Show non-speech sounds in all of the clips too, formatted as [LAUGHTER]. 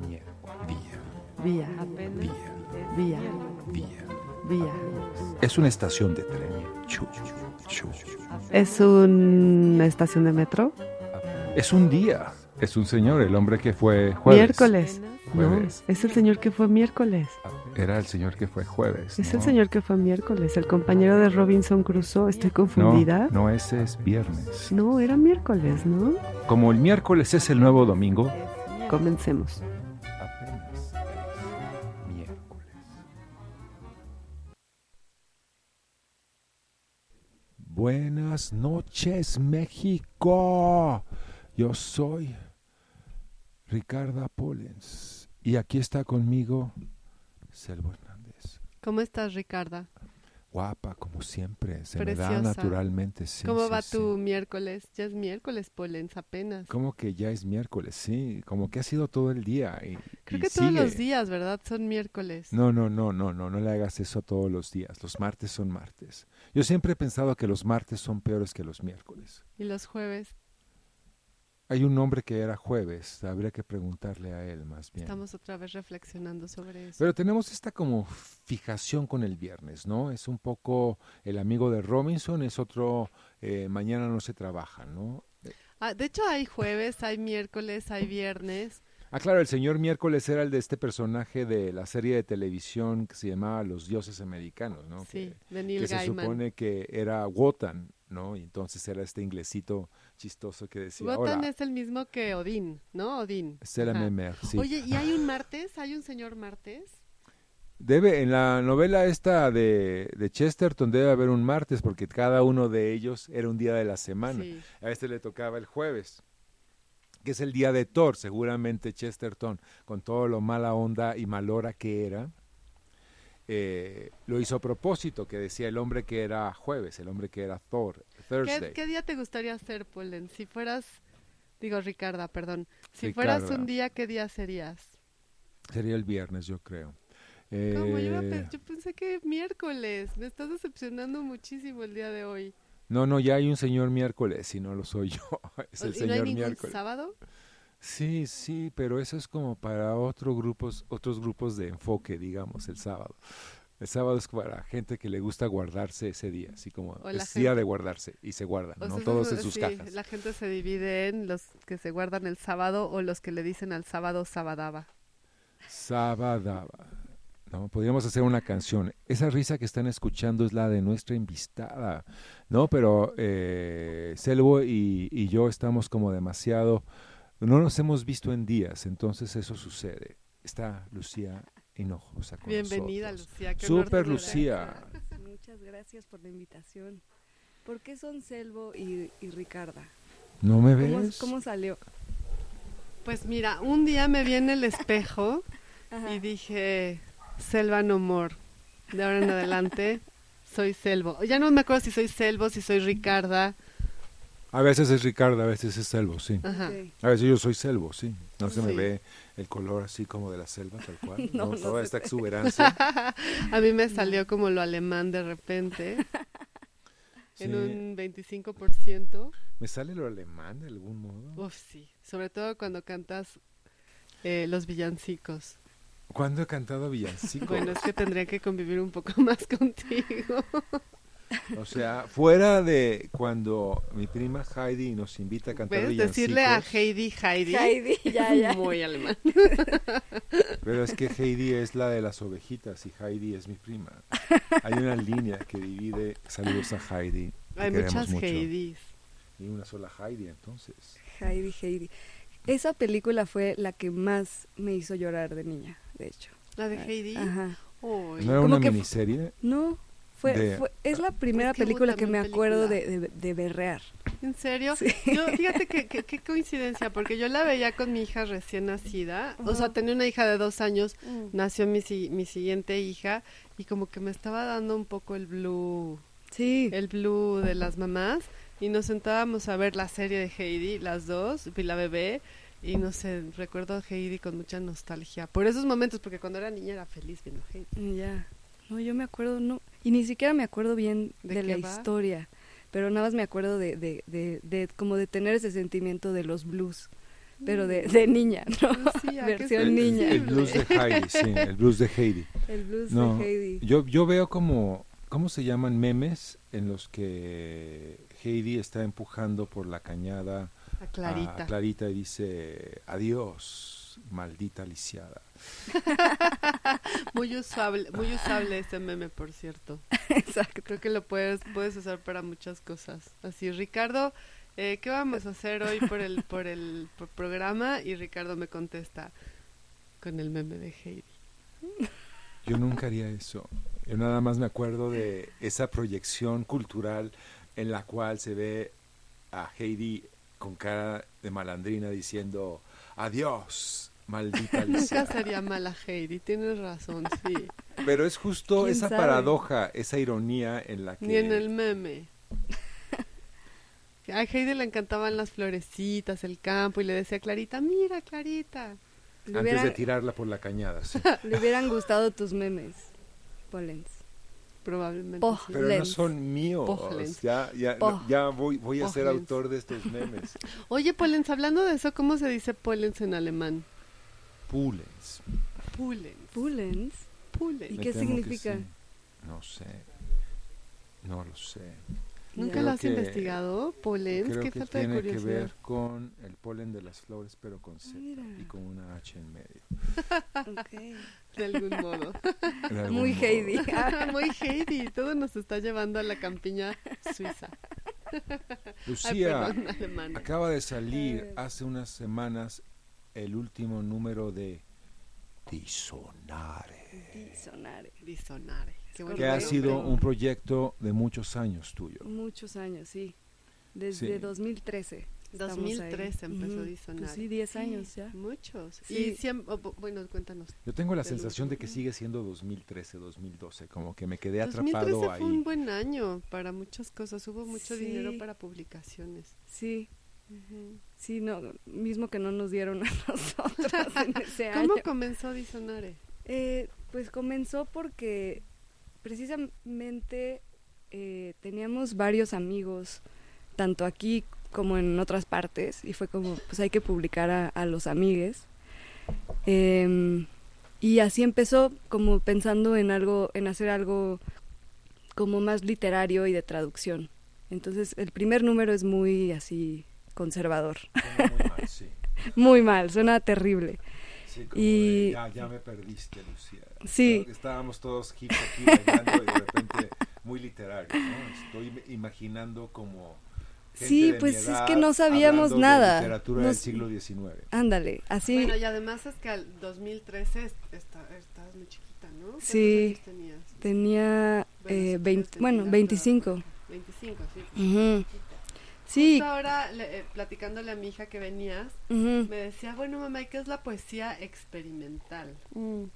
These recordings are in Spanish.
Vía. Vía. Vía. Vía. Vía. Es una estación de tren. Chu, chu. ¿Es una estación de metro? Es un día. Es un señor, el hombre que fue jueves. Miércoles. No, es el señor que fue miércoles. Era el señor que fue jueves. Es ¿no? el señor que fue miércoles, el compañero de Robinson Crusoe. ¿Estoy No, confundida? no, ese es viernes. No, era miércoles, ¿no? Como el miércoles es el nuevo domingo, Comencemos. apenas es miércoles. Buenas noches, México. Yo soy Ricardo Pollens y aquí está conmigo Selvo Hernández. ¿Cómo estás, Ricarda? Guapa, como siempre, se me da Preciosa. naturalmente. sí, ¿Cómo sí, va sí. tu miércoles? Ya es miércoles, Polens, apenas. Como que ya es miércoles, sí, como que ha sido todo el día. Y, Creo y que todos los días, ¿verdad? Son miércoles. No, no, no, no, no, no le hagas eso todos los días. Los martes son martes. Yo siempre he pensado que los martes son peores que los miércoles. Y los jueves Hay un hombre que era jueves, habría que preguntarle a él más bien. estamos otra vez reflexionando sobre eso. Pero tenemos esta como fijación con el viernes, ¿no? Es un poco el amigo de Robinson, es otro eh, mañana no se trabaja, ¿no? Ah, de hecho, hay jueves, hay miércoles, hay viernes. Ah, claro, el señor miércoles era el de este personaje de la serie de televisión que se llamaba Los dioses americanos, ¿no? Sí, Que- de Neil que se supone que era Wotan, ¿no? Y entonces era este inglesito chistoso que decía, Wotan hola, es el mismo que Odín, ¿no? Odín. c'est la Ajá. même mère", sí. Oye, ¿y hay un martes? ¿Hay un señor martes? Debe, en la novela esta de, de Chesterton debe haber un martes porque cada uno de ellos era un día de la semana. Sí. A este le tocaba el jueves, que es el día de Thor, seguramente Chesterton, con todo lo mala onda y malora que era, eh, lo hizo a propósito, que decía el hombre que era jueves, el hombre que era Thor, Thursday. ¿Qué, qué día te gustaría ser, Polen? Si fueras, digo Ricarda, perdón. Si fueras un día, ¿qué día serías? Sería el viernes, yo creo. ¿Cómo? Yo, Eh, pe- yo pensé que miércoles. Me estás decepcionando muchísimo el día de hoy. no, no, ya hay un señor miércoles y no lo soy yo, [LAUGHS] es el ¿Y no hay señor ningún miércoles. sábado? Sí, sí, pero eso es como para otros grupos, otros grupos de enfoque, digamos, el sábado. El sábado es para gente que le gusta guardarse ese día, así como O es día gente- de guardarse y se guardan, O ¿no? sea, Todos en sus sí, cajas. La gente se divide en los que se guardan el sábado o los que le dicen al sábado sabadaba. Sabadaba. ¿no? Podríamos hacer una canción. Esa risa que están escuchando es la de nuestra invitada, ¿no? Pero eh, Selvo y, y yo estamos como demasiado, no nos hemos visto en días, entonces eso sucede. Está Lucía Hinojosa con Bienvenida, nosotros. Lucía. qué Super. Lucía. [LAUGHS] Muchas gracias por la invitación. ¿Por qué son Selvo y, y Ricarda? ¿No me ¿Cómo, ves? cómo salió? Pues mira, un día me vi en el espejo [LAUGHS] Ajá. y dije, Selva no more. De ahora en adelante soy Selvo. Ya no me acuerdo si soy Selvo, si soy Ricarda. A veces es Ricardo, a veces es Selvo, sí. Ajá. A veces yo soy Selvo, sí. No se me Sí. ve el color así como de la selva, tal cual. [LAUGHS] No, ¿no? no Toda esta ve. exuberancia. [LAUGHS] A mí me salió como lo alemán de repente, en un 25%. ¿Me sale lo alemán de algún modo? Uf, sí. Sobre todo cuando cantas eh, los villancicos. ¿Cuándo he cantado villancicos? Bueno, es que tendría que convivir un poco [LAUGHS] más contigo. O sea, fuera de cuando mi prima Heidi nos invita a cantar villancicos. Decirle a Heidi Heidi. Heidi, ya, [LAUGHS] ya. Muy alemán. Pero es que Heidi es la de las ovejitas y Heidi es mi prima. Hay una línea que divide. Saludos a Heidi. Hay muchas mucho. Heidis. Y una sola Heidi, entonces. Heidi, Heidi. Esa película fue la que más me hizo llorar de niña, de hecho. ¿La de Heidi? Ajá. ¿No era una miniserie? No, fue, De- fue- es la primera película que me acuerdo de, película. de, de berrear. ¿En serio? Sí. Yo, fíjate que, que- [LAUGHS] qué coincidencia, porque yo la veía con mi hija recién nacida. O sea, tenía una hija de dos años, Mm. nació mi, mi siguiente hija, y como que me estaba dando un poco el blue, Sí, el blue de las mamás, y nos sentábamos a ver la serie de Heidi, las dos, y la bebé, y no sé, recuerdo a Heidi con mucha nostalgia. Por esos momentos, porque cuando era niña era feliz viendo Heidi. ya. No, yo me acuerdo, no. Y ni siquiera me acuerdo bien ¿De la va? historia. Pero nada más me acuerdo de, de, de, de como de tener ese sentimiento de los blues. pero de, de niña, ¿no? Lucía, qué [LAUGHS] Versión El, niña. el blues de Heidi, [LAUGHS] sí, el blues de Heidi. El blues No, de Heidi. yo, yo veo como, ¿cómo se llaman memes en los que Heidi está empujando por la cañada A Clarita. a Clarita y dice, adiós, maldita lisiada. [LAUGHS] Muy usable, muy usable este meme, por cierto. Exacto. Creo que lo puedes, puedes usar para muchas cosas. Así, Ricardo, eh, ¿qué vamos a hacer hoy por el, por el por programa? Y Ricardo me contesta con el meme de Heidi. Yo nunca haría eso. Yo nada más me acuerdo de esa proyección cultural en la cual se ve a Heidi con cara de malandrina diciendo, adiós, maldita [LAUGHS] Nunca lisiada. sería mala Heidi, tienes razón, sí. Pero es justo ¿Quién esa sabe? paradoja, esa ironía en la que... Ni en el meme. [LAUGHS] A Heidi le encantaban las florecitas, el campo, y le decía a Clarita, mira Clarita. Antes de tirarla por la cañada. sí. [LAUGHS] le hubieran gustado tus memes, Polens. Probablemente. Sí. Pero no son míos. Ya, ya, Poh. ya voy, voy a ser autor de estos memes. [LAUGHS] Oye, Polens, hablando de eso, ¿cómo se dice Polens en alemán? Pulens. Pulens. Polens. Pulens. ¿Y Me qué significa? sí. No sé. No lo sé. ¿Nunca lo has que- investigado, Polens? Creo Qué que falta de tiene que curiosidad. ver con el polen de las flores, pero con Z Mira. y con una H en medio. [LAUGHS] Ok. De algún modo. De algún Muy modo. Heidi. [LAUGHS] Muy Heidi. Todo nos está llevando a la campiña suiza. [LAUGHS] Ay, Lucía, perdón, acaba de salir hace unas semanas el último número de Disonare, Sonare. Disonare. Que ha sido un proyecto de muchos años tuyo. Muchos años, sí. Desde Sí. 2013. estamos ahí. 2013 empezó. Pues sí, 10 años ya. Muchos. Sí. Y siempre, bueno, cuéntanos. Yo tengo la sensación de que sigue siendo 2013, 2012, como que me quedé 2013 atrapado fue un ahí. buen año para muchas cosas. Hubo mucho Sí. dinero para publicaciones. Sí, sí, no, mismo que no nos dieron a [LAUGHS] nosotros en ese año. ¿Cómo comenzó Disonare? Eh, pues comenzó porque precisamente eh, teníamos varios amigos, tanto aquí como en otras partes, y fue como, pues hay que publicar a, a los amigues. Em, y así empezó como pensando en algo, en hacer algo como más literario y de traducción. Entonces el primer número es muy así conservador, muy mal, sí. [LAUGHS] muy mal, suena terrible. Sí, como Y- de, ya, ya me perdiste, Lucía. Sí. Estábamos todos hip aquí bailando y de repente muy literario, ¿no? Estoy im- imaginando como gente Sí, de pues mi es edad que no sabíamos hablando de nada. literatura No del siglo XIX. Ándale, así. Bueno, y además es que al 2013 est- está- estabas muy chiquita, ¿no? ¿Cuántos Sí. tenías? Tenía Bueno, eh, si vein- quieres bueno, ventilar 25. toda- 25, sí. Ujú. Sí, Justo ahora, le- eh, platicándole a mi hija que venías, ujú. me decía, bueno, mamá, ¿y qué es la poesía experimental?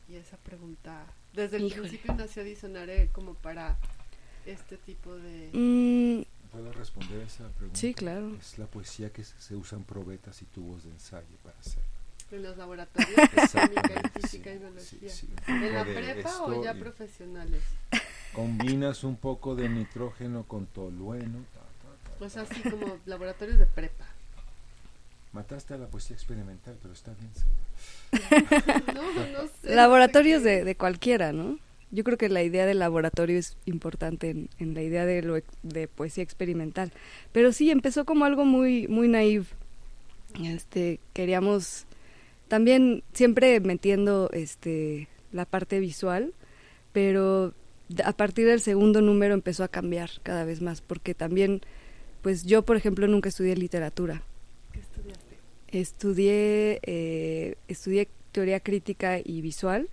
Y esa pregunta, desde el Híjole. principio nació Disonare como para este tipo de... Mm, ¿Puedo responder esa pregunta? Sí, claro. Es la poesía que se, se usan probetas y tubos de ensayo para hacer. En los laboratorios de química Exactamente, y física y biología. sí, sí, ¿En la prepa o ya profesionales? Combinas un poco de nitrógeno con tolueno. Pues así como [LAUGHS] laboratorios de prepa. Mataste a la poesía experimental, pero está bien. [LAUGHS] No, no sé. laboratorios de, de cualquiera, ¿no? Yo creo que la idea del laboratorio es importante en, en la idea de, lo, de poesía experimental. Pero sí, empezó como algo muy, muy naive. Este, queríamos también siempre metiendo este, la parte visual, pero a partir del segundo número empezó a cambiar cada vez más, porque también, pues yo, por ejemplo, nunca estudié literatura. ¿Qué estudiaste? Estudié, eh, estudié teoría crítica y visual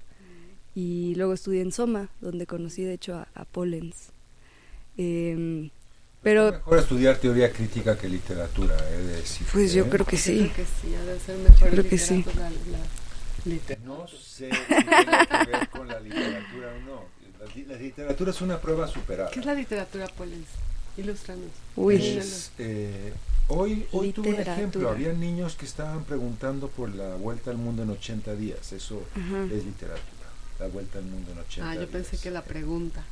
y luego estudié en Soma, donde conocí de hecho a, a Pollens. Em, pero Mejor estudiar teoría crítica que literatura, he de decir. pues yo ¿eh? creo que Yo sí. creo que sí, ha de ser mejor creo que sí. la- No sé si tiene que ver con la literatura o no. La, la literatura es una prueba superada. ¿Qué es la literatura, Polens? Uy. Es, eh, hoy hoy tuve un ejemplo. Había niños que estaban preguntando por la vuelta al mundo en 80 días. Eso Ajá. es literatura. La vuelta al mundo en 80 Ah, días. yo pensé que la pregunta.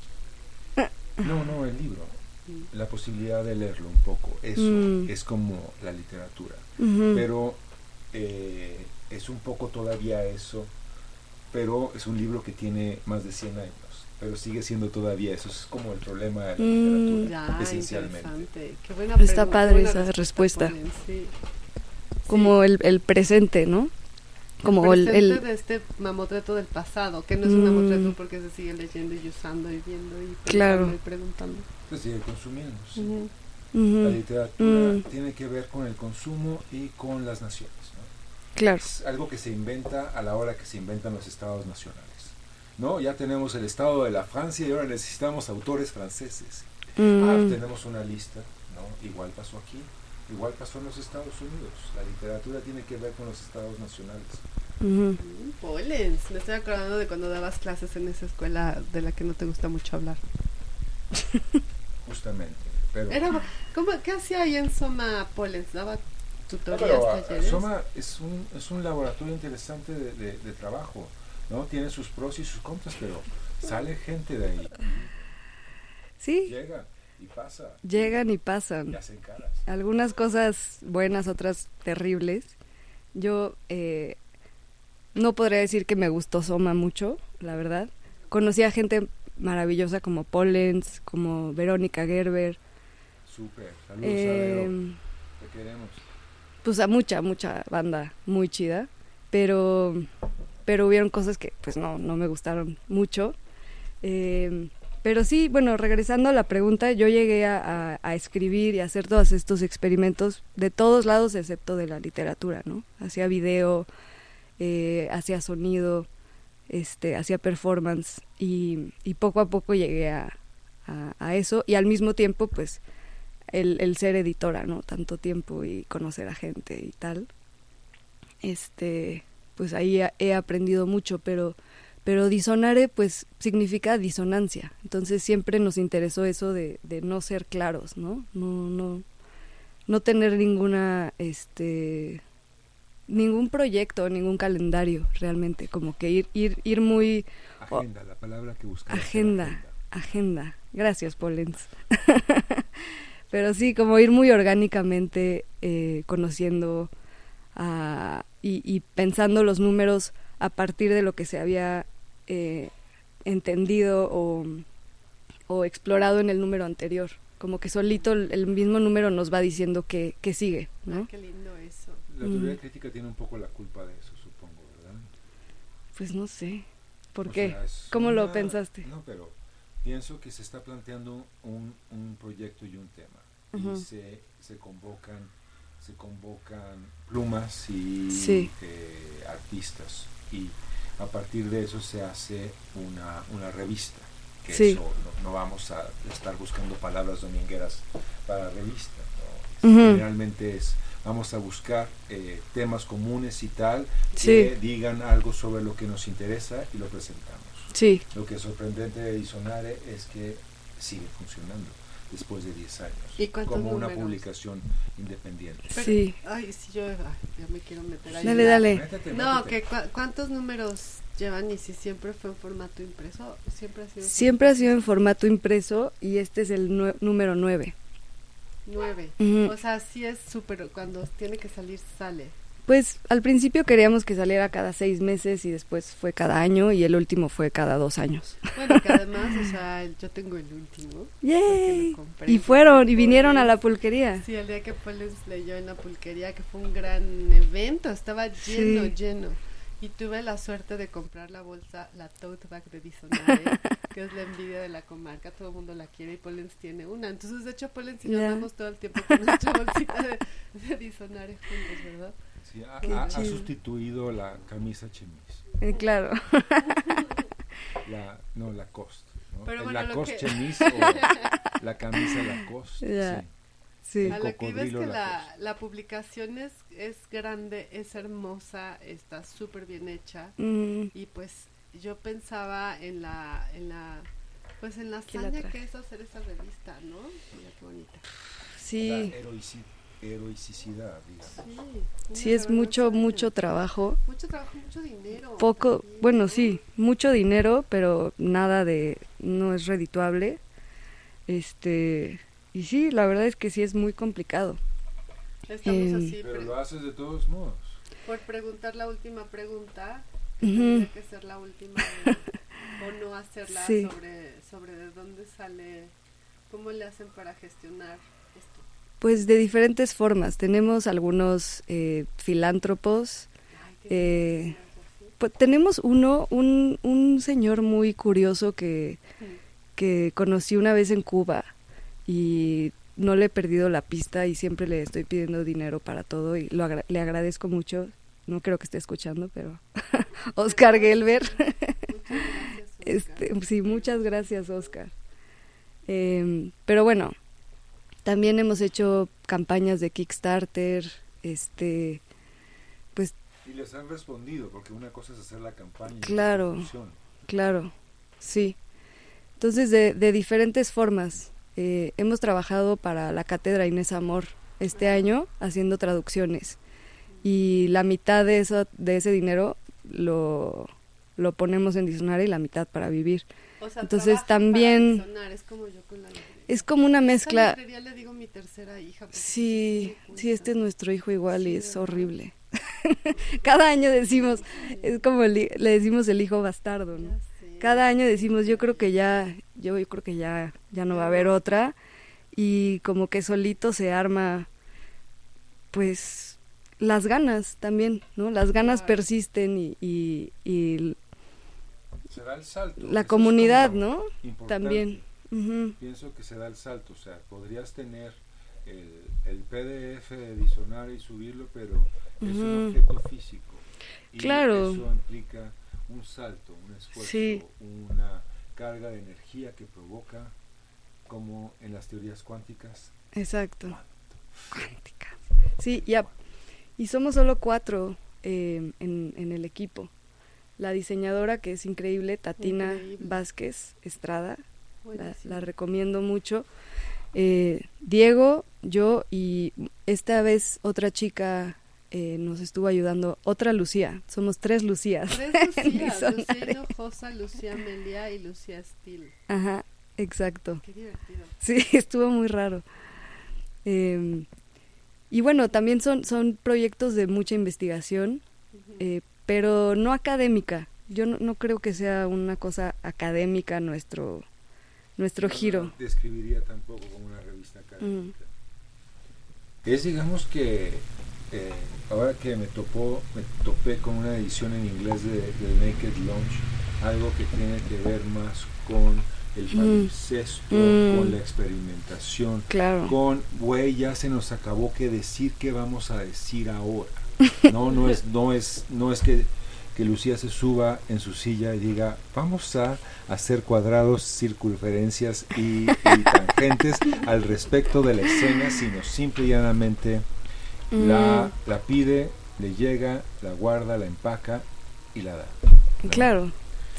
No, no, el libro. Mm. La posibilidad de leerlo un poco. Eso Mm. es como la literatura. Pero eh, es un poco todavía eso, pero es un libro que tiene más de 100 años, pero sigue siendo todavía eso, es como el problema de la Mm. literatura, Ya, esencialmente. interesante. Qué buena Está pregunta, padre esa respuesta. Polen, sí. Como el, el presente, ¿no? Como el... presente el- de este mamotreto del pasado, que no es un Mm. mamotreto porque se sigue leyendo y usando y viendo y preguntando Claro. y preguntando. Se sigue consumiendo. sí. Ujú. La Ujú, literatura Mm. tiene que ver con el consumo y con las naciones. ¿no? Claro. Es algo que se inventa a la hora que se inventan los estados nacionales. ¿No? Ya tenemos el estado de la Francia y ahora necesitamos autores franceses. Ah, Mm, tenemos una lista, ¿no? Igual pasó aquí, igual pasó en los Estados Unidos. La literatura tiene que ver con los estados nacionales. Mm, Pollens, me estoy acordando de cuando dabas clases en esa escuela de la que no te gusta mucho hablar. [LAUGHS] Justamente. Pero, Era, ¿cómo, ¿Qué hacía ahí en Soma Pollens? ¿Daba No, tutorías, pero, ah, talleres? Soma es un, es un laboratorio interesante de, de- de trabajo. ¿No? Tiene sus pros y sus contras, pero sale gente de ahí. Sí, Llega y pasa. llegan y Y pasan. hacen caras. Algunas cosas buenas, otras terribles. Yo eh, no podría decir que me gustó Soma mucho, la verdad. Conocí a gente maravillosa como Pollens, como Verónica Gerber. Súper. Saludos, Adero. em, Te queremos. pues a mucha, mucha banda muy chida, pero, pero hubieron cosas que pues no, no me gustaron mucho. Eh, pero sí, bueno, regresando a la pregunta, yo llegué a, escribir y hacer todos estos experimentos de todos lados excepto de la literatura, ¿no? Hacía video, eh, hacía sonido, este, hacía performance y, y poco a poco llegué a, a- a eso y al mismo tiempo pues el, el ser editora, ¿no? Tanto tiempo y conocer a gente y tal. Este, pues ahí he- aprendido mucho, pero pero disonare pues significa disonancia. Entonces siempre nos interesó eso de, de no ser claros, ¿no? No no no tener ninguna este ningún proyecto, ningún calendario realmente, como que ir ir ir muy Agenda, la palabra que buscaba. era Agenda. agenda. Gracias, Polens. [LAUGHS] Pero sí, como ir muy orgánicamente eh, conociendo a- y, y pensando los números a partir de lo que se había eh, entendido o, o explorado en el número anterior. Como que solito el, el mismo número nos va diciendo que, que sigue, Ah, ¿no? qué lindo eso. La teoría Mm. crítica tiene un poco la culpa de eso, supongo, ¿verdad? Pues no sé. ¿Por O qué? sea, ¿Cómo lo pensaste? No, pero pienso que se está planteando un, un proyecto y un tema. Y se, se convocan se convocan plumas y Sí. eh, artistas. Y a partir de eso se hace una, una revista. Que Sí. eso no, no vamos a estar buscando palabras domingueras para revista. ¿no? Generalmente es vamos a buscar eh, temas comunes y tal que digan algo sobre lo que nos interesa y lo presentamos. Sí, Lo que es sorprendente de Disonare es que sigue funcionando después de 10 años ¿Y cuántos como una números? publicación independiente. Pero- sí. Ay, sí, yo ay, ya me quiero meter ahí. Dale, dale. Métete, No, métete. que cua- ¿cuántos números llevan y si siempre fue en formato impreso? Siempre ha sido. en Siempre ha formato sido en formato impreso y este es el nue- número 9. Nueve. Ujú. O sea, sí es súper. Cuando tiene que salir, sale. Pues al principio queríamos que saliera cada seis meses y después fue cada año y el último fue cada dos años. Bueno, que además, o sea, yo tengo el último. ¡Yay! compré. Y fueron y vinieron a la pulquería. Sí, el día que Pollens leyó en la pulquería, que fue un gran evento, estaba lleno, Sí. lleno. Y tuve la suerte de comprar la bolsa, la tote bag de Disonare, [LAUGHS] que es la envidia de la comarca, todo el mundo la quiere y Pollens tiene una. Entonces, de hecho, Pollens y yo Ya. andamos todo el tiempo con nuestra bolsita de, de Disonare juntos, ¿verdad? Sí, ha, sustituido la camisa chemise. Eh, claro. [LAUGHS] La, no, la cost. ¿no? Pero El bueno, lo Lacoste que- chemise o [LAUGHS] la camisa Lacoste. Ya. sí. Sí. A lo que iba es que la, la publicación es, es grande, es hermosa, está súper bien hecha. Mm, Y pues yo pensaba en la, en la, pues en la la hazaña que es hacer esa revista, ¿no? Mira qué bonita. sí. La heroicidad, digamos. Sí, es mucho, mucho trabajo. Mucho trabajo, mucho dinero. Poco, también, bueno, ¿no? sí, mucho dinero, pero nada de, no es redituable. Este, y sí, la verdad es que sí es muy complicado. Estamos así, Pero lo haces de todos modos. Por preguntar la última pregunta, tendría que ser la última o no hacerla [LAUGHS] Sí. sobre, sobre de dónde sale, cómo le hacen para gestionar. Pues de diferentes formas. Tenemos algunos eh, filántropos. Eh. Pues tenemos uno, un, un señor muy curioso que, que conocí una vez en Cuba y no le he perdido la pista y siempre le estoy pidiendo dinero para todo y lo agra- le agradezco mucho. No creo que esté escuchando, pero [LAUGHS] Oscar Gelber. [LAUGHS] Este, sí, muchas gracias, Oscar. Em, pero bueno, también hemos hecho campañas de Kickstarter, este, pues Y les han respondido, porque una cosa es hacer la campaña. y Claro. funciona. Claro, sí. Entonces, de, de diferentes formas. Eh, hemos trabajado para la Cátedra Inés Amor este año haciendo traducciones. Y la mitad de, eso, de ese dinero lo, lo ponemos en diccionario y la mitad para vivir. O sea, entonces para también- es como yo con la. Es como una mezcla. librería le digo mi tercera hija. Sí, sí, este es nuestro hijo igual y es horrible. [LAUGHS] Cada año decimos, es como el le decimos el hijo bastardo, ¿no? Cada año decimos yo creo que ya yo, yo creo que ya ya no va a haber otra y como que solito se arma pues las ganas también no las ganas persisten y, y, y Se da el salto. La comunidad no importante. también Pienso que se da el salto, o sea, podrías tener el, el PDF de diccionario y subirlo, pero es un objeto físico. Y Claro. eso implica un salto, un esfuerzo, Sí. una carga de energía que provoca, como en las teorías cuánticas, exacto cuánticas sí ya y somos solo cuatro eh, en, en el equipo la diseñadora que es increíble Tatina Increíble. Vázquez Estrada la, recomiendo mucho. Eh, Diego, yo y esta vez otra chica eh, nos estuvo ayudando, otra Lucía, somos tres Lucías. Tres [LAUGHS] Lucías, Lucía. Hinojosa, Lucía Melia y Lucía Steele. Ajá, exacto. Qué divertido. Sí, [LAUGHS] estuvo muy raro. Eh, y bueno, también son, son proyectos de mucha investigación, eh, pero no académica. Yo no, no creo que sea una cosa académica nuestro, nuestro no giro. describiría tampoco como una revista académica. Mm. Es digamos que eh, ahora que me topó, me topé con una edición en inglés de, de Naked Lunch, algo que tiene que ver más con el Mm. palimpsesto, Mm. con la experimentación, Claro. con güey ya se nos acabó que decir qué vamos a decir ahora. [LAUGHS] No, no es, no es, no es que, que Lucía se suba en su silla y diga vamos a hacer cuadrados, circunferencias y, y tangentes al respecto de la escena, sino simple y llanamente la, Mm. la pide, le llega, la guarda, la empaca y la da. Claro,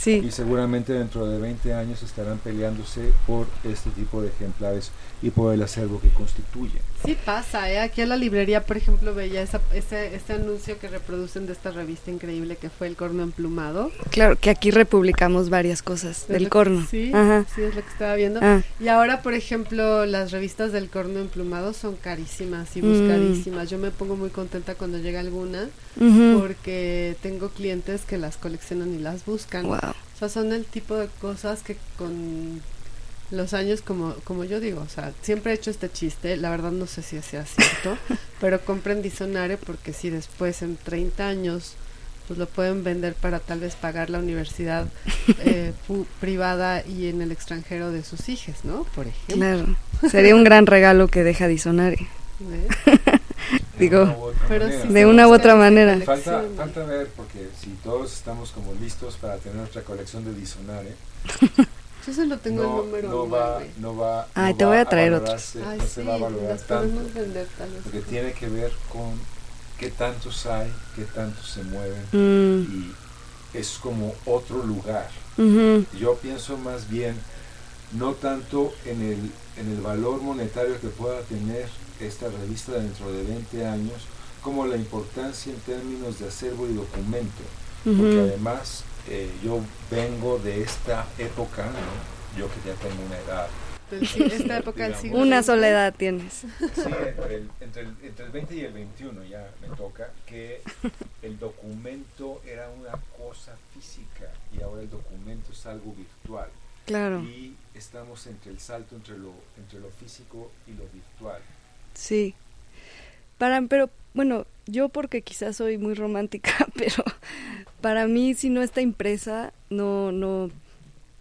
sí. Y seguramente dentro de 20 años estarán peleándose por este tipo de ejemplares y por el acervo que constituyen. Sí pasa, ¿eh? Aquí a la librería, por ejemplo, veía esa, ese, ese anuncio que reproducen de esta revista increíble que fue El Corno Emplumado. Claro, que aquí republicamos varias cosas ¿Es del lo que- corno. Sí, Ajá. sí, es lo que estaba viendo. Ah, Y ahora, por ejemplo, las revistas del Corno Emplumado son carísimas y Mm. buscadísimas. Yo me pongo muy contenta cuando llega alguna ujú. porque tengo clientes que las coleccionan y las buscan. Wow. O sea, son el tipo de cosas que con los años, como, como yo digo, o sea, siempre he hecho este chiste, la verdad no sé si sea cierto, [LAUGHS] pero compren Diccionario porque si después en 30 años pues lo pueden vender para tal vez pagar la universidad eh, [LAUGHS] privada y en el extranjero de sus hijos, ¿no? Por ejemplo. Claro. Sería un gran regalo que deja Disonare. [LAUGHS] ¿ves? Digo, De una u otra manera. Falta, falta ver, porque si todos estamos como listos para tener nuestra colección de Disonare, [LAUGHS] Yo solo tengo no, el número no uno, va, no va, Ay, no te va voy a traer Ay, no sí, se va a valorar tanto, podemos vender tal vez. porque tiene que ver con qué tantos hay, qué tantos se mueven, Mm, y es como otro lugar. ujú. Yo pienso más bien no tanto en el, en el valor monetario que pueda tener esta revista dentro de 20 años, como la importancia en términos de acervo y documento, porque además eh, yo vengo de esta época, ¿no? yo que ya tengo una edad, esta época siglo Una XX. soledad tienes. Sí, entre el, entre, el, entre el 20 y el 21 ya me toca que el documento era una cosa física y ahora el documento es algo virtual. Claro, Y estamos entre el salto entre lo, entre lo físico y lo virtual. Sí. Para, pero bueno, yo porque quizás soy muy romántica, [LAUGHS] pero para mí si no está impresa, no, no,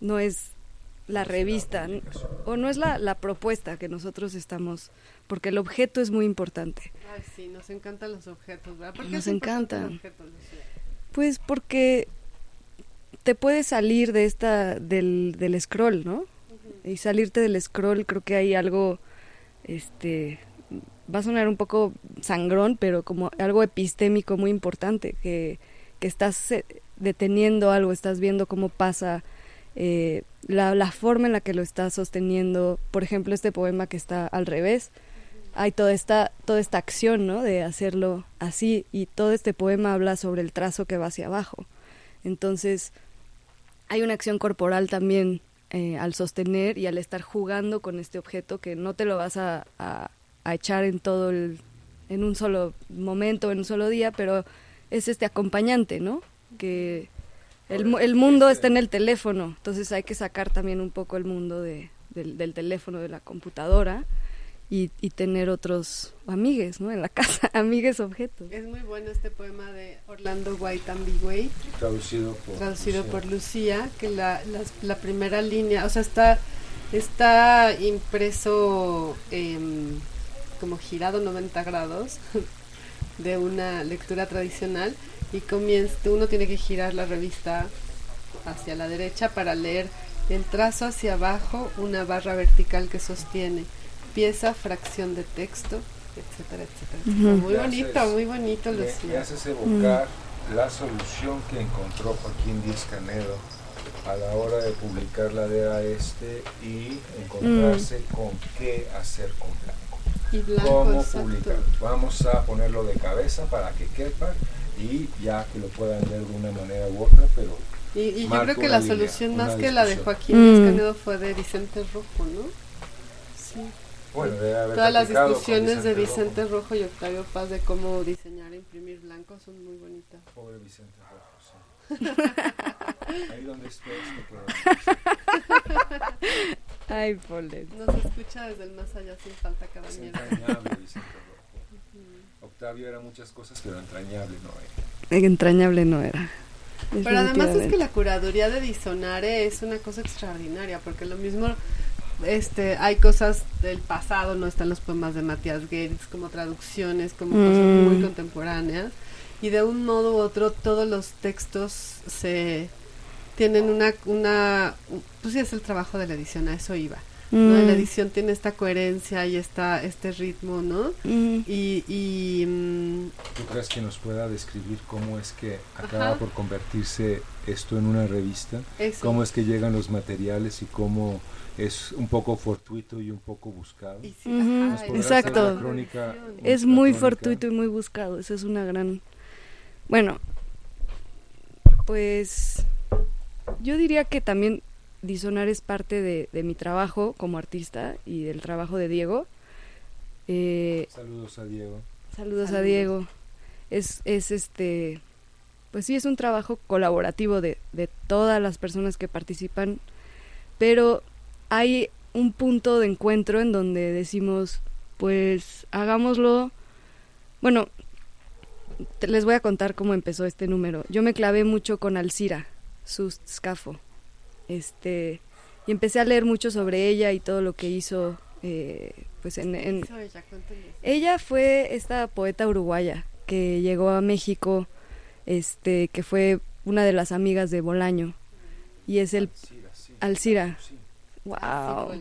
no es la revista, o no es la, la propuesta que nosotros estamos, porque el objeto es muy importante. Ay, sí, nos encantan los objetos, ¿verdad? ¿Por qué Nos encantan. objeto? Pues porque te puedes salir de esta, del, del scroll, ¿no? Y salirte del scroll, creo que hay algo, este, va a sonar un poco sangrón, pero como algo epistémico muy importante, que, que estás eh, deteniendo algo, estás viendo cómo pasa, eh, la, la forma en la que lo estás sosteniendo, por ejemplo, este poema que está al revés, hay toda esta, toda esta acción, ¿no? De hacerlo así, y todo este poema habla sobre el trazo que va hacia abajo. Entonces, hay una acción corporal también eh, al sostener y al estar jugando con este objeto que no te lo vas a, a- a echar en todo el, en un solo momento, en un solo día, pero es este acompañante, ¿no? Que el, el mundo está en el teléfono, entonces hay que sacar también un poco el mundo de, del, del teléfono, de la computadora y, y tener otros amigues, ¿no? En la [LAUGHS] casa, amigues objetos. Es muy bueno este poema de Orlando White Ambigüey, Traducido por... traducido Lucía. por Lucía, que la, las- la primera línea, o sea, está, está impreso em, como girado 90 grados [LAUGHS] de una lectura tradicional y comienza, uno tiene que girar la revista hacia la derecha para leer el trazo hacia abajo, una barra vertical que sostiene pieza, fracción de texto, etcétera, etcétera. Ujú. Muy Me bonito, haces- muy bonito, Me, me Lucía. haces evocar la solución que encontró Joaquín Díaz Canedo a la hora de publicar la DEA este y encontrarse con qué hacer con blanco. Y blanco, cómo exacto. publicar. Vamos a ponerlo de cabeza para que quepa y ya que lo puedan leer de una manera u otra, pero Y, y yo creo que la línea, solución más que la de. Joaquín Mm. Canedo fue de Vicente Rojo, ¿no? Sí. bueno, debe haber Todas las discusiones de. Vicente Rojo y Octavio Paz de cómo diseñar e imprimir blanco son muy bonitas. Pobre Vicente Rojo, sí. [LAUGHS] Ahí donde estés, te quedas. Ay, Polet. Nos escucha desde el más allá sin falta cada Es entrañable Rojo. Octavio era muchas cosas, pero entrañable no era. Entrañable no era. Pero además es que la curaduría de Disonare es una cosa extraordinaria, porque lo mismo este hay cosas del pasado, no están los poemas de Matías Geritz como traducciones, como cosas Mm. muy contemporáneas, y de un modo u otro todos los textos se tienen una, una pues sí es el trabajo de la edición, a eso iba. ¿no? Mm, La edición tiene esta coherencia y esta, este ritmo, ¿no? mm. Y, y mm, ¿Tú crees que nos pueda describir cómo es que acaba Ajá. por convertirse esto en una revista? eso. ¿Cómo es que llegan los materiales y cómo es un poco fortuito y un poco buscado? y sí, Ujú, ajá, ¿Nos y podrás exacto. crónica? Es muy crónica? fortuito y muy buscado. Eso es una gran. Bueno, pues yo diría que también Disonar es parte de, de mi trabajo como artista y del trabajo de Diego. Eh, Saludos a Diego. saludos, a Saludos. Diego. Es, es este. Pues sí, es un trabajo colaborativo de, de todas las personas que participan, pero hay un punto de encuentro en donde decimos, pues hagámoslo. Bueno, te- les voy a contar cómo empezó este número. Yo me clavé mucho con Alcira, su scafo. Este, y empecé a leer mucho sobre ella y todo lo que hizo eh, pues en, ella, fue esta poeta uruguaya que llegó a México, este, que fue una de las amigas de Bolaño y es el Alcira, sí. Alcira. Sí. Wow.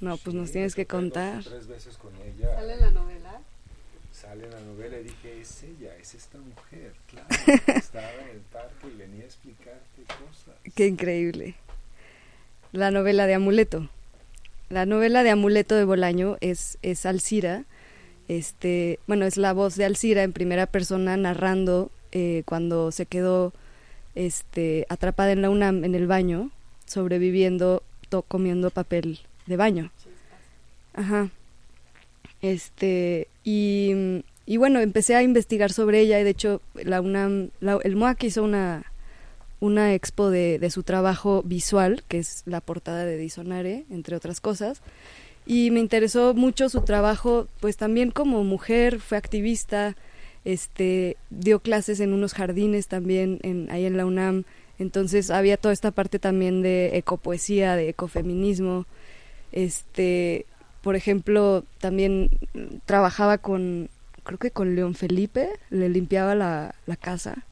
No, pues nos tienes que contar. Tres veces con ella. ¿Sale en la novela? Sale en la novela y dije, es ella, es esta mujer. Claro, estaba en el parque y venía a explicarte cosas. Qué increíble. La novela de Amuleto. La novela de Amuleto de Bolaño es, es Alcira. Este, bueno, es la voz de Alcira en primera persona narrando eh, cuando se quedó este, atrapada en la UNAM en el baño, sobreviviendo, to- comiendo papel de baño. Sí, Ajá. Este, y, y bueno, empecé a investigar sobre ella y de hecho la UNAM, el MOAC hizo una, una expo de, de su trabajo visual, que es la portada de Disonare, entre otras cosas. Y me interesó mucho su trabajo, pues también como mujer, fue activista, este, dio clases en unos jardines también en, ahí en la UNAM. Entonces había toda esta parte también de ecopoesía, de ecofeminismo. Este, por ejemplo, también trabajaba con, creo que con León Felipe, le limpiaba la, la casa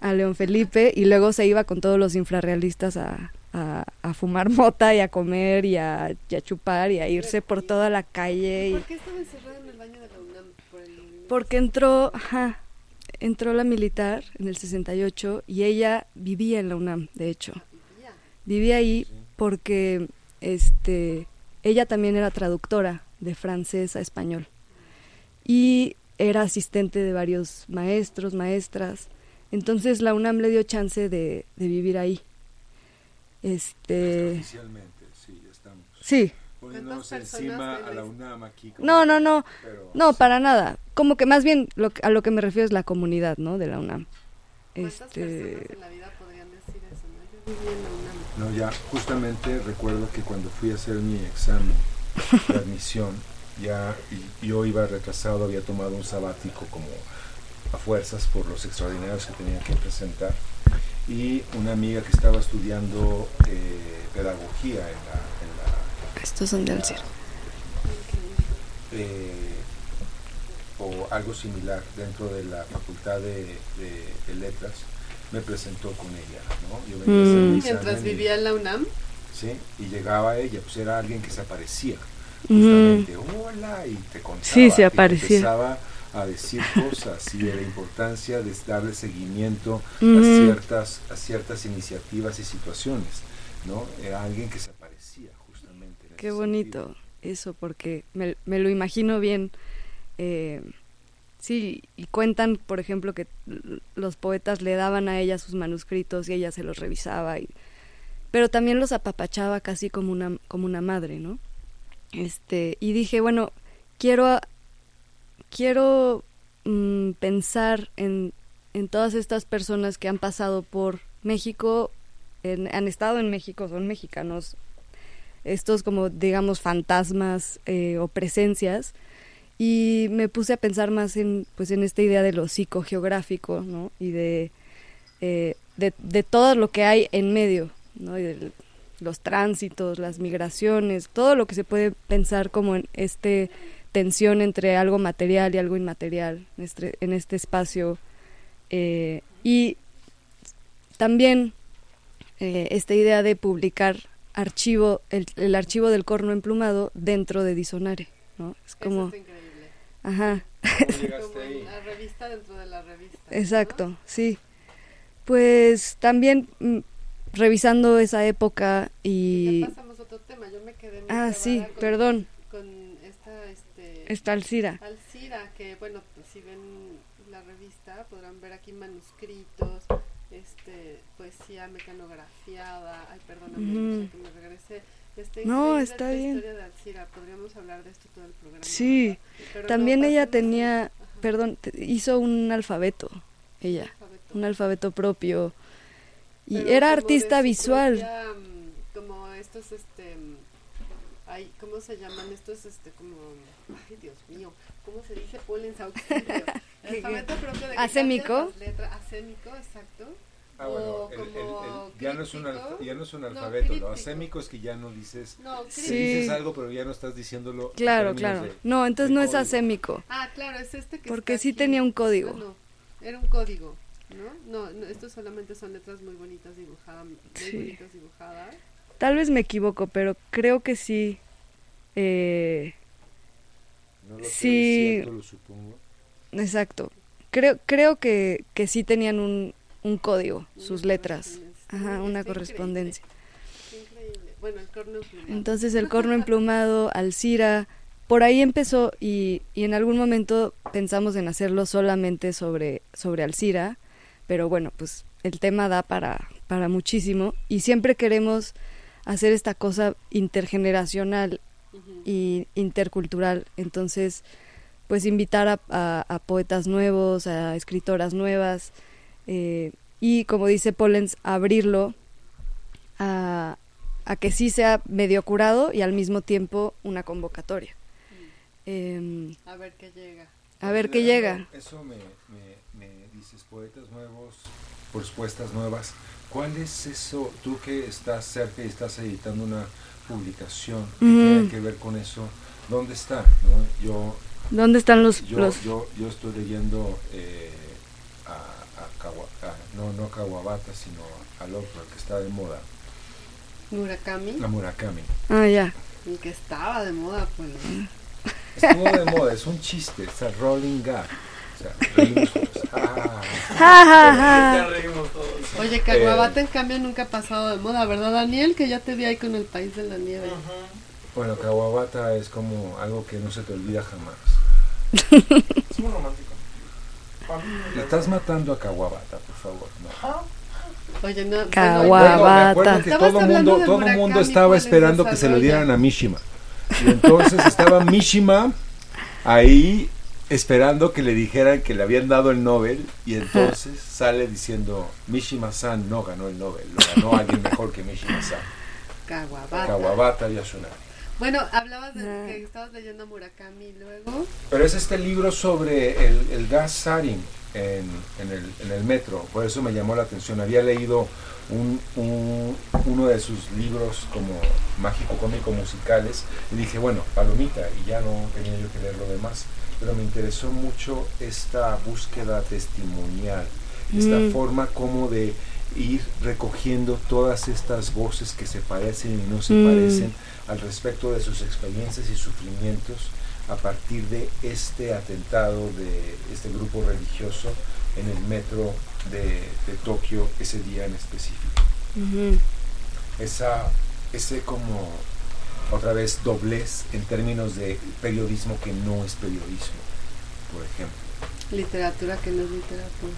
a León Felipe y luego se iba con todos los infrarrealistas a, a, a fumar mota y a comer y a, y a chupar y a irse por toda la calle. Y, ¿Por qué estaba encerrada en el baño de la UNAM? Por el porque entró, ajá, entró la militar en el 68 y ella vivía en la UNAM, de hecho. Vivía. Vivía ahí porque este ella también era traductora de francés a español y era asistente de varios maestros, maestras. Entonces la UNAM le dio chance de, de vivir ahí. Este, Oficialmente, sí, ya estamos. sí, Poniéndonos ¿Cuántas encima a la? UNAM aquí. como- no, no, no, pero no, sí. para nada. Como que más bien lo, a lo que me refiero es la comunidad, ¿no? De la UNAM. ¿Cuántas Este, personas en la vida podrían decir eso? ¿no? Yo viví en la UNAM. No, ya justamente recuerdo que cuando fui a hacer mi examen de admisión, ya y- yo iba retrasado, había tomado un sabático como a fuerzas por los extraordinarios que tenía que presentar. Y una amiga que estaba estudiando eh, pedagogía en la, en la estos son de Alcir. eh, o algo similar dentro de la facultad de, de- de letras, me presentó con ella, ¿no? Yo venía a hacer mi Mm. Mientras vivía en la UNAM, ¿sí? Y llegaba ella, pues era alguien que se aparecía. Mm. Justamente, hola, y te contaba. Sí, se aparecía. empezaba a decir cosas y de la importancia de darle seguimiento a, ciertas, a ciertas iniciativas y situaciones, ¿no? Era alguien que se aparecía justamente. en Qué bonito sentido. eso, porque me, me lo imagino bien. eh, sí, y cuentan, por ejemplo, que los poetas le daban a ella sus manuscritos y ella se los revisaba, y, pero también los apapachaba casi como una, como una madre, ¿no? Este, y dije, bueno, quiero, quiero mm, pensar en, en todas estas personas que han pasado por México, en- han estado en México, son mexicanos, estos como digamos fantasmas eh, o presencias y me puse a pensar más en pues en esta idea de lo psicogeográfico no y de eh, de, de todo lo que hay en medio no y los tránsitos las migraciones todo lo que se puede pensar como en este tensión entre algo material y algo inmaterial en este, en este espacio eh, y también eh, esta idea de publicar archivo el, el archivo del corno emplumado dentro de Disonare no es eso como increíble. ajá ¿Cómo [LAUGHS] llegaste Como ahí? la revista dentro de la revista. ¿no? exacto sí pues también mm, revisando esa época y Ya pasamos otro tema. Yo me quedé ah sí con- perdón Con esta, este, está Alcira Alcira, que bueno, pues, si ven la revista podrán ver aquí manuscritos, este, poesía mecanografiada. Ay, perdóname, o sea, que me regresé. Este, No, está esta bien. historia de Alcira. Podríamos hablar de esto todo el programa. Sí, también no, ella tenía ajá, perdón hizo un alfabeto ella alfabeto. un alfabeto propio y Pero era artista su visual propia, mm, como estos, este, mm, ay, ¿cómo se llaman estos, este, como, ay, Dios mío, ¿cómo se dice polen auxilio? ¿Qué- [LAUGHS] Alfabeto propio de ¿Acémico? acémico, exacto. Ah, bueno, el- el- el- como ya, no es un críptico. alfa- ya no es un No, alfabeto, lo críptico. acémico es que ya no dices, No, sí. dices algo pero ya no estás diciéndolo. claro claro de- no entonces no es código. acémico Ah, claro, es este que Porque está sí aquí. tenía un código. Ah, no, era un código, ¿no? No, no, estos solamente son letras muy bonitas dibujadas, muy Sí. bonitas dibujadas. tal vez me equivoco pero creo que sí eh, No lo Sí. es cierto, lo supongo. exacto creo creo que, que sí tenían un, un código Una sus letras ajá una correspondencia increíble. Bueno, el corno emplumado. Entonces el corno emplumado, Alcira, por ahí empezó y, y en algún momento pensamos en hacerlo solamente sobre, sobre Alcira, pero bueno, pues el tema da para, para muchísimo y siempre queremos hacer esta cosa intergeneracional y intercultural. Entonces, pues invitar a, a- a poetas nuevos, a escritoras nuevas eh, y, como dice Pollens, abrirlo a, a que sí sea medio curado y al mismo tiempo una convocatoria. Em, A ver qué llega. a ver qué llega. Eso me, poetas nuevos, propuestas nuevas. ¿Cuál es eso, tú que estás cerca y estás editando una publicación que tiene que ver con eso? ¿Dónde está? no? Yo, ¿Dónde están los, yo, los yo, yo estoy leyendo eh, a, a Kawa- a- no, no a Kawabata, sino al otro, el que está de moda, Murakami, a Murakami. Ah, ya. el que estaba de moda, pues. Estuvo de moda, es un chiste, es a rolling gag. Ya reímos todos. Oye, Caguabata en cambio nunca ha pasado de moda, ¿verdad, Daniel? Que ya te vi ahí con el país de la nieve. Bueno, Kawabata es como algo que no se te olvida jamás. Es muy romántico. Le estás matando a Kawabata, por favor. No. Oye, no. Cagua- bueno, me que todo hablando mundo, todo mundo estaba ¿cuál es esperando que se lo dieran a Mishima. Y entonces estaba Mishima ahí esperando que le dijeran que le habían dado el Nobel y entonces sale diciendo Mishima-san no ganó el Nobel, lo ganó alguien mejor que Mishima-san. Kawabata Yasunari. Bueno, hablabas de que estabas leyendo Murakami luego. Pero es este libro sobre el, el gas sarin en, en el, en el metro, por eso me llamó la atención. Había leído un, un- uno de sus libros como mágico cómico musicales y dije, bueno, palomita, y ya no tenía yo que leer lo demás. Pero me interesó mucho esta búsqueda testimonial, esta Mm. forma como de ir recogiendo todas estas voces que se parecen y no se Mm. parecen al respecto de sus experiencias y sufrimientos a partir de este atentado de este grupo religioso en el metro de, de Tokio ese día en específico. Esa, ese como otra vez doblez en términos de periodismo que no es periodismo, por ejemplo. Literatura que no es literatura.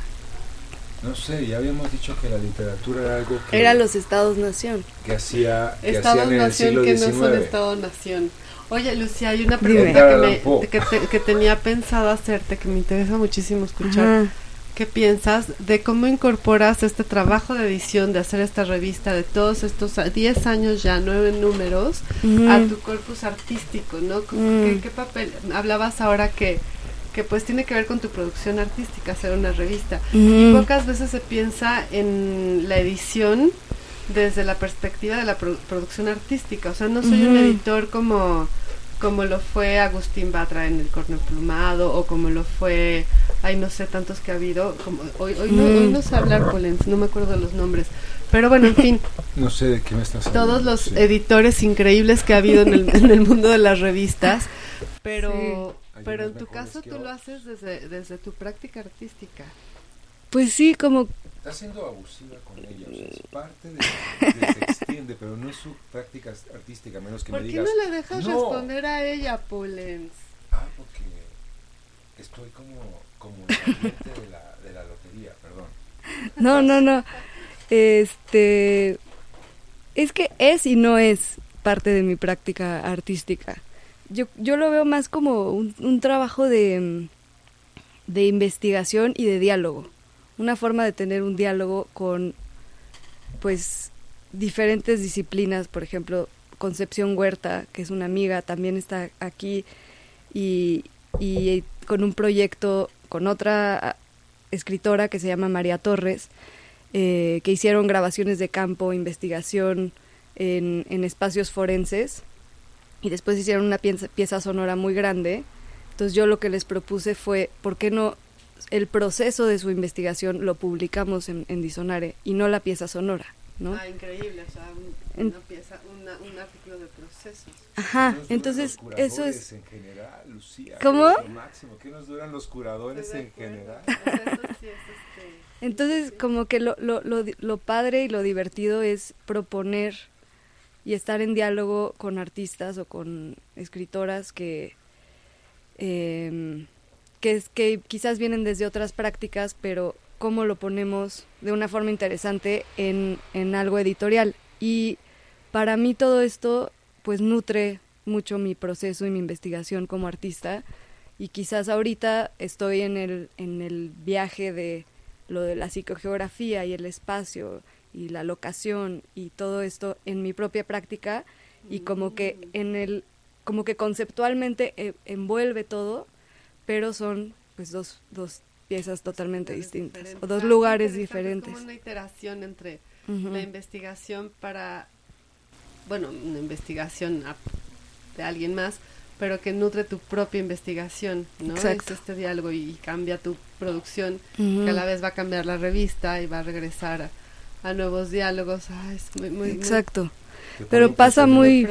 No sé, ya habíamos dicho que la literatura era algo que, Era los Estados-Nación. que hacía que Estados hacían en el nación siglo que no son XIX. Estado nación. Oye, Lucía, hay una pregunta que, me, que, te- que tenía pensado hacerte, que me interesa muchísimo escuchar. Ajá. ¿Qué piensas de cómo incorporas este trabajo de edición, de hacer esta revista, de todos estos a- 10 años ya, nueve números, a tu corpus artístico, ¿no? ¿Qué, Mm. qué papel? Hablabas ahora que, que pues tiene que ver con tu producción artística, hacer una revista. Y Ujú. pocas veces se piensa en la edición desde la perspectiva de la produ- producción artística. O sea, no soy un editor como, como lo fue Agustín Batra en El Corno Plumado o como lo fue, ay, no sé, tantos que ha habido. Como, hoy, hoy, no, Mm. hoy no sé hablar Polens, no me acuerdo los nombres. Pero bueno, en fin, [LAUGHS] No sé de qué me estás hablando. todos los sí. editores increíbles que ha habido en el, en el mundo de las revistas, pero, pero en tu caso tú lo haces desde, desde tu práctica artística. Pues sí, como Está siendo abusiva con ella, o sea, es parte de, de- se extiende, pero no es su práctica artística, a menos que ¿Por me qué digas. no le dejas "No". responder a ella, Polens? Ah, porque estoy como, como en el ambiente de la, de la lotería, perdón. No, no, no. Este. Es que es y no es parte de mi práctica artística. Yo, yo lo veo más como un, un trabajo de, de investigación y de diálogo. Una forma de tener un diálogo con, pues, diferentes disciplinas. Por ejemplo, Concepción Huerta, que es una amiga, también está aquí y, y con un proyecto con otra ah, escritora que se llama María Torres, eh, que hicieron grabaciones de campo, investigación en, en espacios forenses y después hicieron una pieza, pieza sonora muy grande. Entonces yo lo que les propuse fue, ¿por qué no el proceso de su investigación lo publicamos en, en Disonare y no la pieza sonora? ¿no? Ah, increíble, o sea, un- En- una pieza, una- un artículo de procesos. Ajá, ¿Qué nos duran entonces los eso es... En general, Lucía, ¿Cómo? es máximo. ¿Qué nos duran los curadores de en acuerdo. general? O sea, eso sí es este... Entonces, como que lo, lo, lo, lo padre y lo divertido es proponer y estar en diálogo con artistas o con escritoras que, em, que, quizás vienen desde otras prácticas, pero cómo lo ponemos de una forma interesante en, en algo editorial. Y para mí todo esto pues nutre mucho mi proceso y mi investigación como artista. Y quizás ahorita estoy en el, en el viaje de lo de la psicogeografía y el espacio y la locación y todo esto en mi propia práctica. Y como que en el como que conceptualmente eh, envuelve todo pero son pues dos, dos piezas totalmente distintas Diferentes. o dos Ah, lugares interesante, es diferentes como una iteración entre la investigación para, bueno, una investigación a- de alguien más, pero que nutre tu propia investigación, ¿no? Exacto. Es este diálogo y cambia tu producción, Ujú. que a la vez va a cambiar la revista y va a regresar a, a nuevos diálogos. Ah, es muy, muy, exacto Pero pasa muy-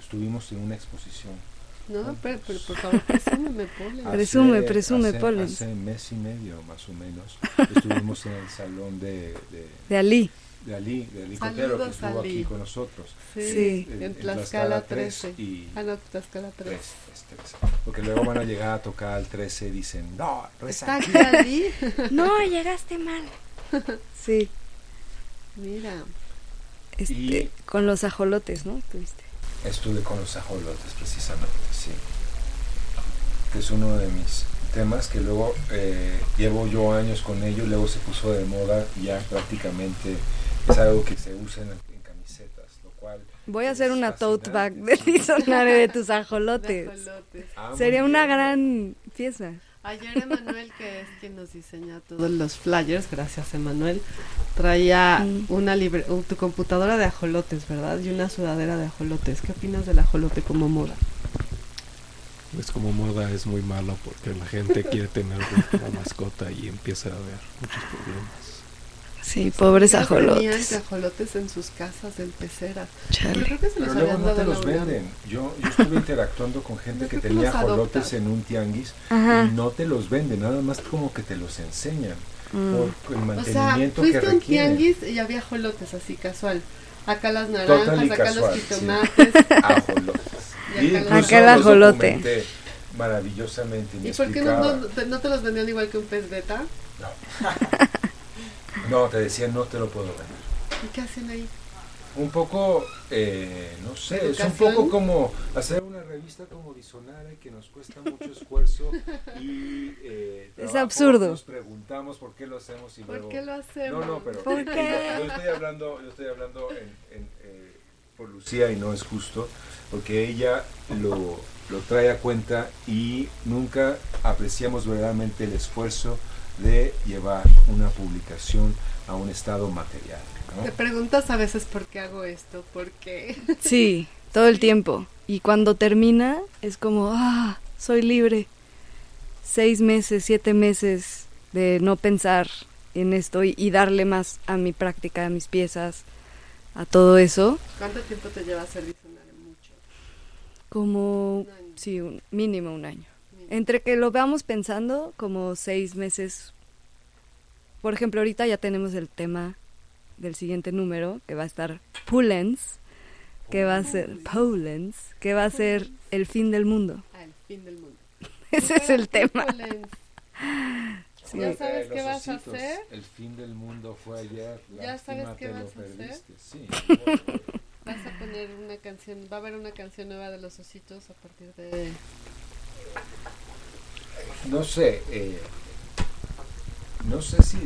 Estuvimos en una exposición. ¿No? Pero, pero por favor, presúmeme, Pole. [LAUGHS] Hace- Presume, presume, hace, Pollens. Hace mes y medio, más o menos, [LAUGHS] estuvimos en el salón de, de, de Ali de Ali, de Ali Cotero, que estuvo Ali. aquí con nosotros. Sí, Sí. en Tlaxcala 13. y Ah, no, Tlaxcala 13. 3, es 13. Porque luego van a llegar a tocar al 13 y dicen, no, reza ¿Está aquí". aquí Ali? no llegaste mal [LAUGHS] sí Mira. este, Y- con los ajolotes no Estuviste. Estuve con los ajolotes precisamente, sí. Que es uno de mis temas que luego eh, llevo yo años con ello, luego se puso de moda y ya prácticamente es algo que se usa en, en camisetas, lo cual... voy a hacer una tote bag sí. [LAUGHS] diccionario de tus de ajolotes ajolotes. Ah, sería una gran pieza Ayer Emanuel, que es quien nos diseña todos los flyers, gracias Emanuel, traía Mm. una libre, uh, tu computadora de ajolotes, ¿verdad? Y una sudadera de ajolotes. ¿Qué opinas del ajolote como moda? Pues como moda es muy malo porque la gente quiere tenerlo como mascota y empieza a haber muchos problemas. Sí pobres ajolotes que ajolotes en sus casas en peceras. Chale. creo que se Pero luego no te los venden. Yo, yo estuve interactuando con gente que que tenía ajolotes en un tianguis Ajá. y no te los venden, nada más como que te los enseñan Mm. por el O sea, mantenimiento que fuiste a un tianguis y había ajolotes así casual. Acá las naranjas, acá casual, los sí. jitomates. ajolotes. Y Y acá el los ajolote. maravillosamente. me ¿Y por qué no, no, te- no te los vendían igual que un pez beta? No, [LAUGHS] te decían no te lo puedo vender. ¿Y qué hacen ahí? Un poco, eh, no sé, es un poco como hacer una revista como Disonare que nos cuesta mucho escuerzo y eh, Es trabajo. absurdo. Nos preguntamos por qué lo hacemos y ¿Por luego... qué lo hacemos? No, no, pero ¿Por qué? Yo, yo estoy hablando, yo estoy hablando en- en, eh, por Lucía y no es justo, porque ella lo, lo trae a cuenta y nunca apreciamos verdaderamente el esfuerzo de llevar una publicación a un estado material. ¿no? Te preguntas a veces por qué hago esto, por qué. [LAUGHS] Sí, todo el tiempo. Y cuando termina es como, ah, soy libre. Seis meses, siete meses de no pensar en esto y, y darle más a mi práctica, a mis piezas, a todo eso. ¿Cuánto tiempo te lleva hacer? Mucho. Como, Un año. sí, un, mínimo un año. Entre que lo veamos pensando, como seis meses. Por ejemplo, ahorita ya tenemos el tema del siguiente número, que va a estar Pullens, que va a ser Pollens, que va a ser el fin del mundo. Ah, el fin del mundo. [LAUGHS] Ese es el tema. Sí. ¿Ya sabes qué vas a hacer? El fin del mundo fue ayer. ¿Ya sabes qué vas a hacer? Sí. [LAUGHS] Vas a poner una canción, va a haber una canción nueva de los ositos a partir de... No sé, eh, no sé si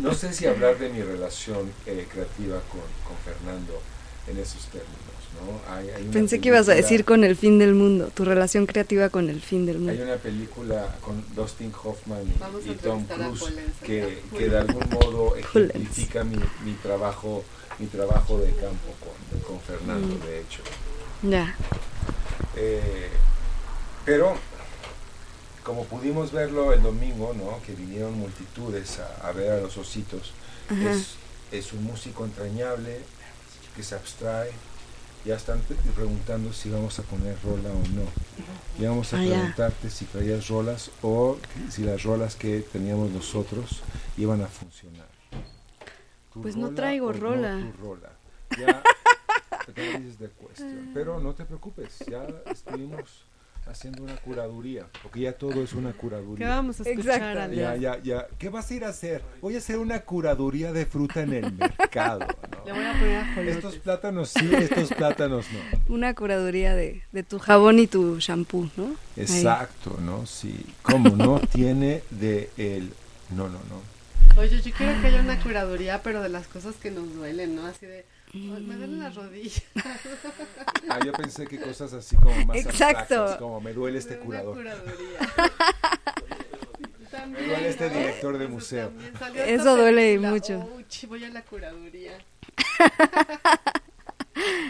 no sé si hablar de mi relación eh, creativa con, con Fernando en esos términos, ¿no? Hay, hay Pensé que ibas a decir con el fin del mundo, tu relación creativa con el fin del Hay mundo. una película con Dustin Hoffman y, Tom Cruise que, que de algún modo [LAUGHS] ejemplifica mi, mi trabajo mi trabajo de campo con, con Fernando, Mm. de hecho. Ya, Eh, pero, como pudimos verlo el domingo, ¿no? que vinieron multitudes a, a ver a los ositos, es, es un músico entrañable que se abstrae. Ya están preguntando si vamos a poner rola o no. Y vamos a Ah, ya. preguntarte si traías rolas o si las rolas que teníamos nosotros iban a funcionar. ¿Tu Pues no traigo no rola. tu rola? Ya [LAUGHS] the question. Pero no te preocupes, ya estuvimos haciendo una curaduría, porque ya todo es una ¿Qué curaduría. vamos a escuchar. Ale? Ya, ya, ya. ¿Qué vas a ir a hacer? Voy a hacer una curaduría de fruta en el mercado, ¿no? Le voy a poner ajolotes. Estos plátanos sí, estos plátanos no. Una curaduría de, de tu jabón y tu shampoo, ¿no? Ahí. Exacto, ¿no? Sí. ¿Cómo no? Tiene de el... No, no, no. Oye, yo quiero que haya una curaduría, pero de las cosas que nos duelen, ¿no? Así de, "Ay, me duelen las rodillas. Ah, yo pensé que cosas así como más Exacto. abstractas, como me duele este curador. curaduría. También, Me duele este ¿no? director de Eso museo. Eso duele película. mucho. Uy, voy a la curaduría. [LAUGHS]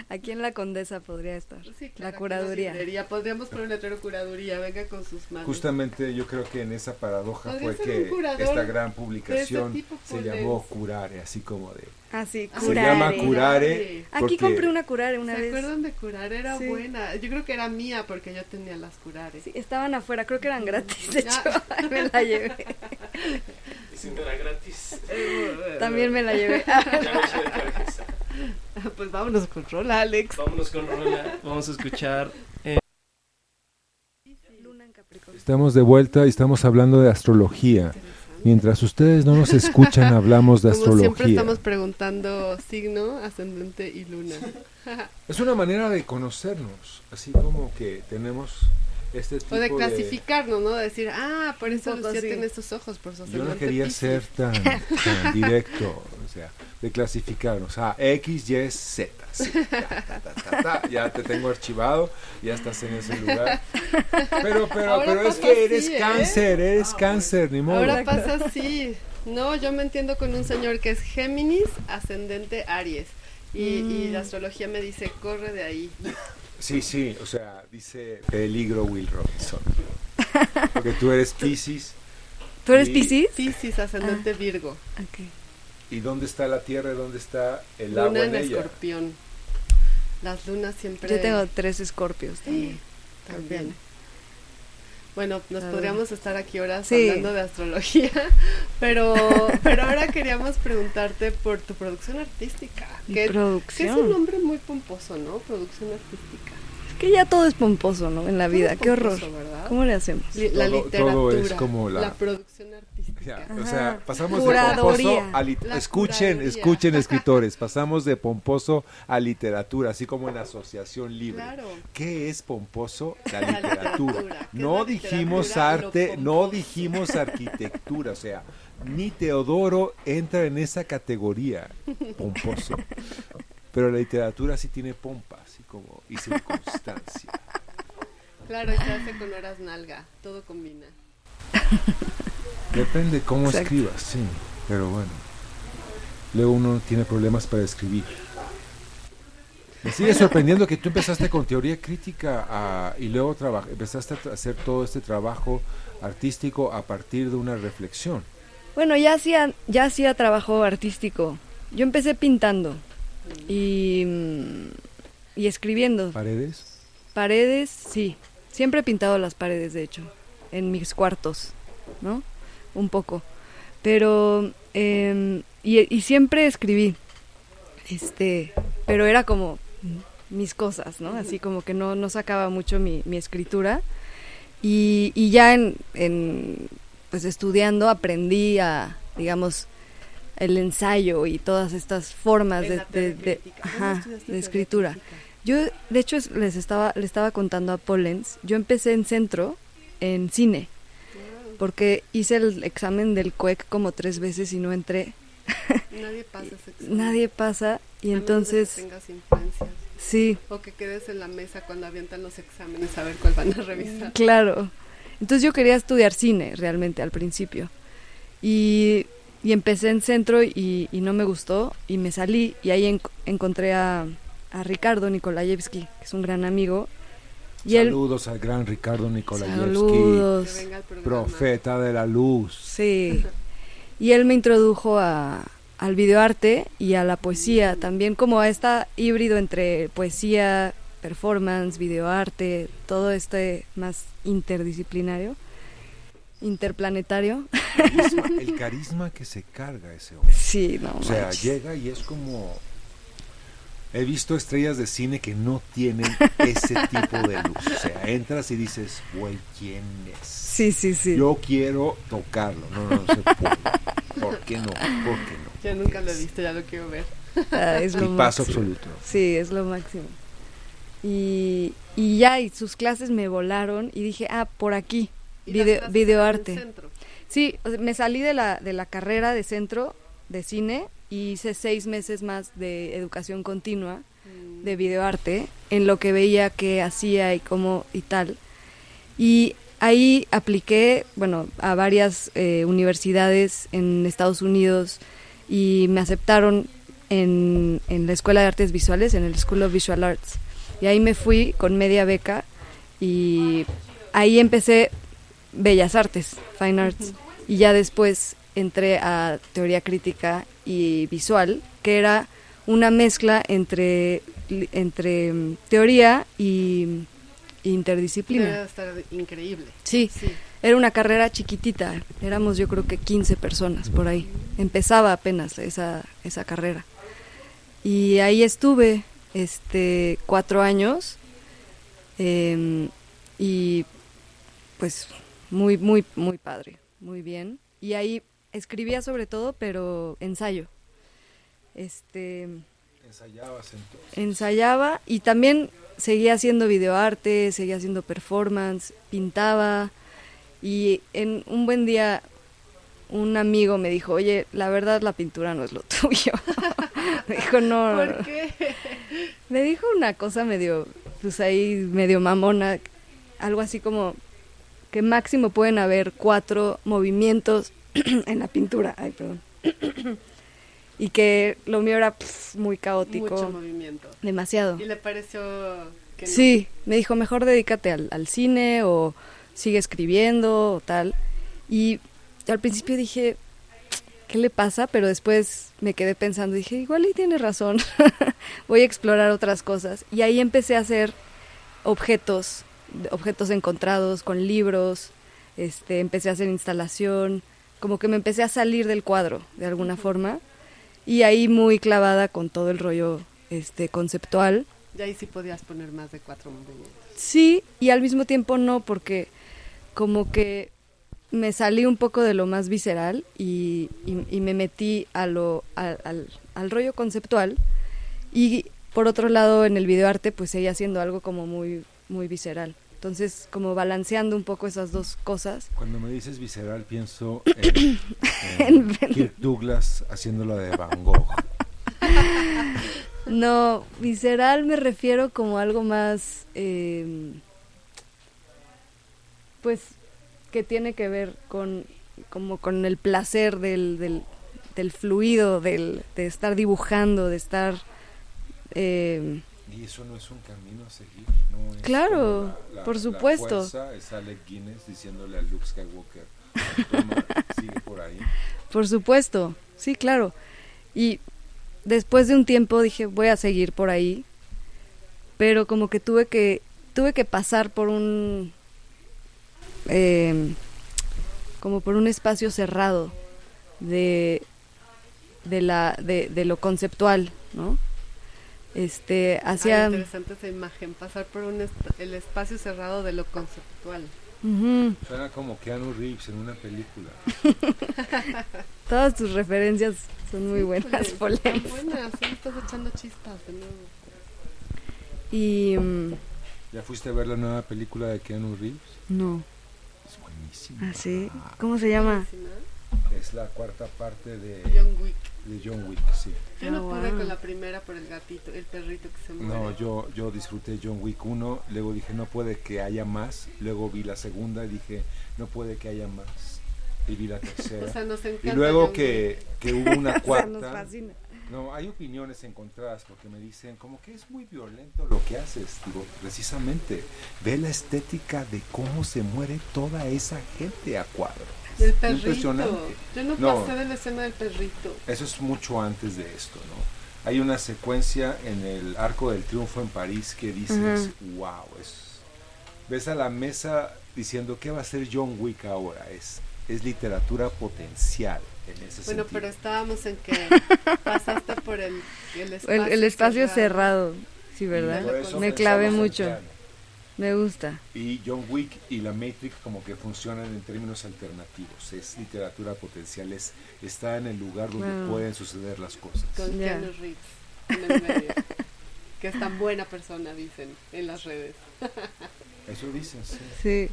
Aquí en la Condesa podría estar. Sí, claro, la curaduría. Podríamos poner un letrero curaduría, venga con sus manos. Justamente yo creo que en esa paradoja Podría fue que esta gran publicación tipo, se llamó. Curare, así como de... Ah, sí, Ah, Se curare. llama Curare. Aquí compré una curare una ¿Se vez. acuerdan de curar? Era Sí. buena. Yo creo que era mía porque yo tenía las curares. Sí, estaban afuera, creo que eran gratis, de hecho, Ah. [LAUGHS] me la llevé. Si no era gratis. [LAUGHS] También me la llevé. [LAUGHS] Ya me. [LAUGHS] Pues vámonos con Rola, Alex. Vámonos con Rola. Vamos a escuchar. eh. Estamos de vuelta y estamos hablando de astrología. Mientras ustedes no nos escuchan, [LAUGHS] hablamos de Como siempre astrología. estamos preguntando signo, ascendente y luna. Es una manera de conocernos, así como que tenemos este tipo O de clasificarnos, ¿no? De decir, ah, por eso Lucía sí. tiene estos ojos, por su Yo no quería ser tan, tan [LAUGHS] directo, o sea, de clasificarnos. Ah, X, Y, Z. sí, ta, ta, ta, ta, ta, ya te tengo archivado, ya estás en ese lugar. Pero, pero, Ahora pero es que eres así, ¿eh? cáncer, eres cáncer, ni modo. Ahora pasa así. No, yo me entiendo con un señor que es Géminis, ascendente Aries. Y, y Mm. la astrología me dice, corre de ahí. Sí, sí, o sea, dice peligro Will Robinson. Porque tú eres [LAUGHS] Pisces. ¿Tú eres Piscis? Piscis, ascendente Virgo. Ok. ¿Y dónde está la Tierra y dónde está el agua Luna en en ella? escorpión. Las lunas siempre... Yo tengo tres escorpios también. [GASPS] También. Bueno, nos podríamos estar aquí horas Sí. hablando de astrología, [LAUGHS] pero, pero ahora queríamos preguntarte por tu producción artística. Que, que es un producción. nombre muy pomposo, ¿no? Producción artística. Que ya todo es pomposo, ¿no? En la vida. Qué horror. ¿Cómo le hacemos? La Todo- literatura, todo es como la- producción artística. Ya, o sea, pasamos Curaduría. de pomposo a li- La escuchen, curaduría. escuchen [LAUGHS] escritores, pasamos de pomposo a literatura, así como en asociación libre. Claro. ¿Qué es pomposo? [LAUGHS] La La literatura. literatura. ¿Qué es No la dijimos literatura? Arte, no dijimos [LAUGHS] arquitectura, o sea, ni Teodoro entra en esa categoría, pomposo. Pero la literatura sí tiene pompa, así como y circunstancia. [LAUGHS] Claro, y se hace con horas nalga, todo combina. Depende cómo Exacto. escribas, sí, pero bueno. Luego uno tiene problemas para escribir. Me sigue sorprendiendo que tú empezaste con teoría crítica ah, y luego empezaste a hacer todo este trabajo artístico a partir de una reflexión. Bueno, ya hacía, ya hacía trabajo artístico. Yo empecé pintando y, mm, y escribiendo. ¿Paredes? Paredes, sí. Siempre he pintado las paredes, de hecho, en mis cuartos, ¿no? Un poco. Pero, em, y, y siempre escribí, este, pero era como mis cosas, ¿no? Así como que no, no sacaba mucho mi, mi escritura. Y, y ya en, en, pues estudiando aprendí a, digamos, el ensayo y todas estas formas de, de- teoría de- crítica. ¿Cómo ajá, de escritura. crítica? Yo, de hecho, es- les estaba, le estaba contando a Pollens, yo empecé en centro, en cine, porque hice el examen del CUEC como tres veces y no entré. Nadie pasa ese examen. Nadie pasa y A de que entonces, tengas influencias. sí, O que quedes en la mesa cuando avientan los exámenes a ver cuál van a revisar. claro. Entonces yo quería estudiar cine realmente al principio. Y, y empecé en centro y, y no me gustó y me salí y ahí en- encontré a, a Ricardo Nikolayevsky, que es un gran amigo. Y él, Saludos al gran Ricardo Nikolayevsky, profeta de la luz. Sí. Y él me introdujo a, al videoarte y a la poesía, también como a esta híbrido entre poesía, performance, videoarte, todo este más interdisciplinario, interplanetario. Carisma, el carisma que se carga ese hombre. Sí, no. O sea, manches. llega y es como... He visto estrellas de cine que no tienen ese tipo de luz. O sea, entras y dices, güey, ¿quién es? Sí, sí, sí. Yo quiero tocarlo. No, no, no se puede. ¿Por qué no? ¿Por qué no? Yo nunca lo he visto, ya lo quiero ver. Ah, es lo Y paso absoluto. Sí, es lo máximo. Y, y ya, y sus clases me volaron y dije, ah, por aquí, video, videoarte. Sí, o sea, me salí de la, de la carrera de centro de cine y hice seis meses más de educación continua Mm. de videoarte en lo que veía que hacía y cómo y tal. Y ahí apliqué, bueno, a varias eh, universidades en Estados Unidos y me aceptaron en, en la Escuela de Artes Visuales, en el School of Visual Arts. Y ahí me fui con media beca y ahí empecé Bellas Artes, Fine Arts. Y ya después entré a teoría crítica y visual, que era una mezcla entre, entre mm, teoría y interdisciplina. Debe estar increíble. Sí, Sí. era una carrera chiquitita, éramos yo creo que 15 personas por ahí. Empezaba apenas esa, esa carrera. Y ahí estuve este cuatro años em, y pues muy, muy, muy padre, muy bien. Y ahí escribía sobre todo, pero ensayo. Este Ensayabas entonces. ensayaba y también seguía haciendo videoarte, seguía haciendo performance, pintaba y en un buen día un amigo me dijo, oye, la verdad la pintura no es lo [LAUGHS] tuyo. me dijo, no, ¿Por no". qué? me dijo una cosa medio, pues ahí medio mamona, algo así como que máximo pueden haber cuatro movimientos [CLEARS THROAT] en la pintura, ay, perdón. [CLEARS THROAT] y que lo mío era pf, muy caótico, Mucho movimiento. demasiado. Y le pareció que no. Sí, me dijo, mejor dedícate al, al cine o sigue escribiendo o tal. Y al principio dije, ¿qué le pasa? Pero después me quedé pensando, dije, igual y tiene razón, [LAUGHS] voy a explorar otras cosas. Y ahí empecé a hacer objetos, objetos encontrados con libros, este, empecé a hacer instalación, como que me empecé a salir del cuadro de alguna forma. Y ahí muy clavada con todo el rollo este, conceptual. Y ahí sí podías poner más de cuatro movimientos. Sí, y al mismo tiempo no, porque como que me salí un poco de lo más visceral y, y- y me metí a lo, al, al- al rollo conceptual. Y por otro lado, en el videoarte, pues seguía siendo algo como muy, muy visceral. Entonces, como balanceando un poco esas dos cosas. Cuando me dices visceral pienso [COUGHS] en, en Kirk Douglas haciéndolo de Van Gogh. [LAUGHS] No, visceral me refiero como algo más, eh, pues, que tiene que ver con, como con el placer del, del, del fluido, del, de estar dibujando, de estar, eh, Y eso no es un camino a seguir. ¿no? Es Claro, como la- por la supuesto. fuerza es Alec Guinness diciéndole a Luke Skywalker, toma, [LAUGHS] sigue por ahí. por supuesto, sí, claro. Y después de un tiempo dije, voy a seguir por ahí, pero como que tuve que, tuve que pasar por un, eh, como por un espacio cerrado de, de la, de, de lo conceptual, ¿no? Este, Ah, hacia, interesante esa imagen, pasar por un est- el espacio cerrado de lo conceptual. Ujú, Suena como Keanu Reeves en una película. [LAUGHS] todas tus referencias son muy buenas, Polen. están buenas, sí, estás echando chispas de nuevo. Y mm, ¿Ya fuiste a ver la nueva película de Keanu Reeves? no, Es buenísima. así, ¿cómo se llama? Buenísima. Es la cuarta parte de, John Wick. De John Wick, sí. Yo no Ah, pude con la primera por el gatito, el perrito que se muere. No, yo, yo disfruté John Wick 1, luego dije no puede que haya más, luego vi la segunda y dije no puede que haya más, y vi la tercera. [LAUGHS] O sea, nos encanta y luego que, que hubo una [LAUGHS] O sea, nos cuarta, fascina. no, hay opiniones encontradas porque me dicen como que es muy violento lo que haces, digo, precisamente, ve la estética de cómo se muere toda esa gente a cuadro. Del Es perrito. Impresionante. Yo no, No. pasé de la escena del perrito. Eso es mucho antes de esto, ¿no? Hay una secuencia en el Arco del Triunfo en París que dices, wow, es... Ves a la mesa diciendo, ¿qué va a hacer John Wick ahora? Es, es literatura potencial en ese Bueno, sentido. pero estábamos en que [LAUGHS] pasaste por el, el espacio, El, el espacio cerrado, sí, ¿verdad? Me clavé mucho. Me gusta. Y John Wick y la Matrix como que funcionan en términos alternativos. Es literatura potencial, es, está en el lugar donde pueden suceder las cosas. Con. Keanu Reeves en el medio. [LAUGHS] que es tan buena persona, dicen en las redes. [LAUGHS] Eso dicen, sí. Sí.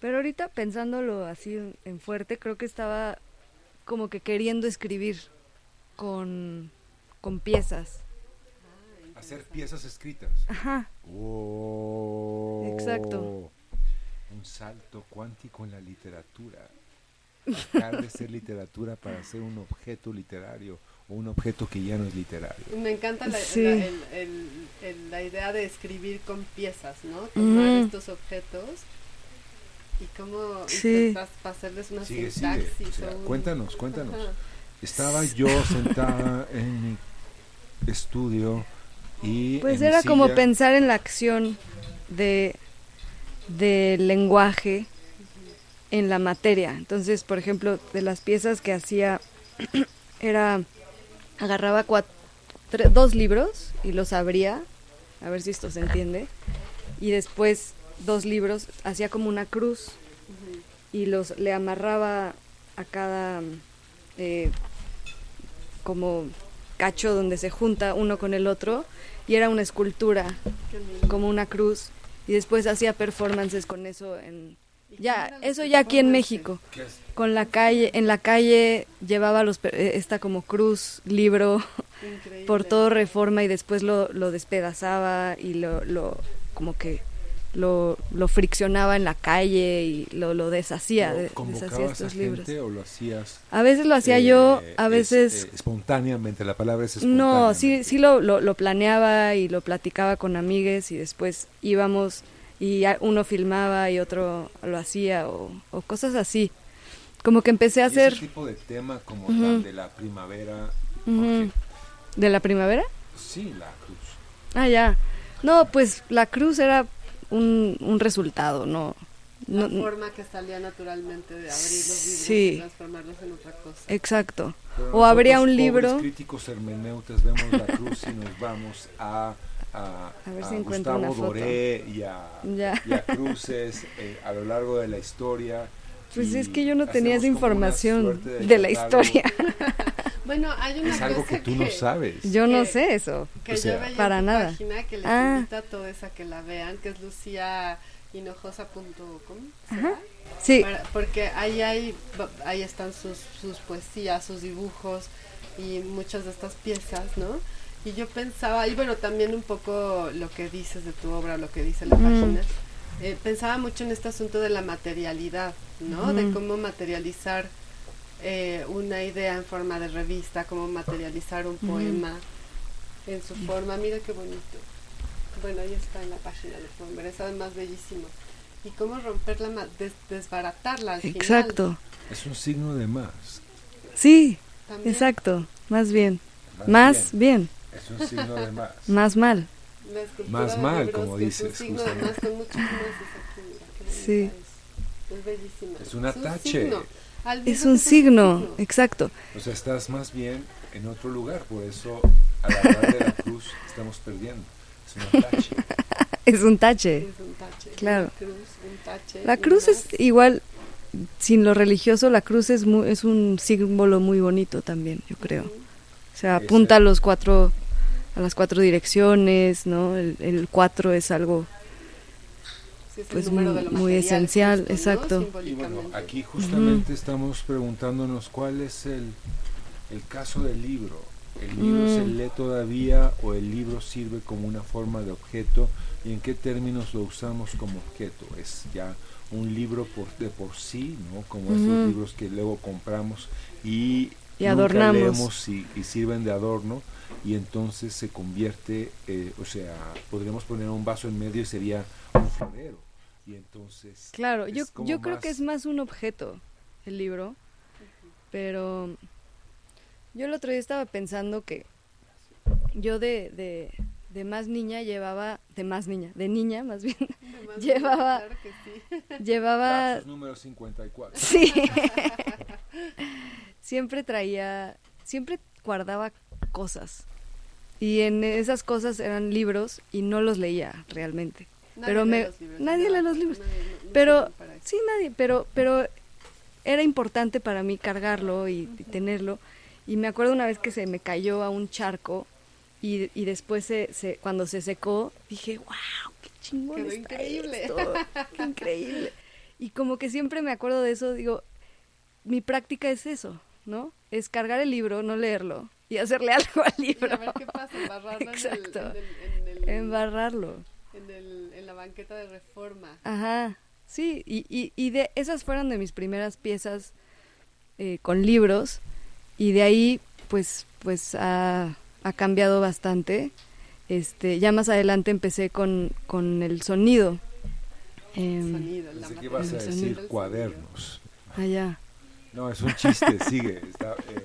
Pero ahorita pensándolo así en- en fuerte, creo que estaba como que queriendo escribir con, con piezas. Hacer piezas escritas. Ajá. Oh. Exacto. Un salto cuántico en la literatura. Dejar de ser literatura para ser un objeto literario o un objeto que ya no es literario. Me encanta la, Sí. la- el- el- el- la idea de escribir con piezas, ¿no? Tomar estos objetos y cómo Sí. intentas hacerles una Sigue, sigue. sintaxis. O sea, o un- cuéntanos, cuéntanos. Ajá. Estaba yo sentada en mi estudio y Pues era como pensar en la acción de del lenguaje en la materia. Entonces, por ejemplo, de las piezas que hacía [CLEARS THROAT] era agarraba dos libros y los abría, a ver si esto se entiende, y después dos libros hacía como una cruz y los le amarraba a cada eh, como cacho donde se junta uno con el otro y era una escultura como una cruz y después hacía performances con eso en ¿Y ya eso ya aquí en? México con la calle en la calle llevaba los per- eh, esta como cruz libro Increíble. por todo Reforma y después lo, lo despedazaba y lo, lo como que lo, lo friccionaba en la calle y lo, lo deshacía, ¿Lo de- deshacía ¿Convocabas a estos libros. gente o lo hacías? A veces lo hacía eh, yo, a es- veces eh, espontáneamente, la palabra es no, sí, espontáneamente. sí lo, lo, lo planeaba y lo platicaba con amigues y después íbamos y uno filmaba y otro lo hacía o, o cosas así. Como que empecé a hacer ese tipo de tema como Ujú. tal de la primavera. Ujú. ok, de la primavera. Sí, la cruz. Ah, ya. No, pues la cruz era un, un resultado, no. La no- forma que salía naturalmente de abrir los libros Sí. y transformarlos en otra cosa. exacto. Pero O habría un libro. críticos hermeneutas vemos la cruz y nos vamos a a, A ver a si Gustavo. Doré y a, y a cruces eh, a lo largo de la historia. Pues y es que yo no tenía esa información suerte de la historia. [LAUGHS] Bueno, hay una Es algo cosa que tú no sabes. Yo no Que- sé eso. que O sea, yo veía para nada. página que les Ah. invita a todos a que la vean, que es luciahinojosa.com. Ajá. Sí, Para- porque ahí hay, ahí están sus, sus poesías, sus dibujos y muchas de estas piezas, ¿no? Y yo pensaba, y bueno, también un poco lo que dices de tu obra, lo que dice la Mm. página, eh, pensaba mucho en este asunto de la materialidad, ¿no? De cómo materializar eh, una idea en forma de revista, cómo materializar un poema en su forma. Mira qué bonito. Bueno, ahí está en la página, lo pueden ver, es además bellísimo. Y cómo romperla, des- desbaratarla al final. exacto. Es un signo de más. Sí, También. exacto. Más bien. Más bien. bien. Es un signo de más. Más mal. La Más mal, como que es un dices, signo con muchos meses aquí, mira, qué Sí. Es. Es bellísima. Es un atache. Es un signo. Exacto. O sea, estás más bien en otro lugar, por eso al hablar de la cruz estamos perdiendo. Es un atache. [LAUGHS] Es un tache. Es un tache. Claro. Cruz, un tache. La cruz es igual, sin lo religioso, la cruz es, mu- es un símbolo muy bonito también, yo creo. O sea, apunta a los cuatro, a las cuatro direcciones, ¿no? El, el cuatro es algo, Sí, es el pues, muy material esencial, justo, ¿no? exacto. Y bueno, aquí justamente estamos preguntándonos cuál es el, el caso del libro. ¿El libro Mm. se lee todavía o el libro sirve como una forma de objeto? ¿Y en qué términos lo usamos como objeto? ¿Es ya un libro por, de por sí, ¿no? como Ujú. estos libros que luego compramos y, Y nunca adornamos. leemos y, y sirven de adorno? Y entonces se convierte, eh, o sea, podríamos poner un vaso en medio y sería un florero. Y entonces Claro, yo, yo creo que más- es más un objeto el libro, pero yo el otro día estaba pensando que yo de, de, de más niña llevaba, de más niña, de niña más bien, Además, [LAUGHS] llevaba- claro que sí. llevaba Lapsus número 54. [LAUGHS] Sí. [LAUGHS] siempre traía, siempre guardaba cosas. Y en esas cosas eran libros y no los leía realmente. pero lee me los libros, nadie no, lee los libros. nadie- no- no Pero-. Sí, nadie, pero pero era importante para mí cargarlo y, y tenerlo. Y me acuerdo una vez que se me cayó a un charco y, y después se, se- cuando se secó dije, wow, qué chingón Quedó está increíble". esto, qué increíble. Y como que siempre me acuerdo de eso, digo, mi práctica es eso, ¿no? Es cargar el libro, no leerlo [LAUGHS] y hacerle algo al Y libro. a ver qué pasa, embarrarlo en el- Exacto. en el- en el- Embarrarlo. en el- en la banqueta de reforma. Ajá, sí, y, y, y de esas fueron de mis primeras piezas eh, con libros y de ahí pues pues ha, ha cambiado bastante. Este, ya más adelante empecé con, con el sonido. Em, Sonido, la que ibas a decir sonido. cuadernos. allá. No, es un chiste, sigue. está, eh,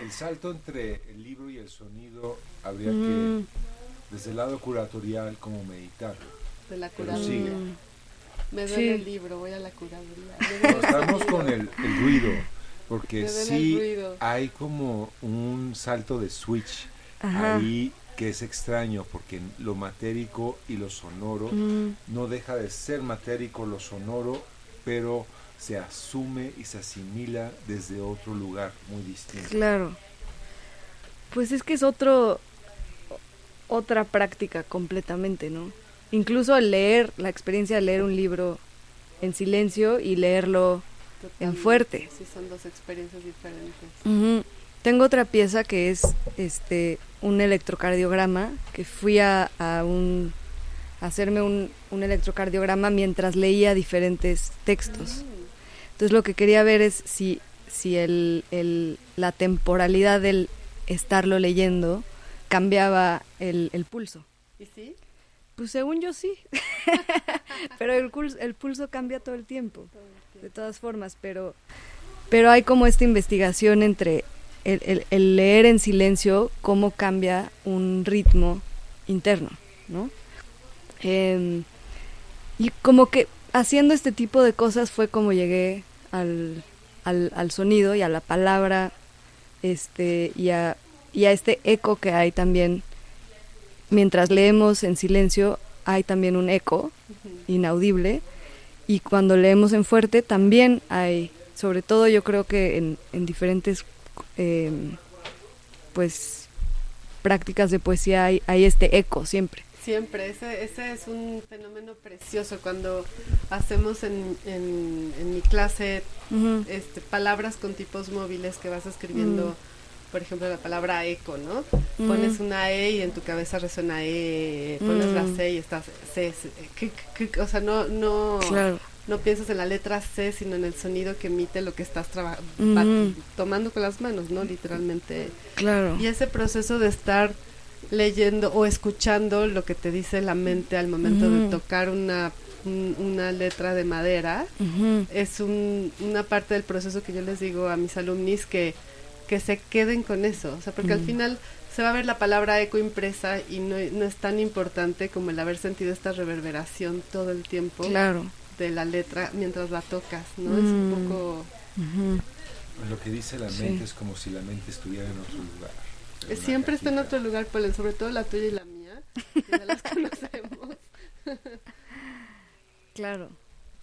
el salto entre el libro y el sonido habría que, Mm, desde el lado curatorial, como meditarlo. De la curaduría. Me duele Sí. el libro, voy a la curaduría. [LAUGHS] Estamos con el, el ruido, porque sí ruido. hay como un salto de switch Ajá. ahí que es extraño, porque lo matérico y lo sonoro mm, no deja de ser matérico lo sonoro, pero se asume y se asimila desde otro lugar muy distinto. claro. Pues es que es otro otra práctica completamente, ¿no? Incluso el leer, la experiencia de leer un libro en silencio y leerlo Totalmente. fuerte. Sí, son dos experiencias diferentes. Tengo otra pieza que es este un electrocardiograma que fui a, a un a hacerme un, un electrocardiograma mientras leía diferentes textos. Entonces lo que quería ver es si si el, el- la temporalidad del estarlo leyendo cambiaba el, el pulso. ¿Y sí? Pues según yo sí. [LAUGHS] pero el, pulso cambia todo el tiempo de todas formas, pero, pero hay como esta investigación entre el, el- el leer en silencio, cómo cambia un ritmo interno, ¿no? Em, y como que haciendo este tipo de cosas fue como llegué al, al, al sonido y a la palabra, este, y a, y a este eco que hay también. Mientras leemos en silencio, hay también un eco inaudible y cuando leemos en fuerte también hay, sobre todo yo creo que en, en diferentes eh, pues prácticas de poesía hay, hay este eco siempre. Siempre, ese, ese es un fenómeno precioso cuando hacemos en, en, en mi clase este, palabras con tipos móviles que vas escribiendo, por ejemplo, la palabra eco, ¿no? Pones una E y en tu cabeza resuena E, pones la. C y estás C, C, que- o sea, no, no, Claro. no piensas en la letra C, sino en el sonido que emite lo que estás tomando con las manos, ¿no? Literalmente. Claro. Y ese proceso de estar leyendo o escuchando lo que te dice la mente al momento de tocar una, un- una letra de madera, es un- una parte del proceso que yo les digo a mis alumnis que, que se queden con eso, o sea, porque al final se va a ver la palabra eco impresa y no, no es tan importante como el haber sentido esta reverberación todo el tiempo Claro. de la letra mientras la tocas, ¿no? Es un Mm. poco... Lo que dice la Sí. mente es como si la mente estuviera en otro lugar. Siempre está en otro lugar, Polen, sobre todo la tuya y la mía, que ya las [LAUGHS] conocemos. [LAUGHS] Claro.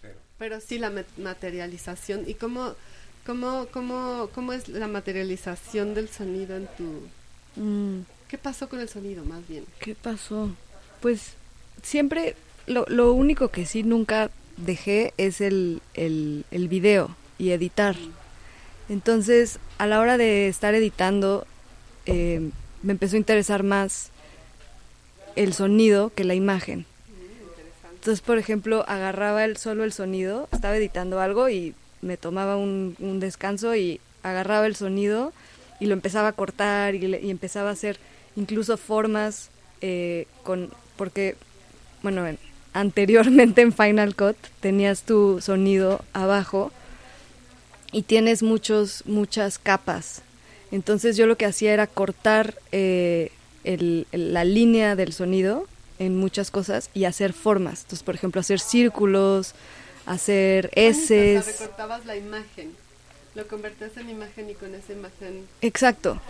Pero Pero sí la ma- materialización. ¿Y cómo, cómo, cómo, cómo es la materialización del sonido en tu... Mm. ¿Qué pasó con el sonido, más bien? ¿Qué pasó? Pues siempre, lo, lo único que sí nunca dejé es el, el, el video y editar. Entonces, a la hora de estar editando, eh, me empezó a interesar más el sonido que la imagen. Entonces, por ejemplo, agarraba el, solo el sonido, estaba editando algo y me tomaba un, descanso y agarraba el sonido y lo empezaba a cortar y, le- y empezaba a hacer incluso formas eh, con porque bueno en- anteriormente en Final Cut tenías tu sonido abajo y tienes muchos muchas capas entonces yo lo que hacía era cortar eh, el- la línea del sonido en muchas cosas y hacer formas entonces por ejemplo hacer círculos hacer O sea, eses recortabas la imagen. Lo convertías en imagen y con esa imagen... Exacto.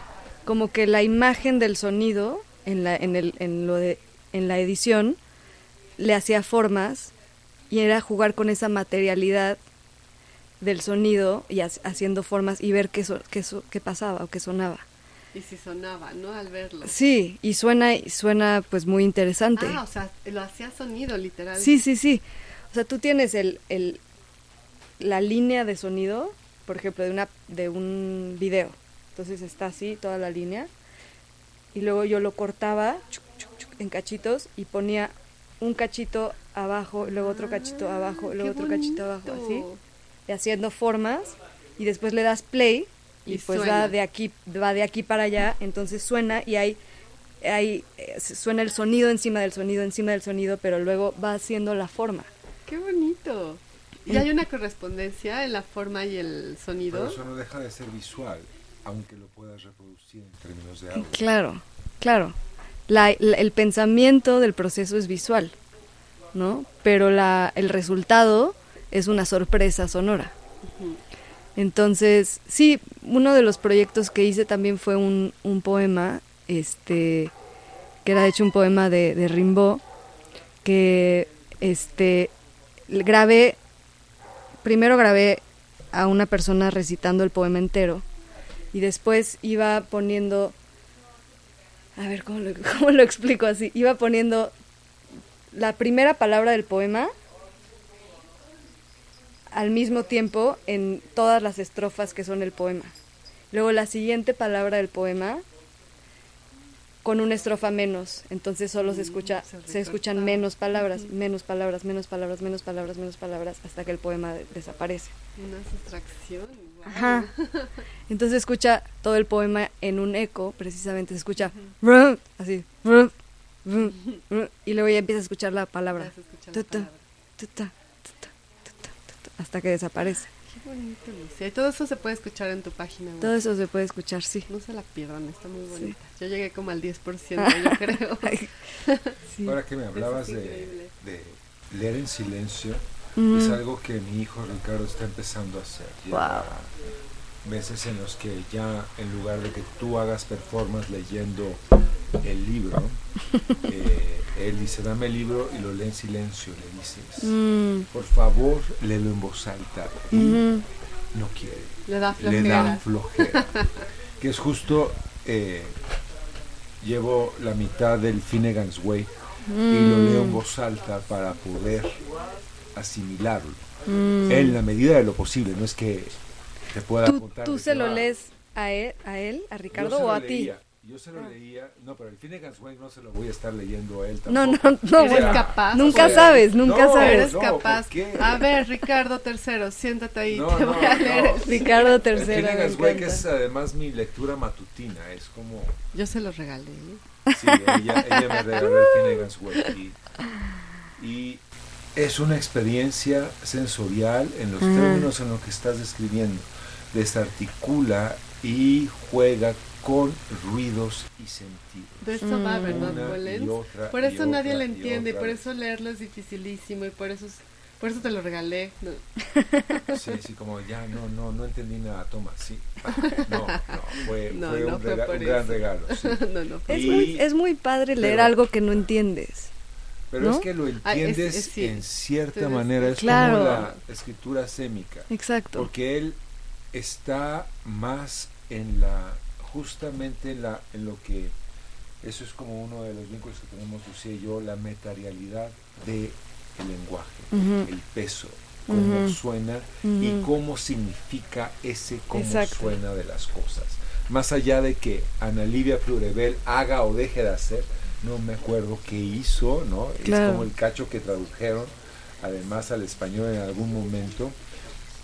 Como que la imagen del sonido en la, en el, en lo de, en la edición le hacía formas y era jugar con esa materialidad del sonido y ha- haciendo formas y ver qué, so- qué, so- qué pasaba o qué sonaba. Y si sonaba, ¿no? Al verlo. Sí, y suena, y suena pues muy interesante. Ah, o sea, lo hacía sonido, literal. Sí, sí, sí. O sea, tú tienes el, el, la línea de sonido, por ejemplo, de, una, de un video. Entonces está así toda la línea. Y luego yo lo cortaba chuc, chuc, chuc, en cachitos y ponía un cachito abajo, luego otro cachito Ah, abajo, y luego otro cachito abajo, así. Haciendo formas. Y después le das play y, Y pues suena. va de aquí va de aquí para allá. Entonces suena y hay hay, eh, suena el sonido encima del sonido, encima del sonido, pero luego va haciendo la forma. Qué bonito. ¿Y hay una correspondencia en la forma y el sonido? Pero eso no deja de ser visual, aunque lo puedas reproducir en términos de audio. Claro, claro. La- la- el pensamiento del proceso es visual, ¿no? Pero la, el resultado es una sorpresa sonora. Entonces, sí, uno de los proyectos que hice también fue un, un poema, este, que era de hecho un poema de, de Rimbaud, que este, grabé, primero grabé a una persona recitando el poema entero y después iba poniendo, a ver, ¿cómo lo, [LAUGHS] cómo lo explico así? Iba poniendo la primera palabra del poema al mismo tiempo en todas las estrofas que son el poema. Luego la siguiente palabra del poema con una estrofa menos, entonces solo se escucha, se se escuchan menos palabras, menos palabras, menos palabras, menos palabras, menos palabras, hasta que el poema de- desaparece. Una sustracción. Ajá. Entonces escucha todo el poema en un eco, precisamente se escucha así, y luego ya empieza a escuchar la palabra, palabras ta, tu, ta, tu, ta, hasta que desaparece. Qué bonito. Y todo eso se puede escuchar en tu página web. Todo eso se puede escuchar, sí. No se la pierdan, está muy Sí. bonita. Yo llegué como al 10%, yo [LAUGHS] creo. [LAUGHS] Sí. Ahora que me hablabas es de, de leer en silencio, Ujú. es algo que mi hijo Ricardo está empezando a hacer. Lleva veces en los que ya en lugar de que tú hagas performance leyendo el libro, eh, él dice, dame el libro y lo lee en silencio, le dices, Mm, por favor, léelo en voz alta. Y no quiere. Le da le da flojera. flojera. [LAUGHS] que es justo, eh, llevo la mitad del Finnegan's Way y lo leo en voz alta para poder asimilarlo. Mm. En la medida de lo posible, no es que te pueda ¿Tú, contar. tú se lo "Ah, lees a él, a, él, a Ricardo o a ti? Yo se lo leía, no, pero el Finnegan's Way no se lo voy a estar leyendo a él No, tampoco. no, no, ¿Eres bueno, capaz? nunca Pues, sabes, nunca no, sabes. Eres no, capaz. ¿por qué? A ver, Ricardo III, siéntate ahí. No, te no, voy a leer. no. el- Ricardo El III, me Finnegan's encanta. es además mi lectura matutina, es como... Yo se lo regalé. Sí, ella, ella me regaló el Finnegan's Way. Y, y es una experiencia sensorial en los Ajá. términos en los que estás describiendo. Desarticula y juega con ruidos y sentidos. De esto va, Mm. ¿verdad, otra Por eso nadie otra y entiende y por eso leerlo es dificilísimo y por eso es- por eso te lo regalé. No. Sí, sí, como ya no, no, no entendí nada, toma, sí. No, no, fue, [LAUGHS] No, fue no un, fue rega- por un gran eso. regalo. sí. [LAUGHS] no, no. fue- Es, muy, es muy padre leer pero- algo que no entiendes. Pero ¿No? es que lo Ah, es- entiendes es- sí. en cierta manera, es Claro. como la escritura sémica. Exacto. porque él está más en la justamente en la en lo que eso es como uno de los vínculos que tenemos Lucía y yo la materialidad de el lenguaje el peso cómo suena y cómo significa ese cómo Exacto. suena de las cosas. Más allá de que Ana Livia Plurebel haga o deje de hacer no me acuerdo qué hizo no Claro. es como el cacho que tradujeron además al español en algún momento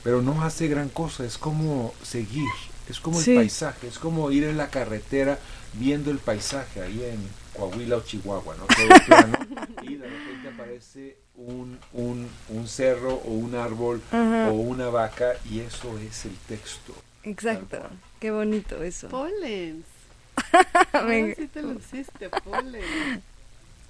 pero no hace gran cosa, es como seguir, es como Sí. el paisaje, es como ir en la carretera viendo el paisaje ahí en Coahuila o Chihuahua, ¿no? Todo plano, [LAUGHS] y de repente aparece un, un, un cerro o un árbol o una vaca y eso es el texto. Exacto. Qué bonito eso. Pollens. [LAUGHS] Me- sí te luciste, Pollens.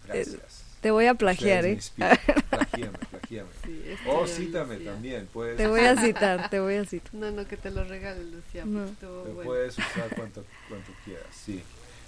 Gracias. Te voy a plagiar, ¿eh? inspiran. Plagiame, plagiame. Sí, esto O cítame Lucía. también, puedes, Te voy a citar, te voy a citar. No, no, que te lo regale, Lucía. No. Lo bueno. puedes usar cuanto, cuanto quieras, sí.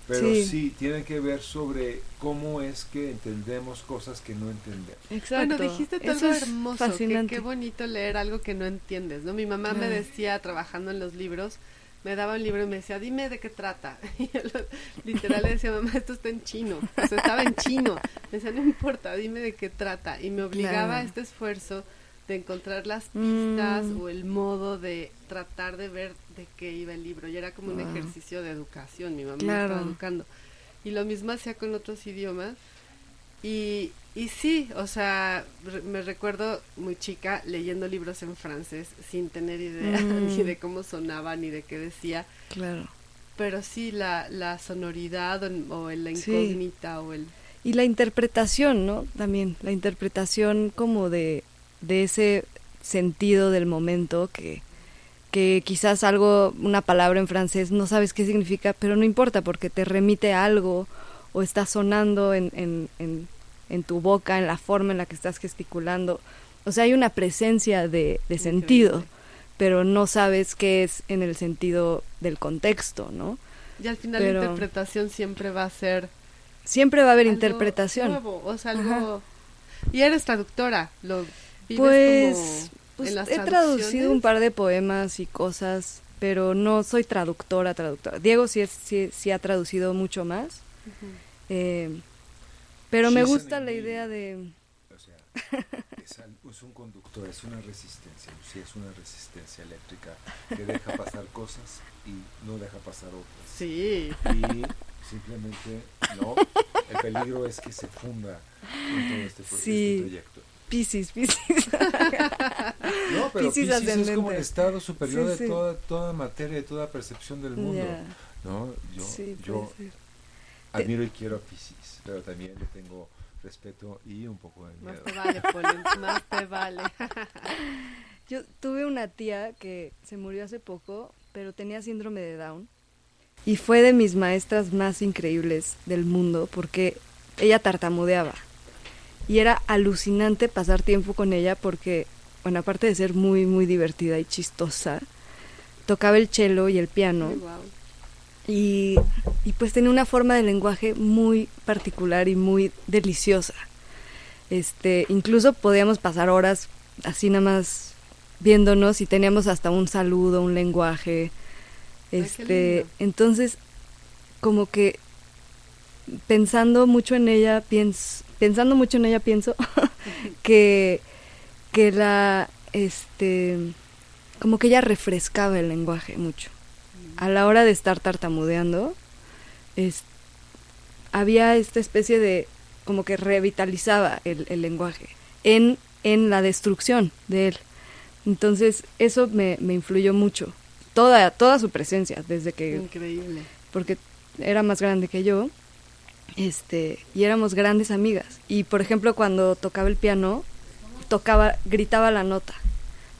Pero Sí. sí. tiene que ver sobre cómo es que entendemos cosas que no entendemos. Exacto. Bueno, dijiste todo Eso algo es hermoso, que qué bonito leer algo que no entiendes, ¿no? Mi mamá me decía, trabajando en los libros, me daba un libro y me decía, dime de qué trata. [LAUGHS] Y yo lo- literal le decía, mamá, esto está en chino. O sea, estaba en chino. Me decía, no importa, dime de qué trata. Y me obligaba a Claro. este esfuerzo de encontrar las pistas Mm. o el modo de tratar de ver de qué iba el libro. Y era como un ejercicio de educación, mi mamá me estaba educando. Y lo mismo hacía con otros idiomas. Y, y sí, o sea, re- me recuerdo muy chica leyendo libros en francés sin tener idea [LAUGHS] Mm. ni de cómo sonaba ni de qué decía, Claro. pero sí la, la sonoridad o, o la Sí. incógnita o el... Y la interpretación, ¿no? También, la interpretación como de, de ese sentido del momento que, que quizás algo, una palabra en francés, no sabes qué significa, pero no importa porque te remite a algo o está sonando en, en, en, en tu boca, en la forma en la que estás gesticulando. O sea, hay una presencia de, de sentido, pero no sabes qué es en el sentido del contexto, ¿no? Y al final Pero- la interpretación siempre va a ser... Siempre va a haber algo interpretación. nuevo, o sea, algo... Y eres traductora, lo vives Pues, como pues en las he traducido un par de poemas y cosas, pero no soy traductora, traductora. Diego sí, es, sí, sí ha traducido mucho más, Ujú. Eh, pero me She's gusta la idea de... O sea, es, al- es un conductor, es una resistencia, sí, es una resistencia eléctrica que deja pasar cosas y no deja pasar otras. Sí. Y simplemente, no, el peligro es que se funda en todo este, Sí. este trayecto. Piscis, Piscis. [LAUGHS] No, pero Piscis es como el estado superior Sí, de sí. toda, toda materia, de toda percepción del mundo. ¿no? Yo, sí, yo puede ser. Admiro y quiero a Piscis, pero también le tengo respeto y un poco de Más miedo. te vale, [LAUGHS] más te vale. Yo tuve una tía que se murió hace poco, pero tenía síndrome de Down. Y fue de mis maestras más increíbles del mundo porque ella tartamudeaba. Y era alucinante pasar tiempo con ella porque, bueno, aparte de ser muy, muy divertida y chistosa, tocaba el cello y el piano. Guau. Y, y pues tenía una forma de lenguaje muy particular y muy deliciosa. Este, incluso podíamos pasar horas así nada más viéndonos y teníamos hasta un saludo, un lenguaje. Este, entonces como que pensando mucho en ella, pienso, pensando mucho en ella pienso [LAUGHS] que que la este como que ella refrescaba el lenguaje mucho a la hora de estar tartamudeando, es, había esta especie de, como que revitalizaba el, el lenguaje en, en la destrucción de él. Entonces, eso me, me influyó mucho. Toda, toda su presencia, desde que, Increíble. porque era más grande que yo, este, y éramos grandes amigas. Y, por ejemplo, cuando tocaba el piano, tocaba, gritaba la nota.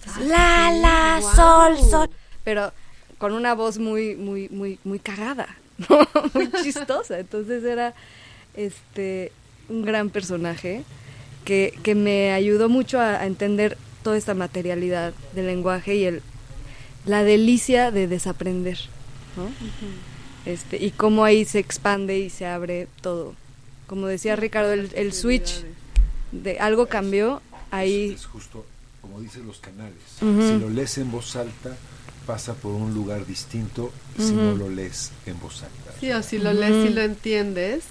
Entonces, la, la, sol, sol. Pero con una voz muy, muy, muy, muy cagada, [LAUGHS] ¿no? muy chistosa. Entonces era este un gran personaje que, que me ayudó mucho a, a entender toda esta materialidad del lenguaje y el la delicia de desaprender, ¿no? Este, y cómo ahí se expande y se abre todo. Como decía Ricardo, el, el switch de algo cambió, ahí Es, es justo, como dicen los canales. Ujú. Si lo lees en voz alta, pasa por un lugar distinto si no lo lees en voz alta. Sí, o si lo lees y lo entiendes,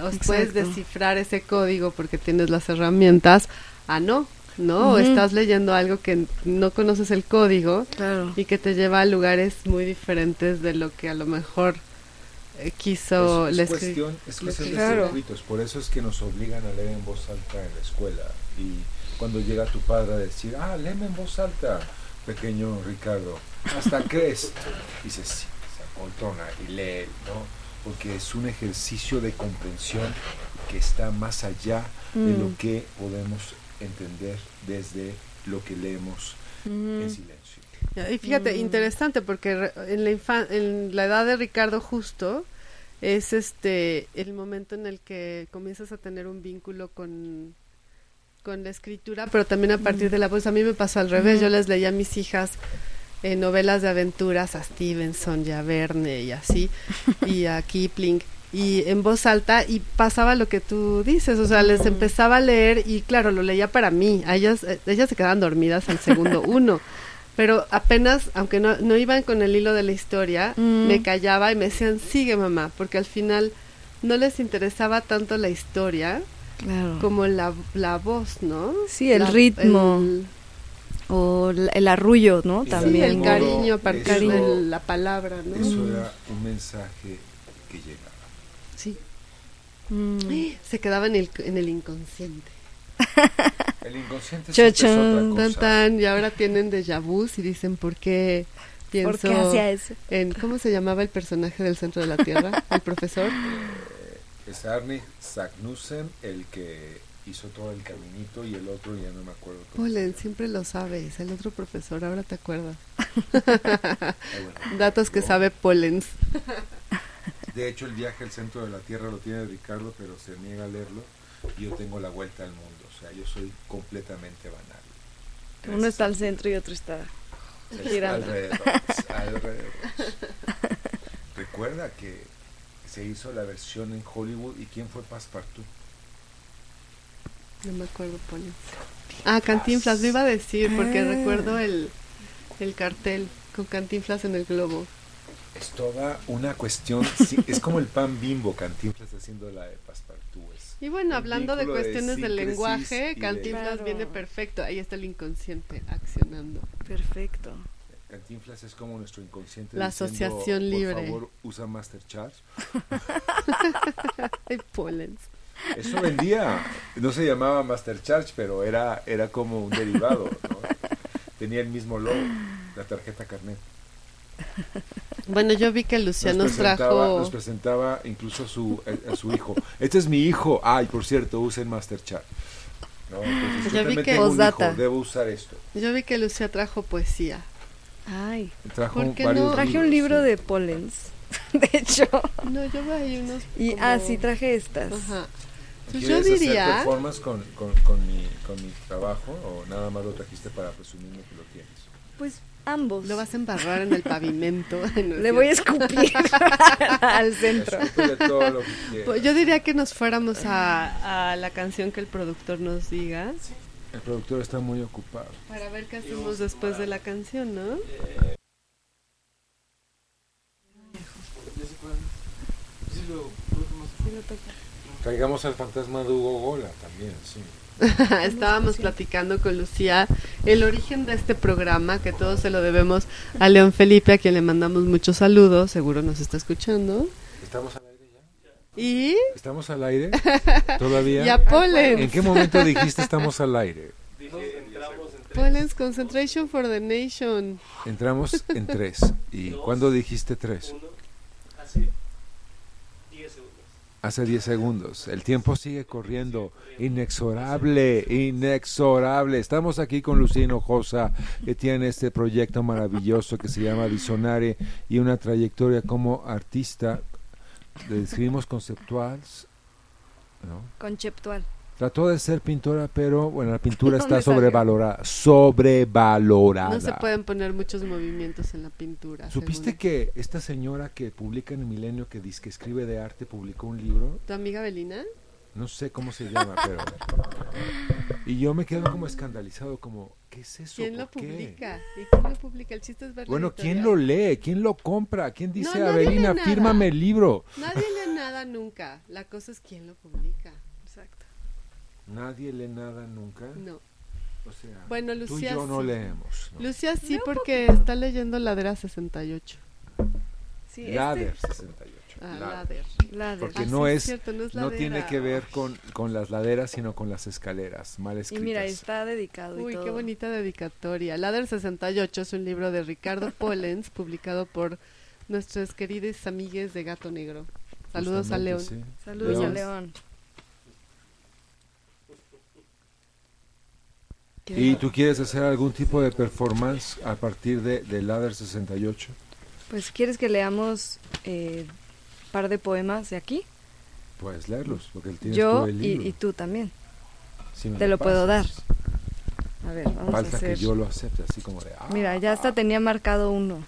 o puedes descifrar ese código porque tienes las herramientas. Ah, no, no, o Ujú. estás leyendo algo que no conoces el código claro. y que te lleva a lugares muy diferentes de lo que a lo mejor eh, quiso es, la es cuestión, es cuestión de Claro. circuitos, por eso es que nos obligan a leer en voz alta en la escuela. Y cuando llega tu padre a decir, ah, léeme en voz alta, pequeño Ricardo, hasta crees. Dices, sí, se apoltrona y lee, ¿no? Porque es un ejercicio de comprensión que está más allá de Mm. lo que podemos entender desde lo que leemos en Ujú. silencio. Y fíjate, Mm. interesante porque re- en la, infan- en la edad de Ricardo justo es este el momento en el que comienzas a tener un vínculo con, con la escritura, pero también a partir Mm. de la voz. A mí me pasó al revés, yo les leía a mis hijas eh, novelas de aventuras a Stevenson y a Verne y así, y a [LAUGHS] Kipling, y en voz alta, y pasaba lo que tú dices, o sea, les empezaba a leer, y claro, lo leía para mí, a ellas, eh, ellas se quedaban dormidas al segundo [LAUGHS] uno. Pero apenas, aunque no, no iban con el hilo de la historia, Mm. me callaba y me decían, sigue mamá, porque al final no les interesaba tanto la historia Claro. como la, la voz, ¿no? Sí, el La- ritmo. el- O el, el arrullo, ¿no? También. el cariño a partir eso- de la palabra, ¿no? Eso era un mensaje que llegaba. Sí. Mm. Se quedaba en el, en el inconsciente. El inconsciente siempre es otra Tan, cosa. tan, y ahora tienen déjà vus y dicen, ¿por qué pienso ¿Por qué hacía eso? en... ¿Cómo se llamaba el personaje del centro de la Tierra? ¿El profesor? [LAUGHS] Es Arne Sagnussen el que hizo todo el caminito y el otro ya no me acuerdo. Polen, siempre lo sabes. El otro profesor, ahora te acuerdas. [LAUGHS] Ah, bueno. Datos que No. sabe Pollens. De hecho, el viaje al centro de la Tierra lo tiene Ricardo, pero se niega a leerlo. Y yo tengo la vuelta al mundo. O sea, yo soy completamente banal. Uno está al centro y otro está. Es girando. alrededor, alrededor. [LAUGHS] Recuerda que se hizo la versión en Hollywood y quién fue Passepartout. No me acuerdo, Pollens. Ah, Cantinflas, lo iba a decir porque Ah. recuerdo el, el cartel con Cantinflas en el globo. Es toda una cuestión, sí, es como el pan bimbo, Cantinflas haciendo la de Passepartout. es Y bueno, hablando de cuestiones del síncresis lenguaje, de- Cantinflas Claro. viene perfecto. Ahí está el inconsciente accionando. Perfecto. Cantinflas es como nuestro inconsciente. La diciendo, asociación libre". Por favor, usa Master Charles. [LAUGHS] Ay, Pollens. Eso vendía. No se llamaba Master Charge, pero era, era como un derivado. ¿no? Tenía el mismo logo, la tarjeta carnet. Bueno, yo vi que Lucía nos, presentaba, trajo... nos presentaba incluso a su, a, a su hijo. Este es mi hijo. Ay, por cierto, usen Master Charge. No, Ya yo vi que- hijo, debo usar esto. Yo vi que Lucía trajo poesía. Ay. Trajo ¿Por qué varios no? Traje un libros, libro sí. de Pollens. [LAUGHS] De hecho. No, yo ahí unos... Y, como- ah, sí, traje estas. Ajá. Pues yo ¿Quieres hacer diría... performance con, con, con, mi, con mi trabajo o nada más lo trajiste para presumirme que lo tienes? Pues ambos. Lo vas a embarrar en el pavimento. [LAUGHS] No Le voy a escupir [LAUGHS] al centro. Escúpele todo lo que quieras. Pues yo diría que nos fuéramos a, a la canción que el productor nos diga El productor está muy ocupado. para ver qué hacemos después de la canción, ¿no? Traigamos al fantasma de Hugo Gola también, sí. [LAUGHS] Estábamos platicando con Lucía el origen de este programa, que todo se lo debemos a León Felipe, a quien le mandamos muchos saludos, seguro nos está escuchando. ¿Estamos aire ya? Y, ¿Estamos al aire? [LAUGHS] ¿Todavía? y a Pollens. ¿En qué momento dijiste estamos al aire? Pollens Concentration for the Nation. Entramos en tres. ¿Y cuándo dijiste tres? Hace 10 segundos. Hace 10 segundos. El tiempo sigue corriendo. Inexorable, inexorable. Estamos aquí con Lucía Hinojosa, que tiene este proyecto maravilloso que se llama Visionare y una trayectoria como artista. Le describimos conceptuales. ¿no? Conceptual. Trató de ser pintora, pero bueno, la pintura [LAUGHS] está sobrevalorada. Sobrevalorada. No se pueden poner muchos movimientos en la pintura. ¿Supiste según que esta señora que publica en el Milenio, que dice que escribe de arte, publicó un libro? ¿Tu amiga Belina? No sé cómo se llama, pero... Y yo me quedo como escandalizado, como, ¿qué es eso? ¿Quién lo publica? ¿Y quién lo publica? El chiste es ver la Bueno, ¿quién lo lee? ¿Quién lo compra? ¿Quién dice, nadie Avelina, fírmame el libro? Nadie lee nada nunca. La cosa es quién lo publica. Exacto. Nadie lee nada nunca. No. O sea, Bueno, tú y Lucía yo no sí. leemos. ¿no? Lucía sí, porque está leyendo Ladera 68. Sí, Ladder este- 68. Ah. Ladder. Ladder. Porque Ah, no sí, es, cierto, no es no tiene que ver con, con las laderas, sino con las escaleras, mal Y escritas. mira, está dedicado y Uy, todo. qué bonita dedicatoria. Ladder 68 es un libro de Ricardo [LAUGHS] Pollens, publicado por nuestros queridos amigues de Gato Negro. Saludos a León. Justamente, sí. Saludos a León. León. ¿Y tú quieres hacer algún tipo de performance a partir de, de Ladder 68? Pues, ¿quieres que leamos eh, par de poemas de aquí? Puedes leerlos, porque él tiene Yo todo el y, libro. y tú también. Si te lo puedo pasas. A ver, vamos a Falta hacer. que yo lo acepte, así como de... ah, Mira, ya hasta tenía marcado uno.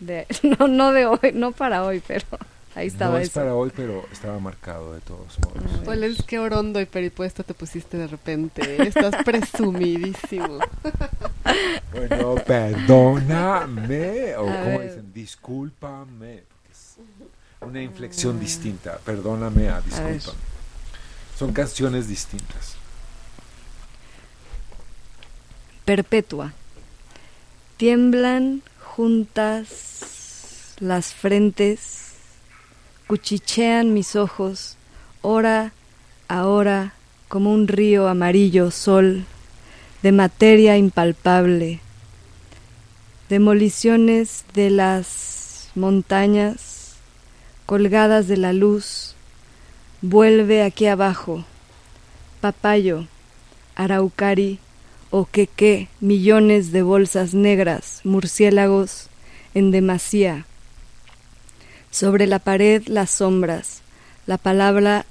De, [LAUGHS] no, no de hoy, no para hoy, pero ahí estaba no es eso. para hoy, pero estaba marcado de todos modos. A. Pues es que orondo y peripuesto te pusiste de repente. Estás [LAUGHS] presumidísimo. Bueno, perdóname, o [LAUGHS] A como dicen, discúlpame, una inflexión distinta, perdóname a ver. discúlpame. Son canciones distintas. Perpetua. Tiemblan juntas las frentes, cuchichean mis ojos, hora a hora, como un río amarillo sol, de materia impalpable. Demoliciones de las montañas, colgadas de la luz, vuelve aquí abajo. Papayo, araucari, o que qué millones de bolsas negras, murciélagos en demasía. Sobre la pared las sombras, la palabra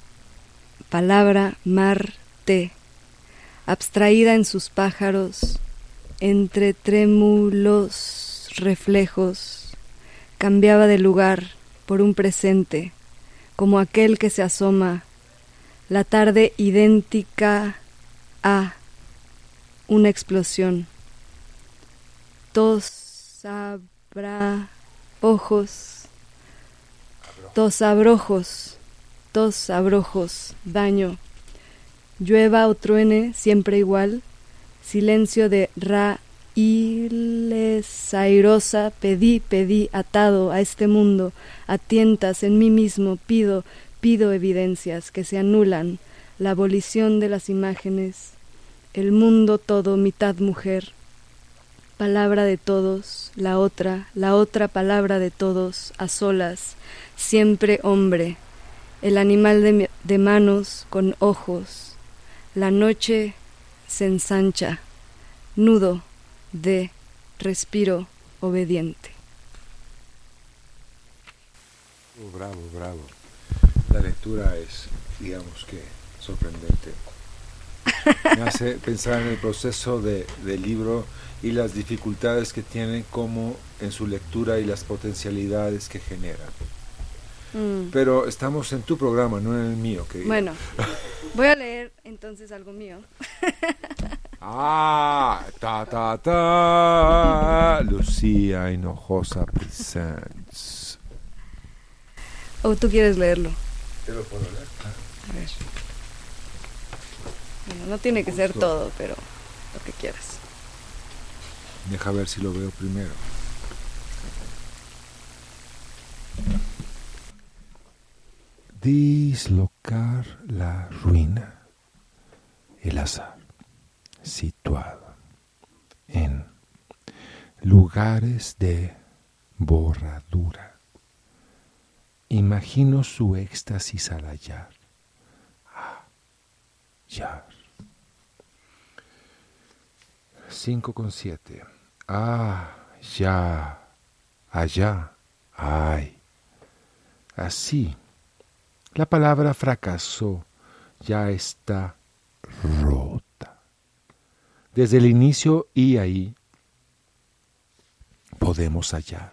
palabra Marte, abstraída en sus pájaros, entre trémulos reflejos, cambiaba de lugar por un presente, como aquel que se asoma, la tarde idéntica a una explosión. Tos abra ojos, tos abrojos, tos abrojos, daño. Llueva o truene, siempre igual, silencio de raíles airosa, pedí, pedí, atado a este mundo, a tientas en mí mismo, pido, pido evidencias que se anulan, la abolición de las imágenes, el mundo todo mitad mujer, palabra de todos, la otra, la otra palabra de todos, a solas, siempre hombre, el animal de, de manos con ojos, la noche se ensancha, nudo de respiro obediente. Oh, bravo, bravo. La lectura es, digamos que, sorprendente. Me hace [LAUGHS] pensar en el proceso de, del libro y las dificultades que tiene como en su lectura y las potencialidades que generan. Mm. Pero estamos en tu programa, no en el mío. querida. Bueno, [LAUGHS] voy a leer entonces algo mío. [LAUGHS] Ah, ta, ta, ta. Lucía Hinojosa Presents. ¿O tú quieres leerlo? ¿Te lo puedo leer? A ver. Bueno, no tiene que ser todo, pero lo que quieras. Deja ver si lo veo primero. Dislocar la ruina, el azar, situado en lugares de borradura. Imagino su éxtasis al hallar. Ah, ya. 5 con 7. Ah, ya, allá, ay. Así. La palabra fracasó, ya está rota. Desde el inicio y ahí podemos hallar.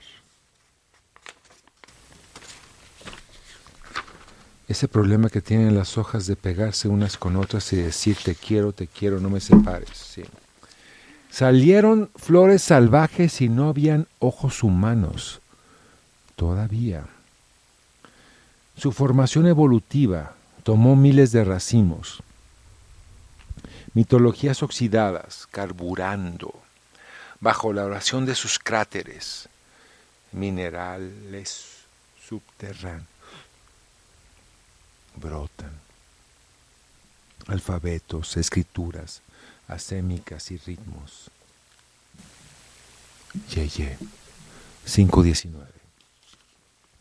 Ese problema que tienen las hojas de pegarse unas con otras y decir te quiero, te quiero, no me separes. Sí. Salieron flores salvajes y no habían ojos humanos todavía. Su formación evolutiva tomó miles de racimos, mitologías oxidadas, carburando, bajo la oración de sus cráteres, minerales subterráneos, brotan, alfabetos, escrituras, asémicas y ritmos. Yeye, 519.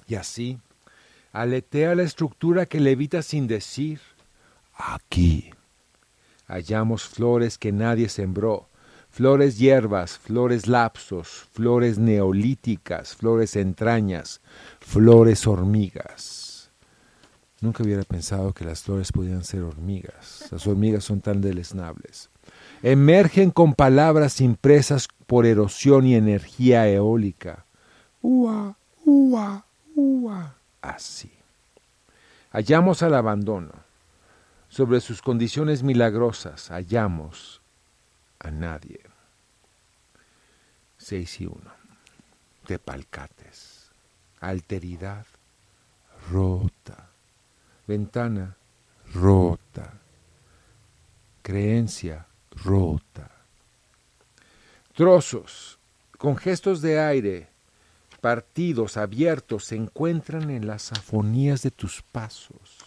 Y así, aletea la estructura que levita sin decir, aquí. Hallamos flores que nadie sembró, flores hierbas, flores lapsos, flores neolíticas, flores entrañas, flores hormigas. Nunca hubiera pensado que las flores podían ser hormigas. Las hormigas son tan deleznables. emergen con palabras impresas por erosión y energía eólica. Ua, ua, ua. Así. Hallamos al abandono. Sobre sus condiciones milagrosas hallamos a nadie. 6 y 1. Tepalcates. Alteridad rota. Ventana rota. Creencia rota. Trozos con gestos de aire, partidos abiertos, se encuentran en las afonías de tus pasos.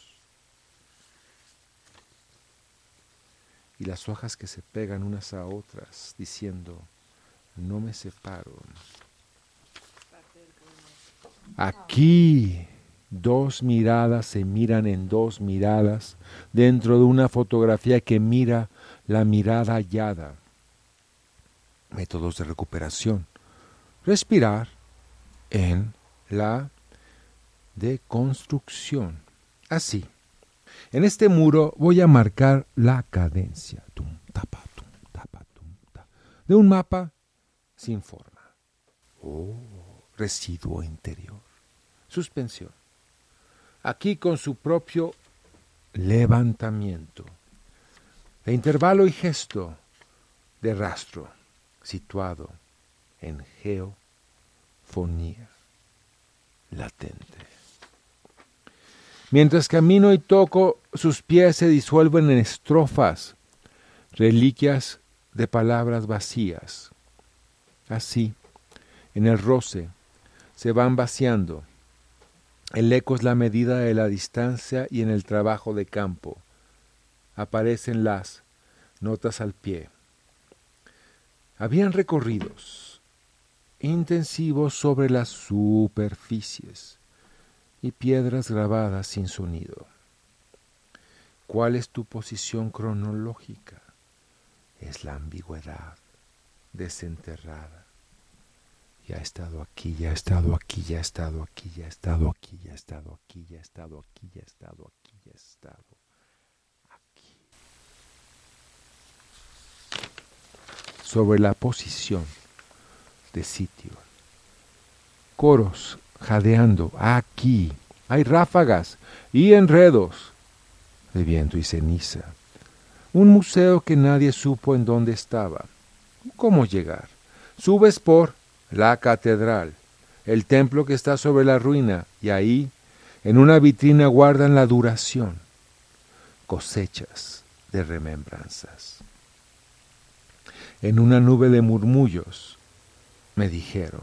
Y las hojas que se pegan unas a otras, diciendo, no me separo. Aquí dos miradas se miran en dos miradas dentro de una fotografía que mira la mirada hallada. Métodos de recuperación. Respirar en la deconstrucción. Así. En este muro voy a marcar la cadencia tapa, tapa, de un mapa sin forma. Oh, residuo interior. Suspensión. Aquí con su propio levantamiento. De intervalo y gesto de rastro situado en geofonía latente. Mientras camino y toco, sus pies se disuelven en estrofas, reliquias de palabras vacías. Así, en el roce, se van vaciando. El eco es la medida de la distancia y en el trabajo de campo aparecen las notas al pie. Habían recorridos intensivos sobre las superficies y piedras grabadas sin sonido. ¿Cuál es tu posición cronológica? Es la ambigüedad desenterrada. Ya ha estado aquí, ya ha estado aquí, ya ha estado aquí, ya ha estado aquí, ya ha estado aquí, ya ha estado aquí, ya ha estado aquí, ya ha estado aquí. Sobre la posición de sitio. Coros jadeando aquí. Hay ráfagas y enredos de viento y ceniza. Un museo que nadie supo en dónde estaba. ¿Cómo llegar? Subes por la catedral, el templo que está sobre la ruina, y ahí, en una vitrina, guardan la duración, cosechas de remembranzas. En una nube de murmullos me dijeron,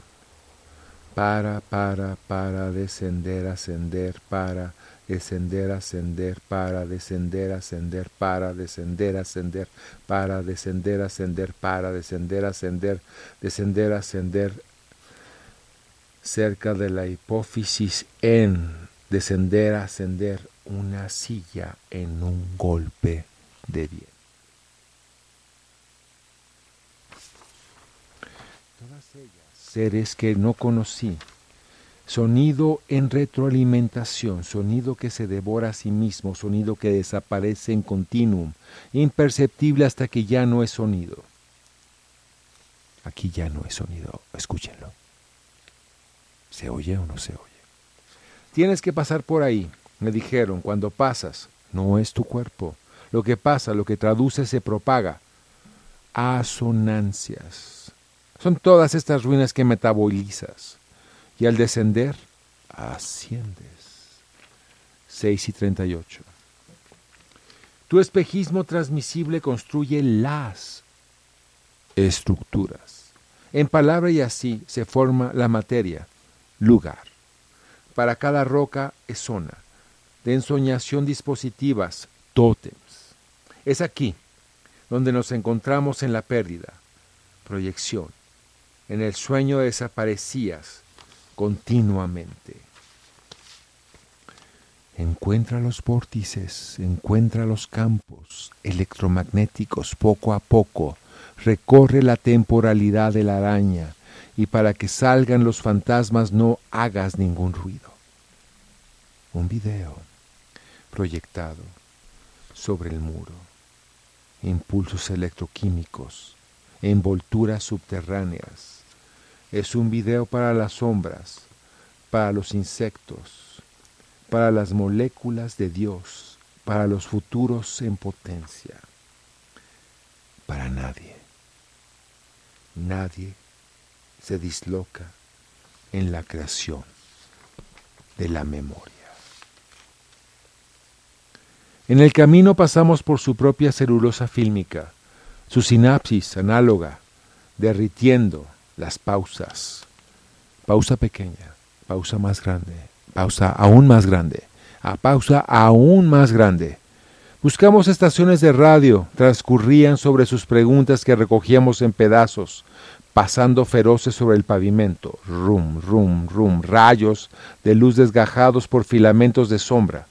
para, para, para, descender, ascender, para, descender, ascender, para, descender, ascender, para, descender, ascender, para, descender, ascender, para, descender, ascender, descender, ascender, cerca de la hipófisis en, descender, ascender, una silla en un golpe de viento. Todas ellas, seres que no conocí, sonido en retroalimentación, sonido que se devora a sí mismo, sonido que desaparece en continuum, imperceptible hasta que ya no es sonido. Aquí ya no es sonido, escúchenlo. ¿Se oye o no se oye? Tienes que pasar por ahí, me dijeron, cuando pasas, no es tu cuerpo. Lo que pasa, lo que traduce, se propaga. Asonancias. Son todas estas ruinas que metabolizas y al descender asciendes. 6 y 38. Tu espejismo transmisible construye las estructuras. En palabra y así se forma la materia, lugar. Para cada roca es zona. De ensoñación dispositivas, tótems. Es aquí donde nos encontramos en la pérdida, proyección. En el sueño desaparecías, continuamente. Encuentra los vórtices, encuentra los campos electromagnéticos poco a poco, recorre la temporalidad de la araña y para que salgan los fantasmas no hagas ningún ruido. Un video proyectado sobre el muro. impulsos electroquímicos, envolturas subterráneas. Es un video para las sombras, para los insectos, para las moléculas de Dios, para los futuros en potencia. Para nadie. Nadie se disloca en la creación de la memoria. En el camino pasamos por su propia celulosa fílmica, su sinapsis análoga, derritiendo las pausas. Pausa pequeña, pausa más grande, pausa aún más grande, a pausa aún más grande. Buscamos estaciones de radio, transcurrían sobre sus preguntas que recogíamos en pedazos, pasando feroces sobre el pavimento, rum, rum, rum, rayos de luz desgajados por filamentos de sombra,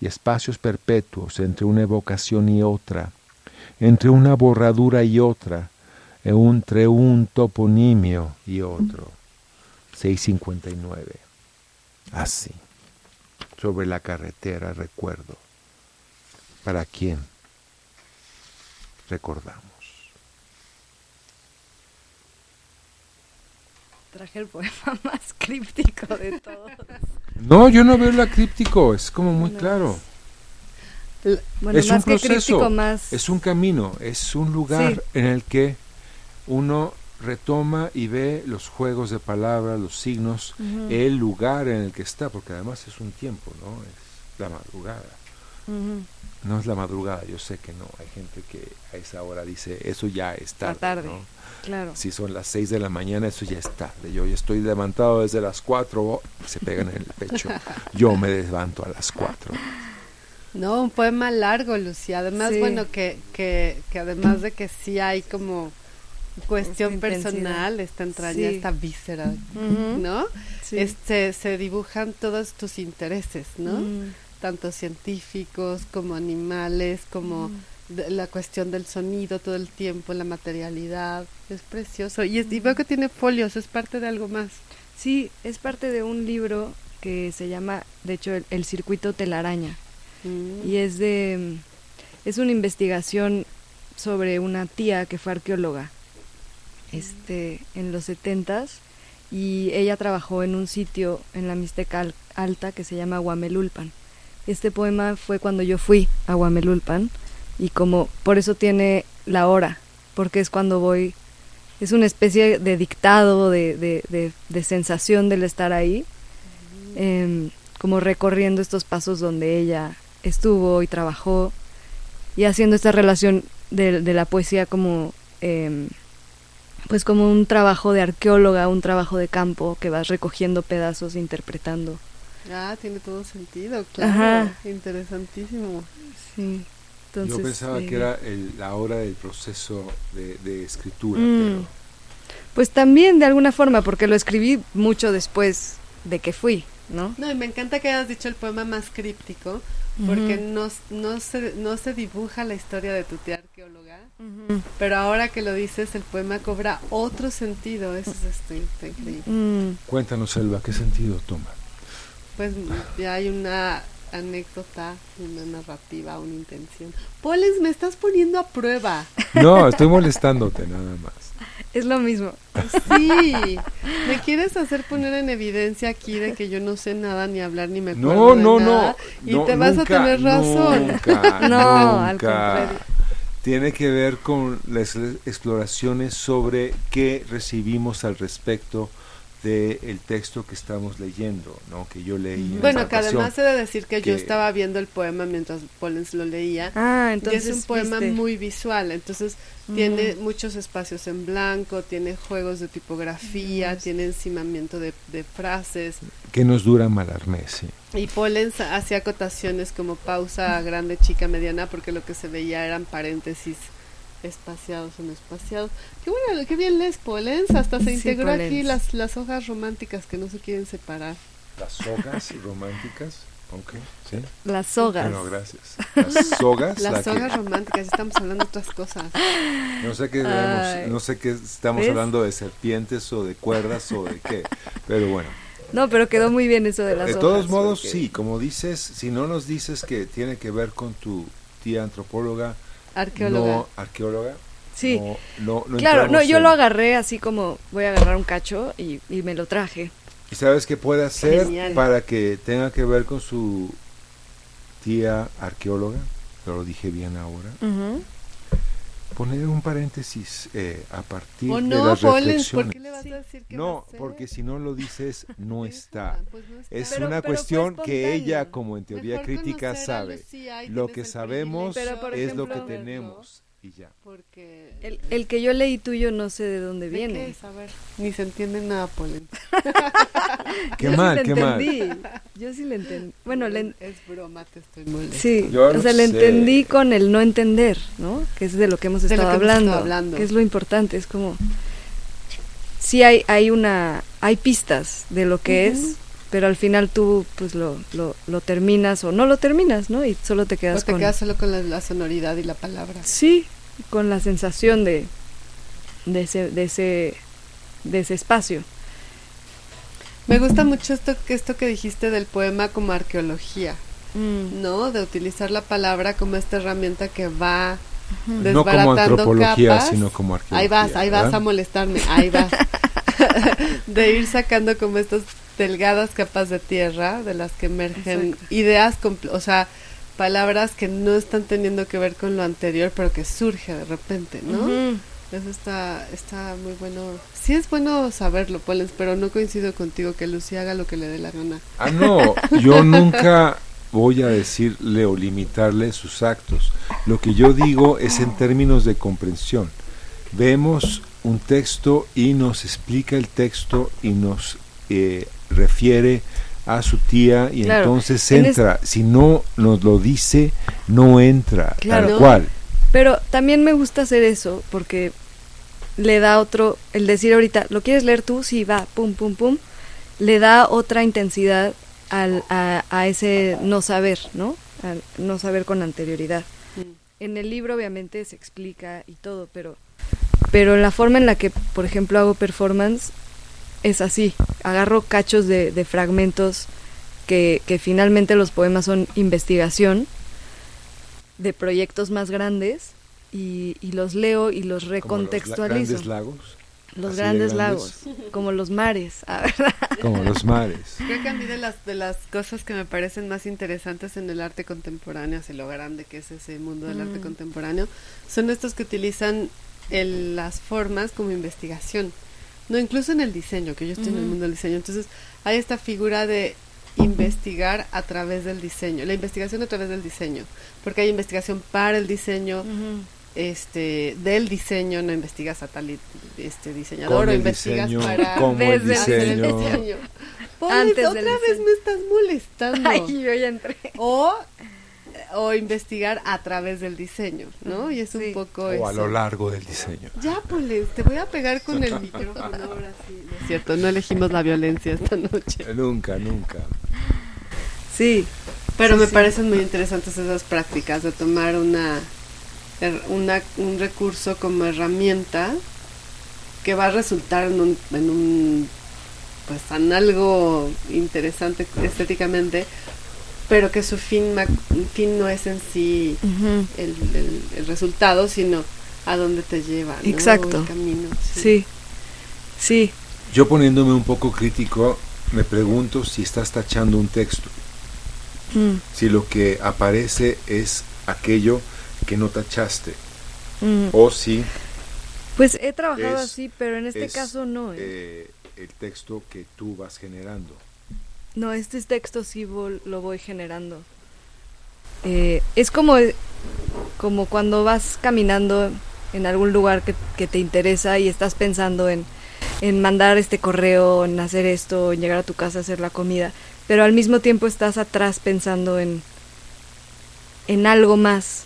y espacios perpetuos entre una evocación y otra, entre una borradura y otra, entre un toponimio y otro. 659. Así, sobre la carretera recuerdo. ¿Para quién recordamos? Traje el poema [LAUGHS] más críptico de todos. No, yo no veo la críptico, es como muy No. claro. Bueno, es más un que críptico, proceso, más... es un camino, es un lugar Sí. en el que uno retoma y ve los juegos de palabras, los signos, el lugar en el que está, porque además es un tiempo, ¿no? Es la madrugada. No es la madrugada, yo sé que no. Hay gente que a esa hora dice, eso ya es tarde. La tarde. ¿no? Claro. Si son las 6 de la mañana, eso ya es tarde. Yo ya estoy levantado desde las 4, se pegan en el pecho. [LAUGHS] Yo me levanto a las 4. No, un poema largo, Lucía. Además, Sí. bueno, que, que, que además de que sí hay como cuestión Esta personal, esta entraña, Sí. esta víscera, ¿no? sí. Este, se dibujan todos tus intereses, ¿no? Mm, Tanto científicos como animales, como mm. de- la cuestión del sonido todo el tiempo, la materialidad. Es precioso. Y, es- y veo que tiene folios, es parte de algo más. Sí, es parte de un libro que se llama, de hecho, El, el circuito telaraña. Mm. Y es de... Es una investigación sobre una tía que fue arqueóloga este, en los setentas y ella trabajó en un sitio en la Mixteca Al- Alta que se llama Huamelulpan. Este poema fue cuando yo fui a Huamelulpan y como por eso tiene la hora, porque es cuando voy, es una especie de dictado, de, de, de, sensación del estar ahí, em, como recorriendo estos pasos donde ella estuvo y trabajó y haciendo esta relación de, de la poesía como em, pues como un trabajo de arqueóloga, un trabajo de campo que vas recogiendo pedazos, interpretando. Ah, tiene todo sentido, claro. Ajá. Interesantísimo. Sí. Entonces, Yo pensaba eh, que era el- la hora del proceso de, de escritura, Mm. pero Pues también de alguna forma, porque lo escribí mucho después de que fui, ¿no? No, y me encanta que hayas dicho el poema más críptico, porque no, no, se, no se dibuja la historia de tu tía arqueóloga, pero ahora que lo dices, el poema cobra otro sentido. Eso es esto, está increíble. Mm, cuéntanos, Selva, ¿qué sentido toma? Pues ya hay una anécdota, una narrativa, una intención. Poles, me estás poniendo a prueba. No, estoy molestándote nada más. Es lo mismo. Sí, me quieres hacer poner en evidencia aquí de que yo no sé nada, ni hablar, ni me acuerdo No, de no, nada, no. Y no, te vas nunca, a tener razón. Nunca, [LAUGHS] No, al contrario. Tiene que ver con las exploraciones sobre qué recibimos al respecto del texto que estamos leyendo, ¿no? Que yo leí. en Bueno, que además he de decir que, yo que- estaba viendo el poema mientras Pollens lo leía. Ah, y entonces es un poema viste. muy visual, entonces Ujú. tiene muchos espacios en blanco, tiene juegos de tipografía, Ujú. tiene encimamiento de, de frases. Que nos dura Malarmé, sí. Y Pollens hacía acotaciones como pausa grande, chica, mediana, porque lo que se veía eran paréntesis espaciados no espaciados. Qué bueno, qué bien lees Pollens, hasta se Sí, integró aquí las, las hojas románticas que no se quieren separar. Las sogas románticas, ok, sí. Las sogas. Bueno, gracias. Las sogas, la Las que- hojas románticas, estamos hablando de otras cosas. no sé qué, Ay. no sé qué estamos ¿Ves? hablando de serpientes o de cuerdas o de qué, pero bueno. No, pero quedó muy bien eso de las De hojas. todos modos, porque- sí, como dices, si no nos dices que tiene que ver con tu tía antropóloga, Arqueóloga. No, arqueóloga. Sí. No, no, no claro, no, yo en- lo agarré así como voy a agarrar un cacho y, y me lo traje. ¿Y sabes qué puede hacer Genial. para que tenga que ver con su tía arqueóloga? Lo dije bien ahora. Poner un paréntesis eh, a partir de no, las Pollens, ¿por reflexiones. qué le vas a decir que va No, porque si no lo dices, [LAUGHS] no está. pues no está. Es Pero- una pero cuestión que ella, como en teoría Mejor crítica, sabe. Lucía Lo que sabemos es lo que tenemos y ya. Porque... El, el que yo leí tuyo no sé de dónde ¿De qué viene. es? A ver, ni se entiende nada, Polen. [LAUGHS] Qué Yo mal, sí qué le mal. entendí. Yo sí le entendí. Bueno, le, en- Es broma, te estoy molestando. sí, Yo o no sea, le sé. entendí con el no entender, ¿no? Que es de lo que hemos estado que hemos estado hablando, hablando. que es lo importante, es como sí hay hay una hay pistas de lo que es, pero al final tú pues lo, lo, lo terminas o no lo terminas, ¿no? Y solo te O quedas te con quedas solo con la, la sonoridad y la palabra. sí, con la sensación de de ese de ese de ese espacio. Me gusta mucho esto, que- esto que dijiste del poema como arqueología, Mm. ¿no? De utilizar la palabra como esta herramienta que va No como desbaratando antropología, capas. sino como arqueología. Ahí vas, ahí vas a molestarme, ahí vas. [LAUGHS] de ir sacando como estas delgadas capas de tierra de las que emergen Exacto. ideas, o sea, palabras que no están teniendo que ver con lo anterior, pero que surge de repente, ¿no? Eso está, está muy bueno. Sí es bueno saberlo, Polens, pero no coincido contigo que Lucía haga lo que le dé la gana. Ah, no, yo nunca voy a decirle o limitarle sus actos. Lo que yo digo es en términos de comprensión. Vemos un texto y nos explica el texto y nos eh, refiere a su tía y Claro, entonces en es- entra. Si no nos lo dice, no entra, Claro. tal cual. Pero también me gusta hacer eso porque le da otro, el decir ahorita, ¿lo quieres leer tú? Sí, va, pum, pum, pum. Le da otra intensidad al, a, a ese no saber, ¿no? Al no saber con anterioridad. En el libro obviamente se explica y todo, pero, pero la forma en la que, por ejemplo, hago performance es así. Agarro cachos de, de fragmentos que, que finalmente los poemas son investigación de proyectos más grandes y, y los leo y los Como los la- recontextualizo. grandes lagos, Los grandes grandes. lagos, como los mares, a ver. como los mares. [LAUGHS] Creo que a mí de las, de las cosas que me parecen más interesantes en el arte contemporáneo, así lo grande que es ese mundo del arte Mm. contemporáneo, son estos que utilizan el- las formas como investigación. No, incluso en el diseño, que yo estoy en el mundo del diseño. Entonces, hay esta figura de investigar a través del diseño, la investigación a través del diseño, porque hay investigación para el diseño, este del diseño, no investigas a tal este diseñador o el investigas diseño, para como el Desde hacer el diseño. diseño. Poles, Antes del otra vez diseño. me estás molestando. [LAUGHS] Ay, yo ya entré. O, o investigar a través del diseño, ¿no? Y es Sí. un poco O a lo largo del diseño. Ya, Poles, te voy a pegar con el micrófono [LAUGHS] ahora sí. No es cierto, no elegimos la violencia esta noche. Eh, Nunca, nunca. Sí, Pero Sí, me sí. parecen muy interesantes esas prácticas de tomar una, her- una un recurso como herramienta que va a resultar en un, en un pues en algo interesante estéticamente, pero que su fin, ma- fin no es en sí el, el- el resultado, sino a dónde te lleva, ¿no? Exacto. El camino. sí, sí. Yo poniéndome un poco crítico, me pregunto si estás tachando un texto, mm, si lo que aparece es aquello que no tachaste, mm. o si Pues he trabajado Es- así, pero en este es, caso no. ¿eh? eh, el texto que tú vas generando. No, este texto sí lo voy generando. Eh, es como, como cuando vas caminando en algún lugar que, que te interesa y estás pensando en, en mandar este correo, en hacer esto, en llegar a tu casa a hacer la comida, pero al mismo tiempo estás atrás pensando en, en algo más.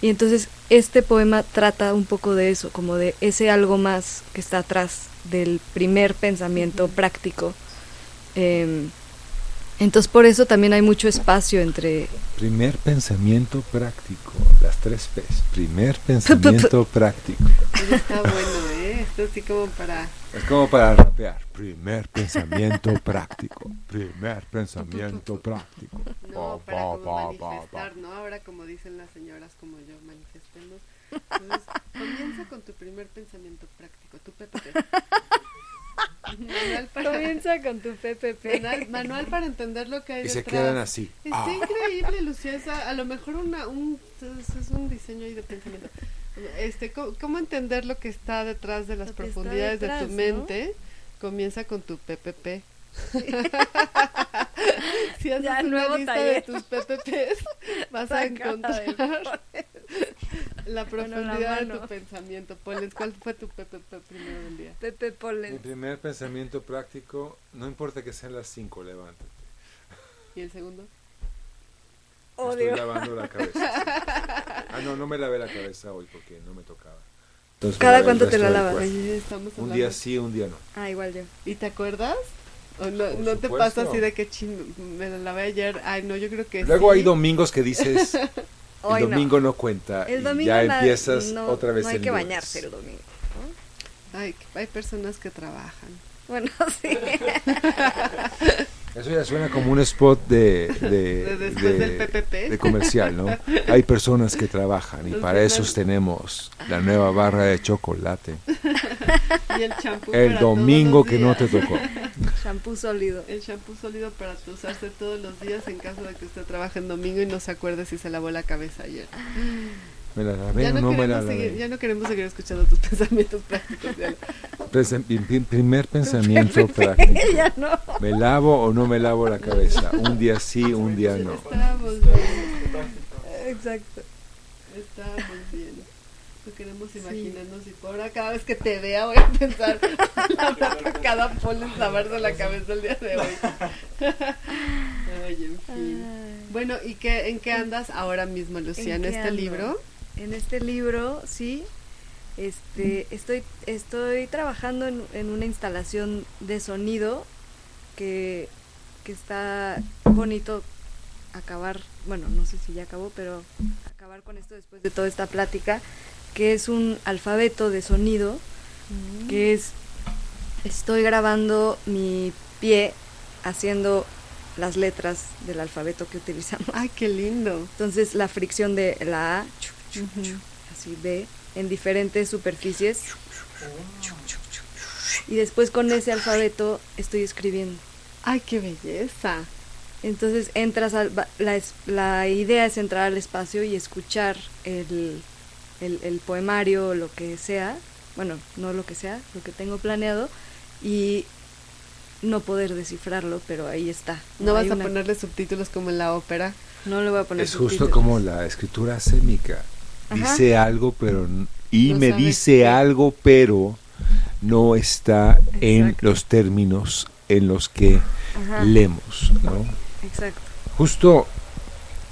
Y entonces este poema trata un poco de eso, como de ese algo más que está atrás del primer pensamiento práctico. Em, entonces por eso también hay mucho espacio entre... Primer pensamiento práctico, las tres P's. Primer [LAUGHS] pensamiento práctico. Oye, Está bueno, ¿eh? Esto así como para... Es como para rapear. Primer pensamiento [LAUGHS] práctico. Primer pensamiento práctico. No, No, pa, para pa, como pa, pa, manifestar, ¿no? Ahora como dicen las señoras como yo, manifestemos. Entonces, comienza con tu primer pensamiento práctico, tu PPP. Manual para, Comienza con tu PPP. manual, manual para entender lo que hay Y se detrás. quedan así. Está Ah. increíble, Lucía. esa- a lo mejor una, un, es, un diseño ahí de pensamiento. Este, ¿cómo, cómo entender lo que está detrás de las Lo profundidades de detrás, tu ¿no? mente? Comienza con tu PPP. [LAUGHS] si haces Ya, una nuevo lista taller. de tus PPPs, vas a encontrar la Bueno, profundidad la de tu pensamiento. Poles, ¿cuál fue tu PPP primero del día? Pepe Mi primer pensamiento práctico, no importa que sean las 5, levántate. ¿Y el segundo? Odio. Estoy lavando la [LAUGHS] cabeza. Ah, no, no me lavé la cabeza hoy porque no me tocaba. Entonces, ¿Cada cuánto te la lavas? Un día sí, un día no. Ah, igual yo. ¿Y te acuerdas? ¿O no, no te pasa así de que chin, me la lavé ayer? Ay, no, yo creo que Luego sí. hay domingos que dices, [LAUGHS] Hoy no. domingo no, cuenta. El y domingo ya empiezas no, otra vez no hay el que lunes. bañarse el domingo. Ay, hay personas que trabajan. Bueno, [LAUGHS] sí. Eso ya suena como un spot de, de, [LAUGHS] De después de- del PPP. de comercial, ¿no? [LAUGHS] Hay personas que trabajan y Los para esos tenemos la nueva barra de chocolate. [LAUGHS] Y el champú El para todos domingo los que no te tocó. Shampoo sólido. El champú sólido para usarse todos los días en caso de que usted trabaje en domingo y no se acuerde si se lavó la cabeza ayer. ¿Me la lavé Ya o no, no me la queremos seguir, lavé? ya no queremos seguir escuchando tus [LAUGHS] pensamientos prácticos. primer pensamiento práctico. [LAUGHS] ya no. ¿Me lavo o no me lavo la cabeza? Un día sí, un día no. Estábamos bien, Exacto. estábamos bien. No queremos imaginarnos y por ahora cada vez que te vea voy a pensar [LAUGHS] que cada polen lavarse la cabeza el día de hoy. Ay, en fin. Bueno, ¿y qué, en qué andas ahora mismo, Lucía? ¿En, qué este ando? libro? En este libro, sí. Este, estoy, estoy trabajando en, en una instalación de sonido que, que está bonito acabar, bueno, no sé si ya acabó, pero acabar con esto después de toda esta plática, que es un alfabeto de sonido, que es, estoy grabando mi pie haciendo las letras del alfabeto que utilizamos. Ay, qué lindo. Entonces la fricción de la A, así B, en diferentes superficies. Y después con ese alfabeto estoy escribiendo. Ay, qué belleza. Entonces entras al, la, la idea es entrar al espacio y escuchar el, el, el poemario o lo que sea, bueno, no lo que sea, lo que tengo planeado, y no poder descifrarlo, pero ahí está. No vas a una- ponerle subtítulos como en la ópera. No le voy a poner Es justo como la escritura sémica. Ajá. Dice algo, pero y No me dice qué. algo, pero no está en los términos en los que Ajá, leemos, ¿no? exacto. Justo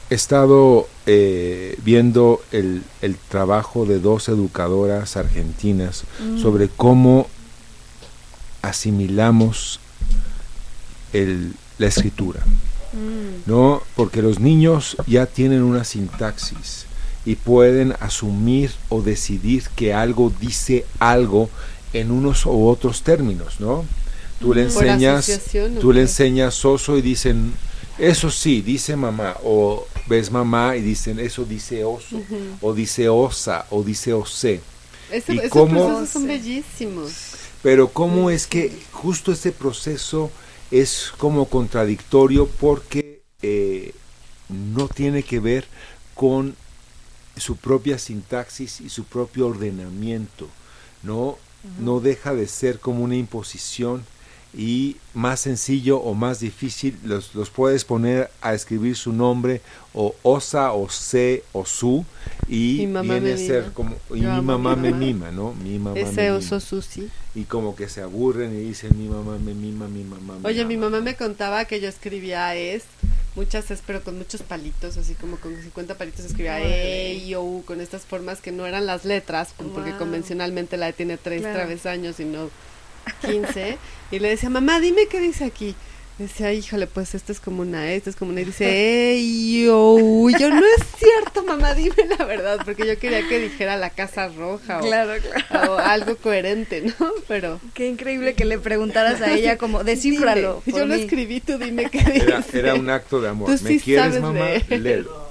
he estado eh, viendo el, el trabajo de dos educadoras argentinas Mm. sobre cómo asimilamos el- la escritura. Mm. ¿no? Porque los niños ya tienen una sintaxis y pueden asumir o decidir que algo dice algo en unos u otros términos, ¿no? Tú le enseñas, asociación, ¿o tú le enseñas oso y dicen, eso sí, dice mamá, o ves mamá y dicen, eso dice oso, o dice osa, o dice osé. Ese- ¿Y esos cómo- procesos son bellísimos. Pero cómo es que justo este proceso es como contradictorio porque eh, no tiene que ver con su propia sintaxis y su propio ordenamiento, ¿no? No deja de ser como una imposición y más sencillo o más difícil los, los puedes poner a escribir su nombre o osa o se o su y viene a ser mima. como y mi mamá me mima, ¿no? Mi mamá me Ese mima oso Susi. y como que se aburren y dicen mi mamá me mima, mi mamá me Oye, mi ama". mamá me contaba que yo escribía es, muchas es, pero con muchos palitos, así como con 50 palitos escribía. E, I, O, con estas formas que no eran las letras, porque convencionalmente la E tiene tres Claro. travesaños y no 15. y le decía, mamá, dime qué dice aquí. Decía, híjole, pues esto es como una E, esto es como una E. Dice, ey, yo, yo, no es cierto, mamá, dime la verdad, porque yo quería que dijera la casa roja o, Claro, claro. o algo coherente, ¿no? Pero... Qué increíble que le preguntaras a ella como, por yo lo mí". escribí, tú dime qué Era, dice. era un acto de amor. Tú ¿Me sí quieres, sabes mamá? leer. Léelo.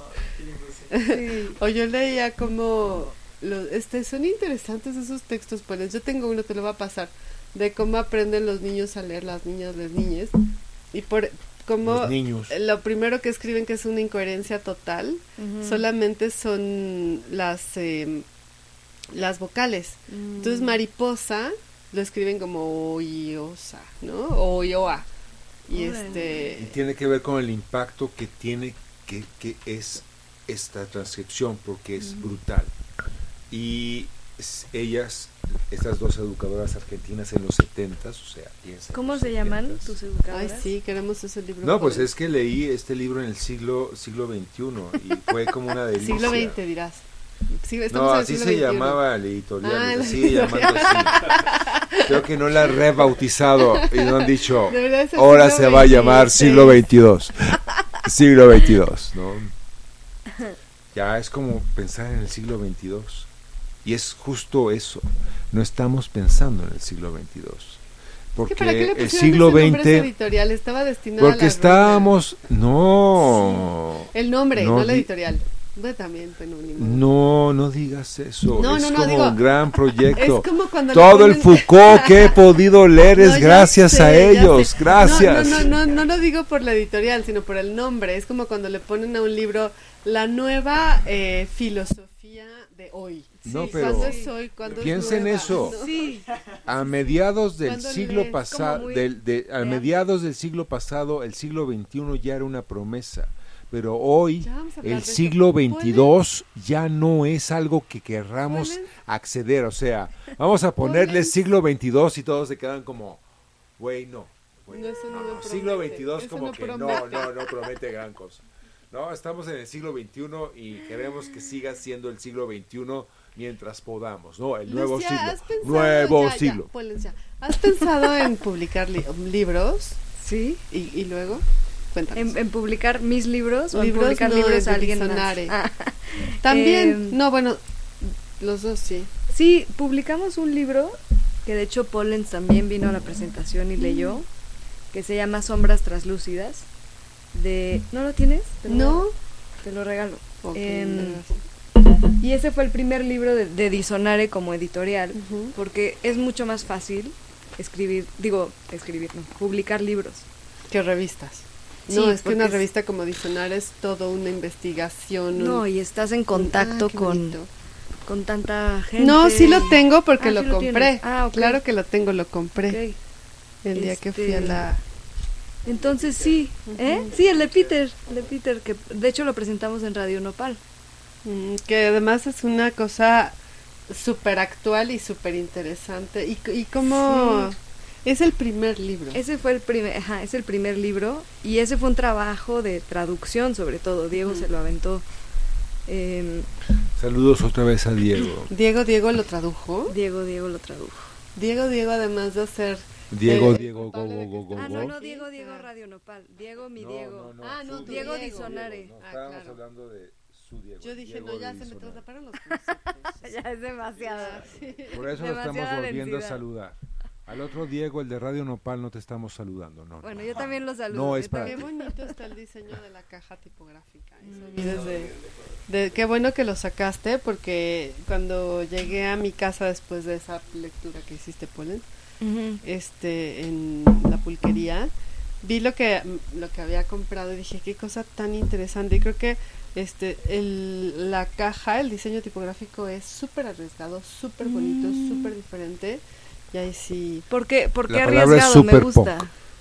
Sí. [LAUGHS] O yo leía como... Los, este, son interesantes esos textos, pues. Yo tengo uno, te lo voy a pasar, de cómo aprenden los niños a leer, las niñas, las niñas. Y por cómo... Los niños. Lo primero que escriben que es una incoherencia total, solamente son las eh, las vocales. Mm. Entonces mariposa lo escriben como oiosa, ¿no? O oyoa. Y Órale. este Y tiene que ver con el impacto que tiene, que, que es esta transcripción, porque es brutal. Y ellas, estas dos educadoras argentinas en los 70 o sea, ¿Cómo se llaman 70s. tus Ay, educadoras? sí, queremos ese libro. No, pues es que leí este libro en el siglo siglo XXI y fue como una [LAUGHS] delicia. siglo XX dirás. Sí, No, así siglo se XXI. llamaba el editorial, Ah, se sigue llamando así. Creo que no la han rebautizado y no han dicho, [LAUGHS] ahora se va a llamar siglo XXII. [LAUGHS] Siglo XXII, ¿no? Ya es como pensar en el siglo XXII. Y es justo eso. No estamos pensando en el siglo XXII. ¿Qué, ¿Para qué le Porque el siglo XX... editorial estaba destinado Porque estábamos... No. el nombre, no no, la di- editorial. También. No, no digas eso. No, es no, no, como digo, un gran [LAUGHS] proyecto. Todo el Foucault que he podido leer [LAUGHS] es gracias sé, a ellos. Gracias. No, no, no, no, no lo digo por la editorial, sino por el nombre. Es como cuando le ponen a un libro la nueva eh, filosofía de hoy. No, pero ¿Cuándo es hoy? ¿Cuándo es piensa en nueva? eso. A mediados del siglo pasado, como muy del, de- a mediados del siglo pasado, el siglo XXI ya era una promesa. Pero hoy, el siglo. XXII ya no es algo que querramos acceder. O sea, vamos a ponerle siglo XXII y todos se quedan como, güey, no. No, eso no no, me siglo XXII como no que no, no, no promete gran cosa. No, estamos en el siglo XXI y queremos que siga siendo el siglo XXI mientras podamos, ¿no? El nuevo Lucía, siglo. ¿has pensado- Nuevo ya, ya, siglo. ya. ¿Has pensado en publicar li- libros sí. y, y luego? Cuéntanos. En, en publicar mis libros o en publicar no, libros de a alguien más. Ah, [LAUGHS] También, em, no, bueno, los dos sí. Sí, publicamos un libro que de hecho Pollens también vino a la presentación y leyó, que se llama Sombras Traslúcidas. De... ¿No lo tienes? Te lo- ¿No? Te lo regalo. Ok, Em. [LAUGHS] Y ese fue el primer libro de, de Disonare como editorial, porque es mucho más fácil escribir, digo, escribir, no, publicar libros. ¿Qué revistas? Sí, no, es que una es- revista como Diccionario es todo una investigación. un- No, y estás en contacto ah, con, con tanta gente. No, sí lo tengo porque Ah, lo sí lo compré. Ah. Claro que lo tengo, lo compré. El día que fui a Este, la... Entonces sí, ¿eh? Sí, el de Peter, el de Peter, que de hecho lo presentamos en Radio Nopal. Mm, que además es una cosa súper actual y súper interesante. Y, y como... Es el primer libro. Ese fue el primer, ajá, es el primer libro y ese fue un trabajo de traducción sobre todo. Diego se lo aventó. em, Saludos otra vez a Diego. [CLEARS THROAT] Diego, Diego lo tradujo. Diego, Diego lo tradujo. Diego, Diego, además de hacer... Diego, Eh, Diego, go, go, go, go, Ah, no, no, Diego, Diego Radio Nopal. Diego, mi Diego. Ah, no, Diego Diego. Disonare. No, Ah, estábamos claro. hablando de su Diego. Yo dije, Diego no, ya se me traslaparon los [LAUGHS] conceptos. Ya es demasiado. Por eso lo estamos volviendo a densidad. saludar. Al otro Diego, el de Radio Nopal, no te estamos saludando, no. Bueno, no. yo también lo saludo. No, es para Qué bonito está el diseño de la caja tipográfica. Eso vi desde- de, qué bueno que lo sacaste porque cuando llegué a mi casa después de esa lectura que hiciste, Polen, Ujú. este, en la pulquería, vi lo que lo que había comprado y dije qué cosa tan interesante. Y creo que este el, la caja, el diseño tipográfico es súper arriesgado, súper bonito, Mm. súper diferente. Y ahí sí ¿Por qué, por arriesgado? Me gusta.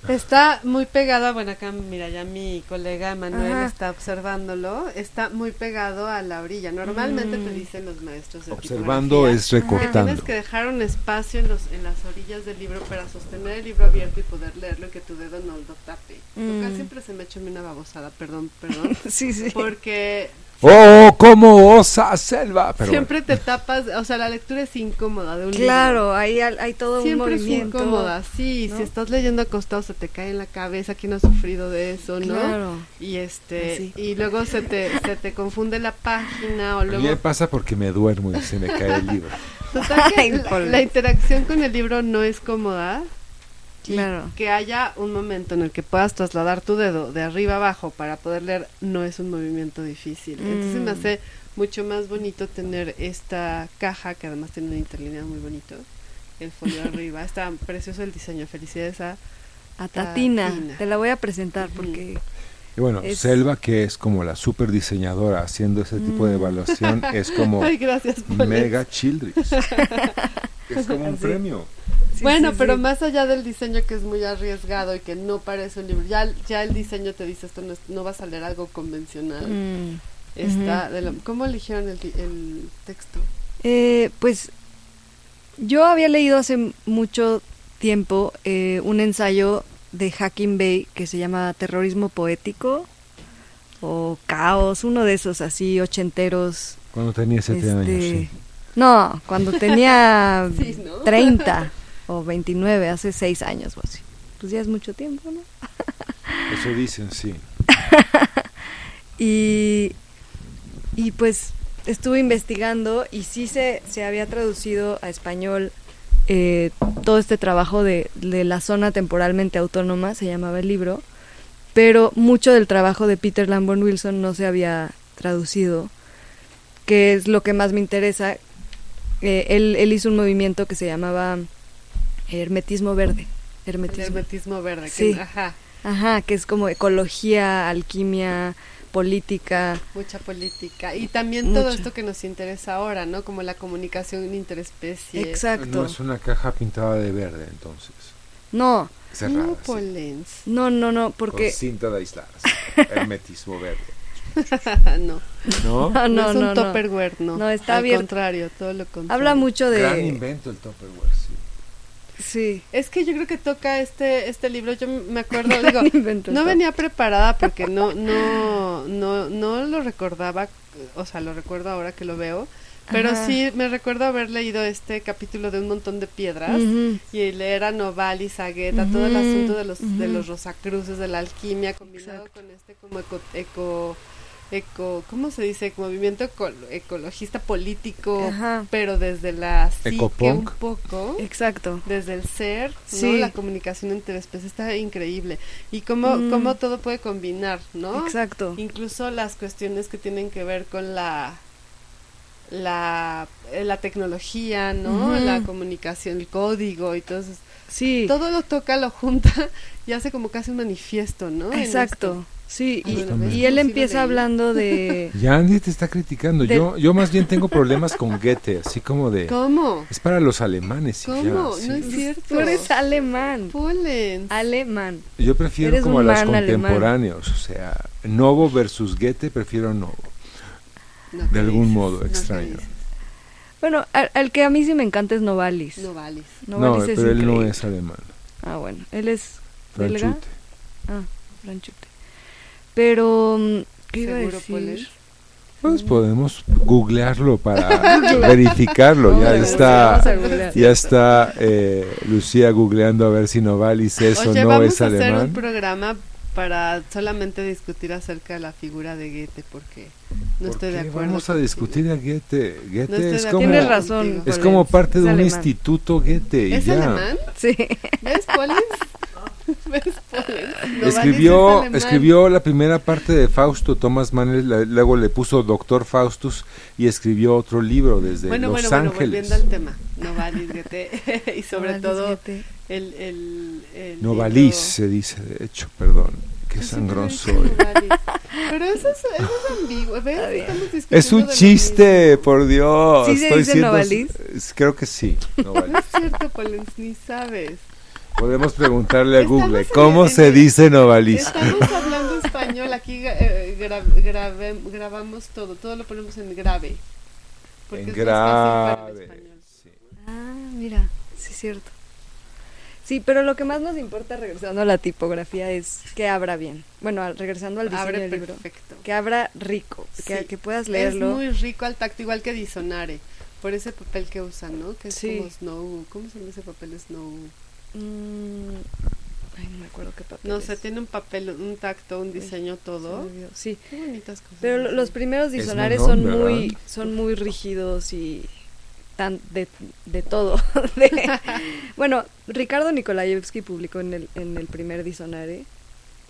Está muy pegado, bueno acá mira ya mi colega Manuel Ajá. está observándolo, está muy pegado a la orilla. Normalmente Mm. te dicen los maestros de Observando es que recortando. tienes que dejar un espacio en los en las orillas del libro para sostener el libro abierto y poder leerlo y que tu dedo no lo tape. Mm. Acá siempre se me echa una babosada, perdón, perdón, [LAUGHS] Sí, sí. porque ¡Oh, cómo osa selva! Pero Siempre te tapas, o sea, la lectura es incómoda de un Claro, ahí al- hay todo libro. Siempre un es movimiento. incómoda, sí, ¿no? si estás leyendo acostado se te cae en la cabeza, ¿quién ha sufrido de eso, no? Claro. Y este, Así. y luego se te, se te confunde la página o a mí me luego... pasa porque me duermo y se me cae el libro. Total que [LAUGHS] Ay, la, Paul. la interacción con el libro no es cómoda. Claro. Que haya un momento en el que puedas trasladar tu dedo de arriba abajo para poder leer no es un movimiento difícil. Entonces me Mm. hace mucho más bonito tener esta caja que además tiene un interlineado muy bonito. El folio [LAUGHS] arriba. Está precioso el diseño. Felicidades a A Tatina, te la voy a presentar porque Y bueno, Es- Selva, que es como la super diseñadora haciendo ese tipo de Mm. evaluación, es [LAUGHS] como Ay, gracias por Mega Childress. [LAUGHS] es como un Sí. premio. Sí, bueno, sí, pero sí. más allá del diseño que es muy arriesgado y que no parece un libro, ya, ya el diseño te dice esto no, es- no vas a leer algo convencional. Mm. Está de lo- ¿Cómo eligieron el, di- el texto? Eh, pues yo había leído hace mucho tiempo eh, un ensayo de Hacking Bay que se llama Terrorismo Poético o Caos, uno de esos así ochenteros. Cuando tenía siete años, este, sí. No, cuando tenía [LAUGHS] Sí, ¿no? 30 o 29, hace 6 años o así. Pues ya es mucho tiempo, ¿no? [LAUGHS] Eso dicen, sí. [LAUGHS] Y, y pues estuve investigando y sí se, se había traducido a español eh, todo este trabajo de, de la zona temporalmente autónoma, se llamaba el libro, pero mucho del trabajo de Peter Lamborn Wilson no se había traducido, que es lo que más me interesa. Eh, él, él hizo un movimiento que se llamaba hermetismo verde. El Hermetismo. hermetismo verde. que- Sí. ajá, Ajá, que es como ecología, alquimia, política. mucha política. Y también todo Mucho. esto que nos interesa ahora, ¿no? Como la comunicación interespecie. Exacto. No es una caja pintada de verde, entonces. No, Cerrada. No, sí, no, no, no, Con porque cinta de aislar. [LAUGHS] Hermetismo verde. [LAUGHS] no, ¿No? no, no, no, es un no, no. Tupperware, no. No, está Al abierto. contrario, todo lo contrario. Habla mucho Gran de invento el Tupperware, sí. Sí. Es que yo creo que toca este este libro, yo me acuerdo, [LAUGHS] digo, no venía preparada porque no no no no lo recordaba, o sea, lo recuerdo ahora que lo veo, pero Ajá. sí me recuerdo haber leído este capítulo de un montón de piedras y leer a Novalis, a Goethe, todo el asunto de los de los Rosacruces, de la alquimia combinado Exacto. con este como eco, eco eco ¿cómo se dice? movimiento eco- ecologista político, Ajá. pero desde la psique un poco Exacto. desde el ser, ¿no? Sí. la comunicación entre especies está increíble y cómo, Mm. cómo todo puede combinar, ¿no? Exacto. Incluso las cuestiones que tienen que ver con la la, eh, la tecnología, ¿no? La comunicación, el código y todo eso. Sí. Todo lo toca, lo junta [LAUGHS] y hace como casi un manifiesto, ¿no? En Exacto. Sí, y, y él Sí lo empieza hablando de [LAUGHS] Ya Andy te está criticando. De- Yo, yo más bien tengo problemas con Goethe, así como de... ¿Cómo? Es para los alemanes. y ya, ¿Cómo? sí. No es cierto. Tú eres alemán. Polen. Alemán. Yo prefiero Eres como a los man alemán. contemporáneos, o sea, Novo versus Goethe, prefiero Novo, No, de ¿qué algún dices? modo No, ¿qué extraño. Bueno, al, al que a mí sí me encanta es Novalis. Novalis. No, Novalis es pero él no increíble. es alemán, Ah, bueno, él es belga. franchute. Ah, franchute. Pero mm, ¿qué iba a. Pues podemos googlearlo para [LAUGHS] verificarlo. Ya está, ya está eh, Lucía googleando a ver si Novalis es Oye, o no vamos es a hacer un alemán. programa para solamente discutir acerca de la figura de Goethe porque no ¿Por estoy de acuerdo. Vamos a discutir a Goethe. Goethe No es como, Tienes razón. es como parte es de un alemán. instituto Goethe. y ¿Es ya. alemán? Sí. ¿Ves, Polen? ¿Ves, Polen? Novalis es Escribió, escribió la primera parte de Fausto, Thomas Mann, la- luego le puso Doctor Faustus y escribió otro libro desde Bueno, Los bueno, bueno, Ángeles. volviendo al tema. Novalis, Goethe [LAUGHS] y sobre Novalis, todo Goethe. el, el, el Novalis libro- se dice, de hecho, perdón, qué sangrón soy. Pero eso es, eso es ambiguo, Es un chiste, por Dios. ¿Sí se Estoy dice siendo- Novalis? Creo que sí. Novalis. No es cierto, Polen, ni sabes. Podemos preguntarle a Estamos Google, ¿cómo en- se dice Novalis? Estamos hablando español, aquí eh, gra- grave- grabamos todo, todo lo ponemos en grave. porque En es más fácil para el grave. español. sí. Ah, mira, sí es cierto. Sí, pero lo que más nos importa regresando a la tipografía es que abra bien. Bueno, al- regresando al diseño Abre del libro. perfecto. Que abra rico, que, Sí. que puedas leerlo. Es muy rico al tacto, igual que Disonare. Por ese papel que usan, ¿no? Que es Sí. como Snow. ¿Cómo se llama ese papel Snow? Mm, ay, no me acuerdo qué papel No sé, tiene un papel, un tacto, un diseño Se todo. Sí, Qué bonitas cosas. pero lo- los primeros Es disonares monón, son muy son muy rígidos y tan de, de todo. [LAUGHS] De- bueno, Ricardo Nikolayevsky publicó en el, en el primer disonare.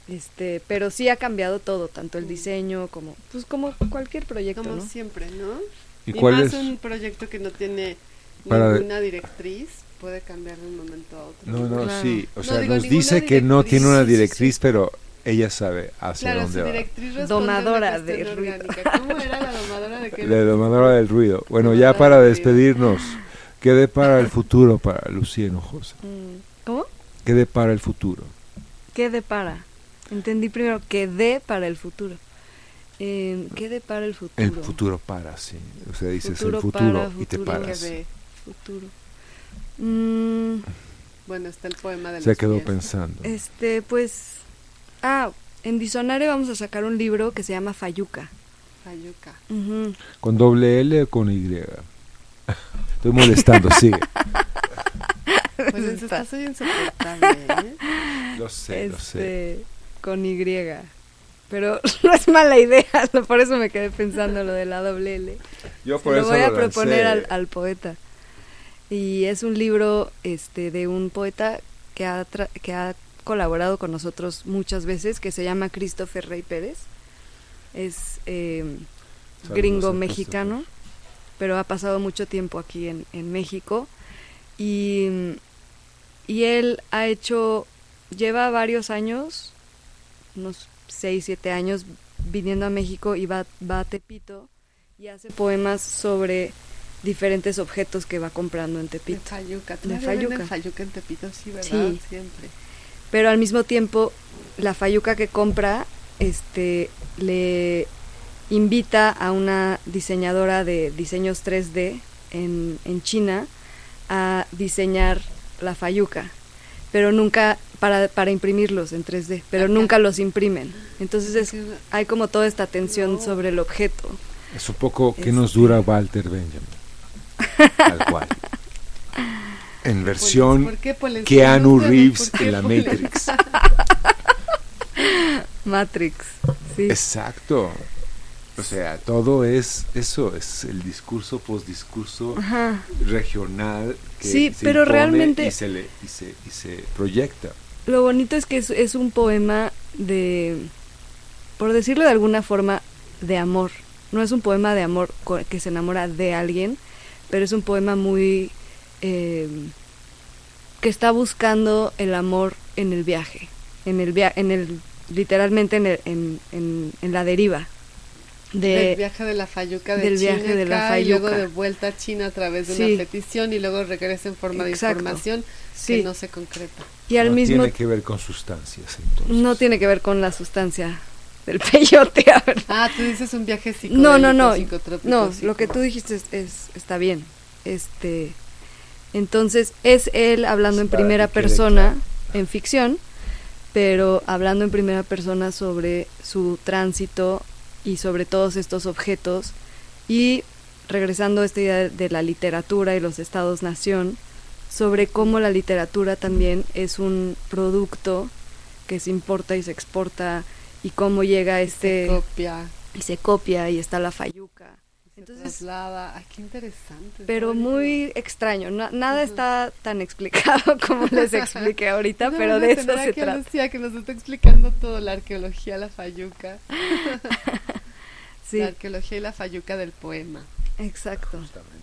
Este, pero sí ha cambiado todo, tanto el diseño como pues como cualquier proyecto, Como ¿no? siempre, ¿no? ¿Y Y, cuál más es? un proyecto que no tiene Para- ninguna directriz, puede cambiar de un momento a otro. No, no, Claro. sí. O No, sea, digo, nos dice que no directriz. tiene una Sí, sí, sí. directriz, pero ella sabe hacia Claro, su dónde va. directriz responde a una Domadora de ruido. orgánica. ¿Cómo era la domadora de qué? La domadora del ruido. Bueno, ya para despedirnos, ¿qué depara el futuro para Lucía Hinojosa? Mm, ¿Cómo? ¿Qué depara el futuro? ¿Qué depara? Entendí primero que de para el futuro. Eh, ¿Qué depara el futuro? El futuro para, sí. O sea, dices Futuro el futuro para, y te futuro Que paras. de- Futuro. Mm, Bueno, está el poema de Se los quedó pies. pensando. este, pues. Ah, en Disonare vamos a sacar un libro que se llama Fayuca. Fayuca. Ujú. ¿Con doble L o con Y? Estoy molestando, [LAUGHS] sigue. Pues eso Está. está soy insoportable, ¿eh? Lo sé, lo sé. Este, con Y. Pero [LAUGHS] no es mala idea, no, [LAUGHS] por eso me quedé pensando lo de la doble L. Yo Se por lo eso voy a lo proponer al, al poeta. Y es un libro este de un poeta que ha, tra- que ha colaborado con nosotros muchas veces, que se llama Christopher Rey Pérez. Es eh, gringo mexicano, pero ha pasado mucho tiempo aquí en, en México. Y, y él ha hecho, lleva varios años, unos 6, 7 años, viniendo a México y va, va a Tepito y hace poemas sobre diferentes objetos que va comprando en De Tepito. Fayuca. De ¿Todavía Fayuca. Fayuca en Tepito, sí, ¿verdad? Sí. Siempre. Pero al mismo tiempo, la Fayuca que compra este, le invita a una diseñadora de diseños 3D en, en China a diseñar la Fayuca, pero nunca para, para imprimirlos en 3D, pero nunca los imprimen. Entonces es, hay como toda esta tensión No. sobre el objeto. Es un poco que Este- nos dura Walter Benjamin. Tal cual. En versión ¿Por qué Polen? Keanu Reeves ¿por qué en la? Matrix. [LAUGHS] Matrix, sí. Exacto. O sea, todo es eso, es el discurso postdiscurso regional que Sí, se pero realmente- y se, le, y, se, y se proyecta. Lo bonito es que es, es un poema de, por decirlo de alguna forma, de amor. No es un poema de amor que se enamora de alguien, pero es un poema muy... eh, que está buscando el amor en el viaje, en el via en el literalmente en, el- en, en, en la deriva del de viaje de la Fayuca de del China viaje de la acá, y luego Fayuca. de vuelta a China a través de Sí. una petición y luego regresa en forma Exacto. de información sí que no se concreta. y al no mismo tiene que ver con sustancias, entonces. no tiene que ver con la sustancia del peyote, a ver. Ah, tú dices un viaje psicodélico, No, no, no. psicotrópico, No, psico- lo que tú dijiste es, es- está bien. Este, entonces es él hablando en primera persona claro. en ficción, pero hablando en primera persona sobre su tránsito y sobre todos estos objetos y regresando a esta idea de, de la literatura y los estados nación sobre cómo la literatura también es un producto que se importa y se exporta y cómo llega este copia, y se copia y está la fayuca. se Entonces, traslada. Ay, qué interesante. pero muy extraño. na- nada Ujú. está tan explicado [LAUGHS] como les expliqué ahorita, Vamos pero de eso se trata. Lucía que nos está explicando todo, la arqueología, la fayuca, [LAUGHS] Sí, la arqueología y la fayuca del poema. exacto. Justamente.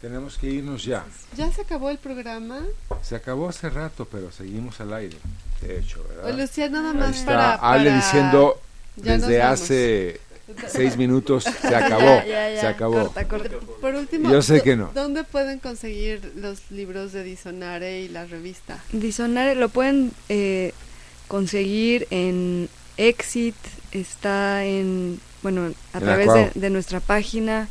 Tenemos que irnos ya. ¿Ya se acabó el programa? Se acabó hace rato, pero seguimos al aire. De hecho, O ¿verdad? Lucía, nada Ahí más está para, Ale para- diciendo Ya desde hace [LAUGHS] seis minutos se acabó. Ya, ya, ya, Se acabó. Corta, corta. Por último, Yo sé ¿dó- que no. ¿dónde pueden conseguir los libros de Disonare y la revista? Disonare lo pueden eh, conseguir en Exit, está en, bueno, a En través de, de nuestra página,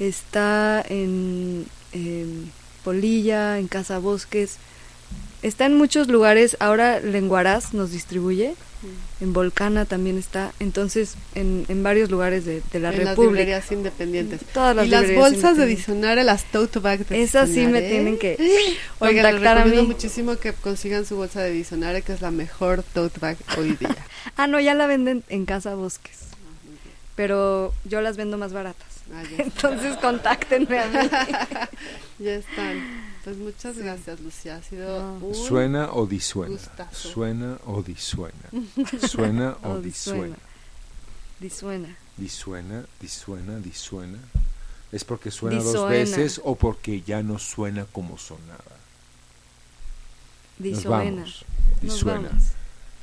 está en, en Polilla, en Casa Bosques, está en muchos lugares. Ahora Lenguaraz nos distribuye. En Volcana también está. Entonces, en, en varios lugares de, de la en las República. librerías independientes. Todas las y las bolsas de. Diccionario, las tote bag de Esas sí me tienen que [GASPS] Oigan, les contactar a recomiendo mí. muchísimo que consigan su bolsa de Diccionario, que es la mejor tote bag hoy día. [LAUGHS] Ah, no, ya la venden en Casa Bosques. Pero yo las vendo más baratas. Ah, [LAUGHS] Entonces, contáctenme a mí. [LAUGHS] ya están. Pues muchas gracias, Lucía. Ha sido No. un... ¿Suena o disuena? gustazo. Suena o disuena. Suena [LAUGHS] o O disuena. disuena. Disuena. Disuena, disuena, disuena. ¿Es porque suena dos Disuena. veces o porque ya no suena como sonaba? Nos Disuena. vamos. Nos Disuena. vamos.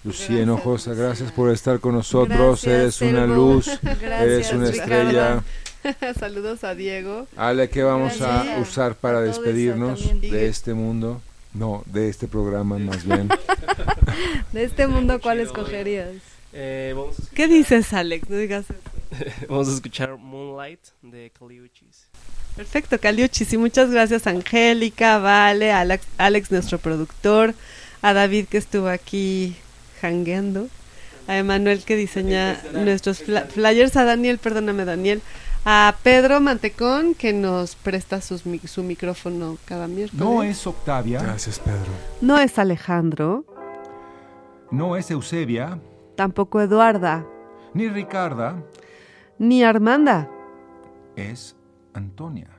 Lucía Gracias, Hinojosa, Lucía. gracias por estar con nosotros. Gracias, eres una luz, Gracias, eres una Ricardo. [LAUGHS] Saludos a Diego. Ale, ¿qué vamos a usar para despedirnos también. de este mundo? No, de este programa más bien. [LAUGHS] De este mundo, ¿cuál escogerías? Eh, vamos, a escuchar, ¿Qué dices, Alex? No digas eso. [LAUGHS] vamos a escuchar Moonlight de Caliuchis. Perfecto, Caliuchis. Y muchas gracias, Angélica, Vale, Alex, Alex, nuestro productor, a David que estuvo aquí jangueando, a Emanuel que diseña nuestros fla- flyers, a Daniel, perdóname, Daniel, a Pedro Mantecón que nos presta sus su micrófono cada miércoles. No es Octavia, Gracias, Pedro. No es Alejandro, no es Eusebia, tampoco Eduarda, ni Ricarda, ni Armanda. es Antonia.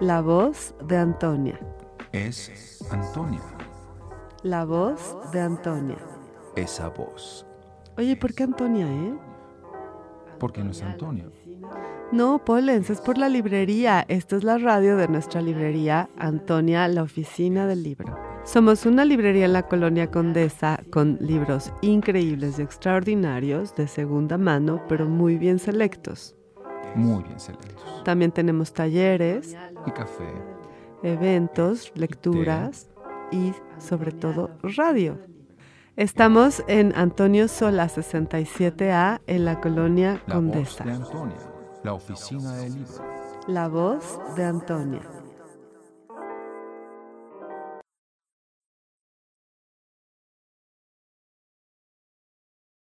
La voz de Antonia. Es Antonia. La voz de Antonia. Esa voz. Oye, ¿por qué Antonia, eh? Porque no es Antonio. No, Polens, es por la librería. Esta es la radio de nuestra librería, Antonia, la oficina del libro. Somos una librería en la colonia Condesa con libros increíbles y extraordinarios de segunda mano, pero muy bien selectos. Muy bien selectos. También tenemos talleres, Y café. eventos, lecturas y sobre todo radio. Estamos en Antonio Sola 67A en la colonia La voz Condesa. de Antonia. La oficina del libro. La voz de Antonia.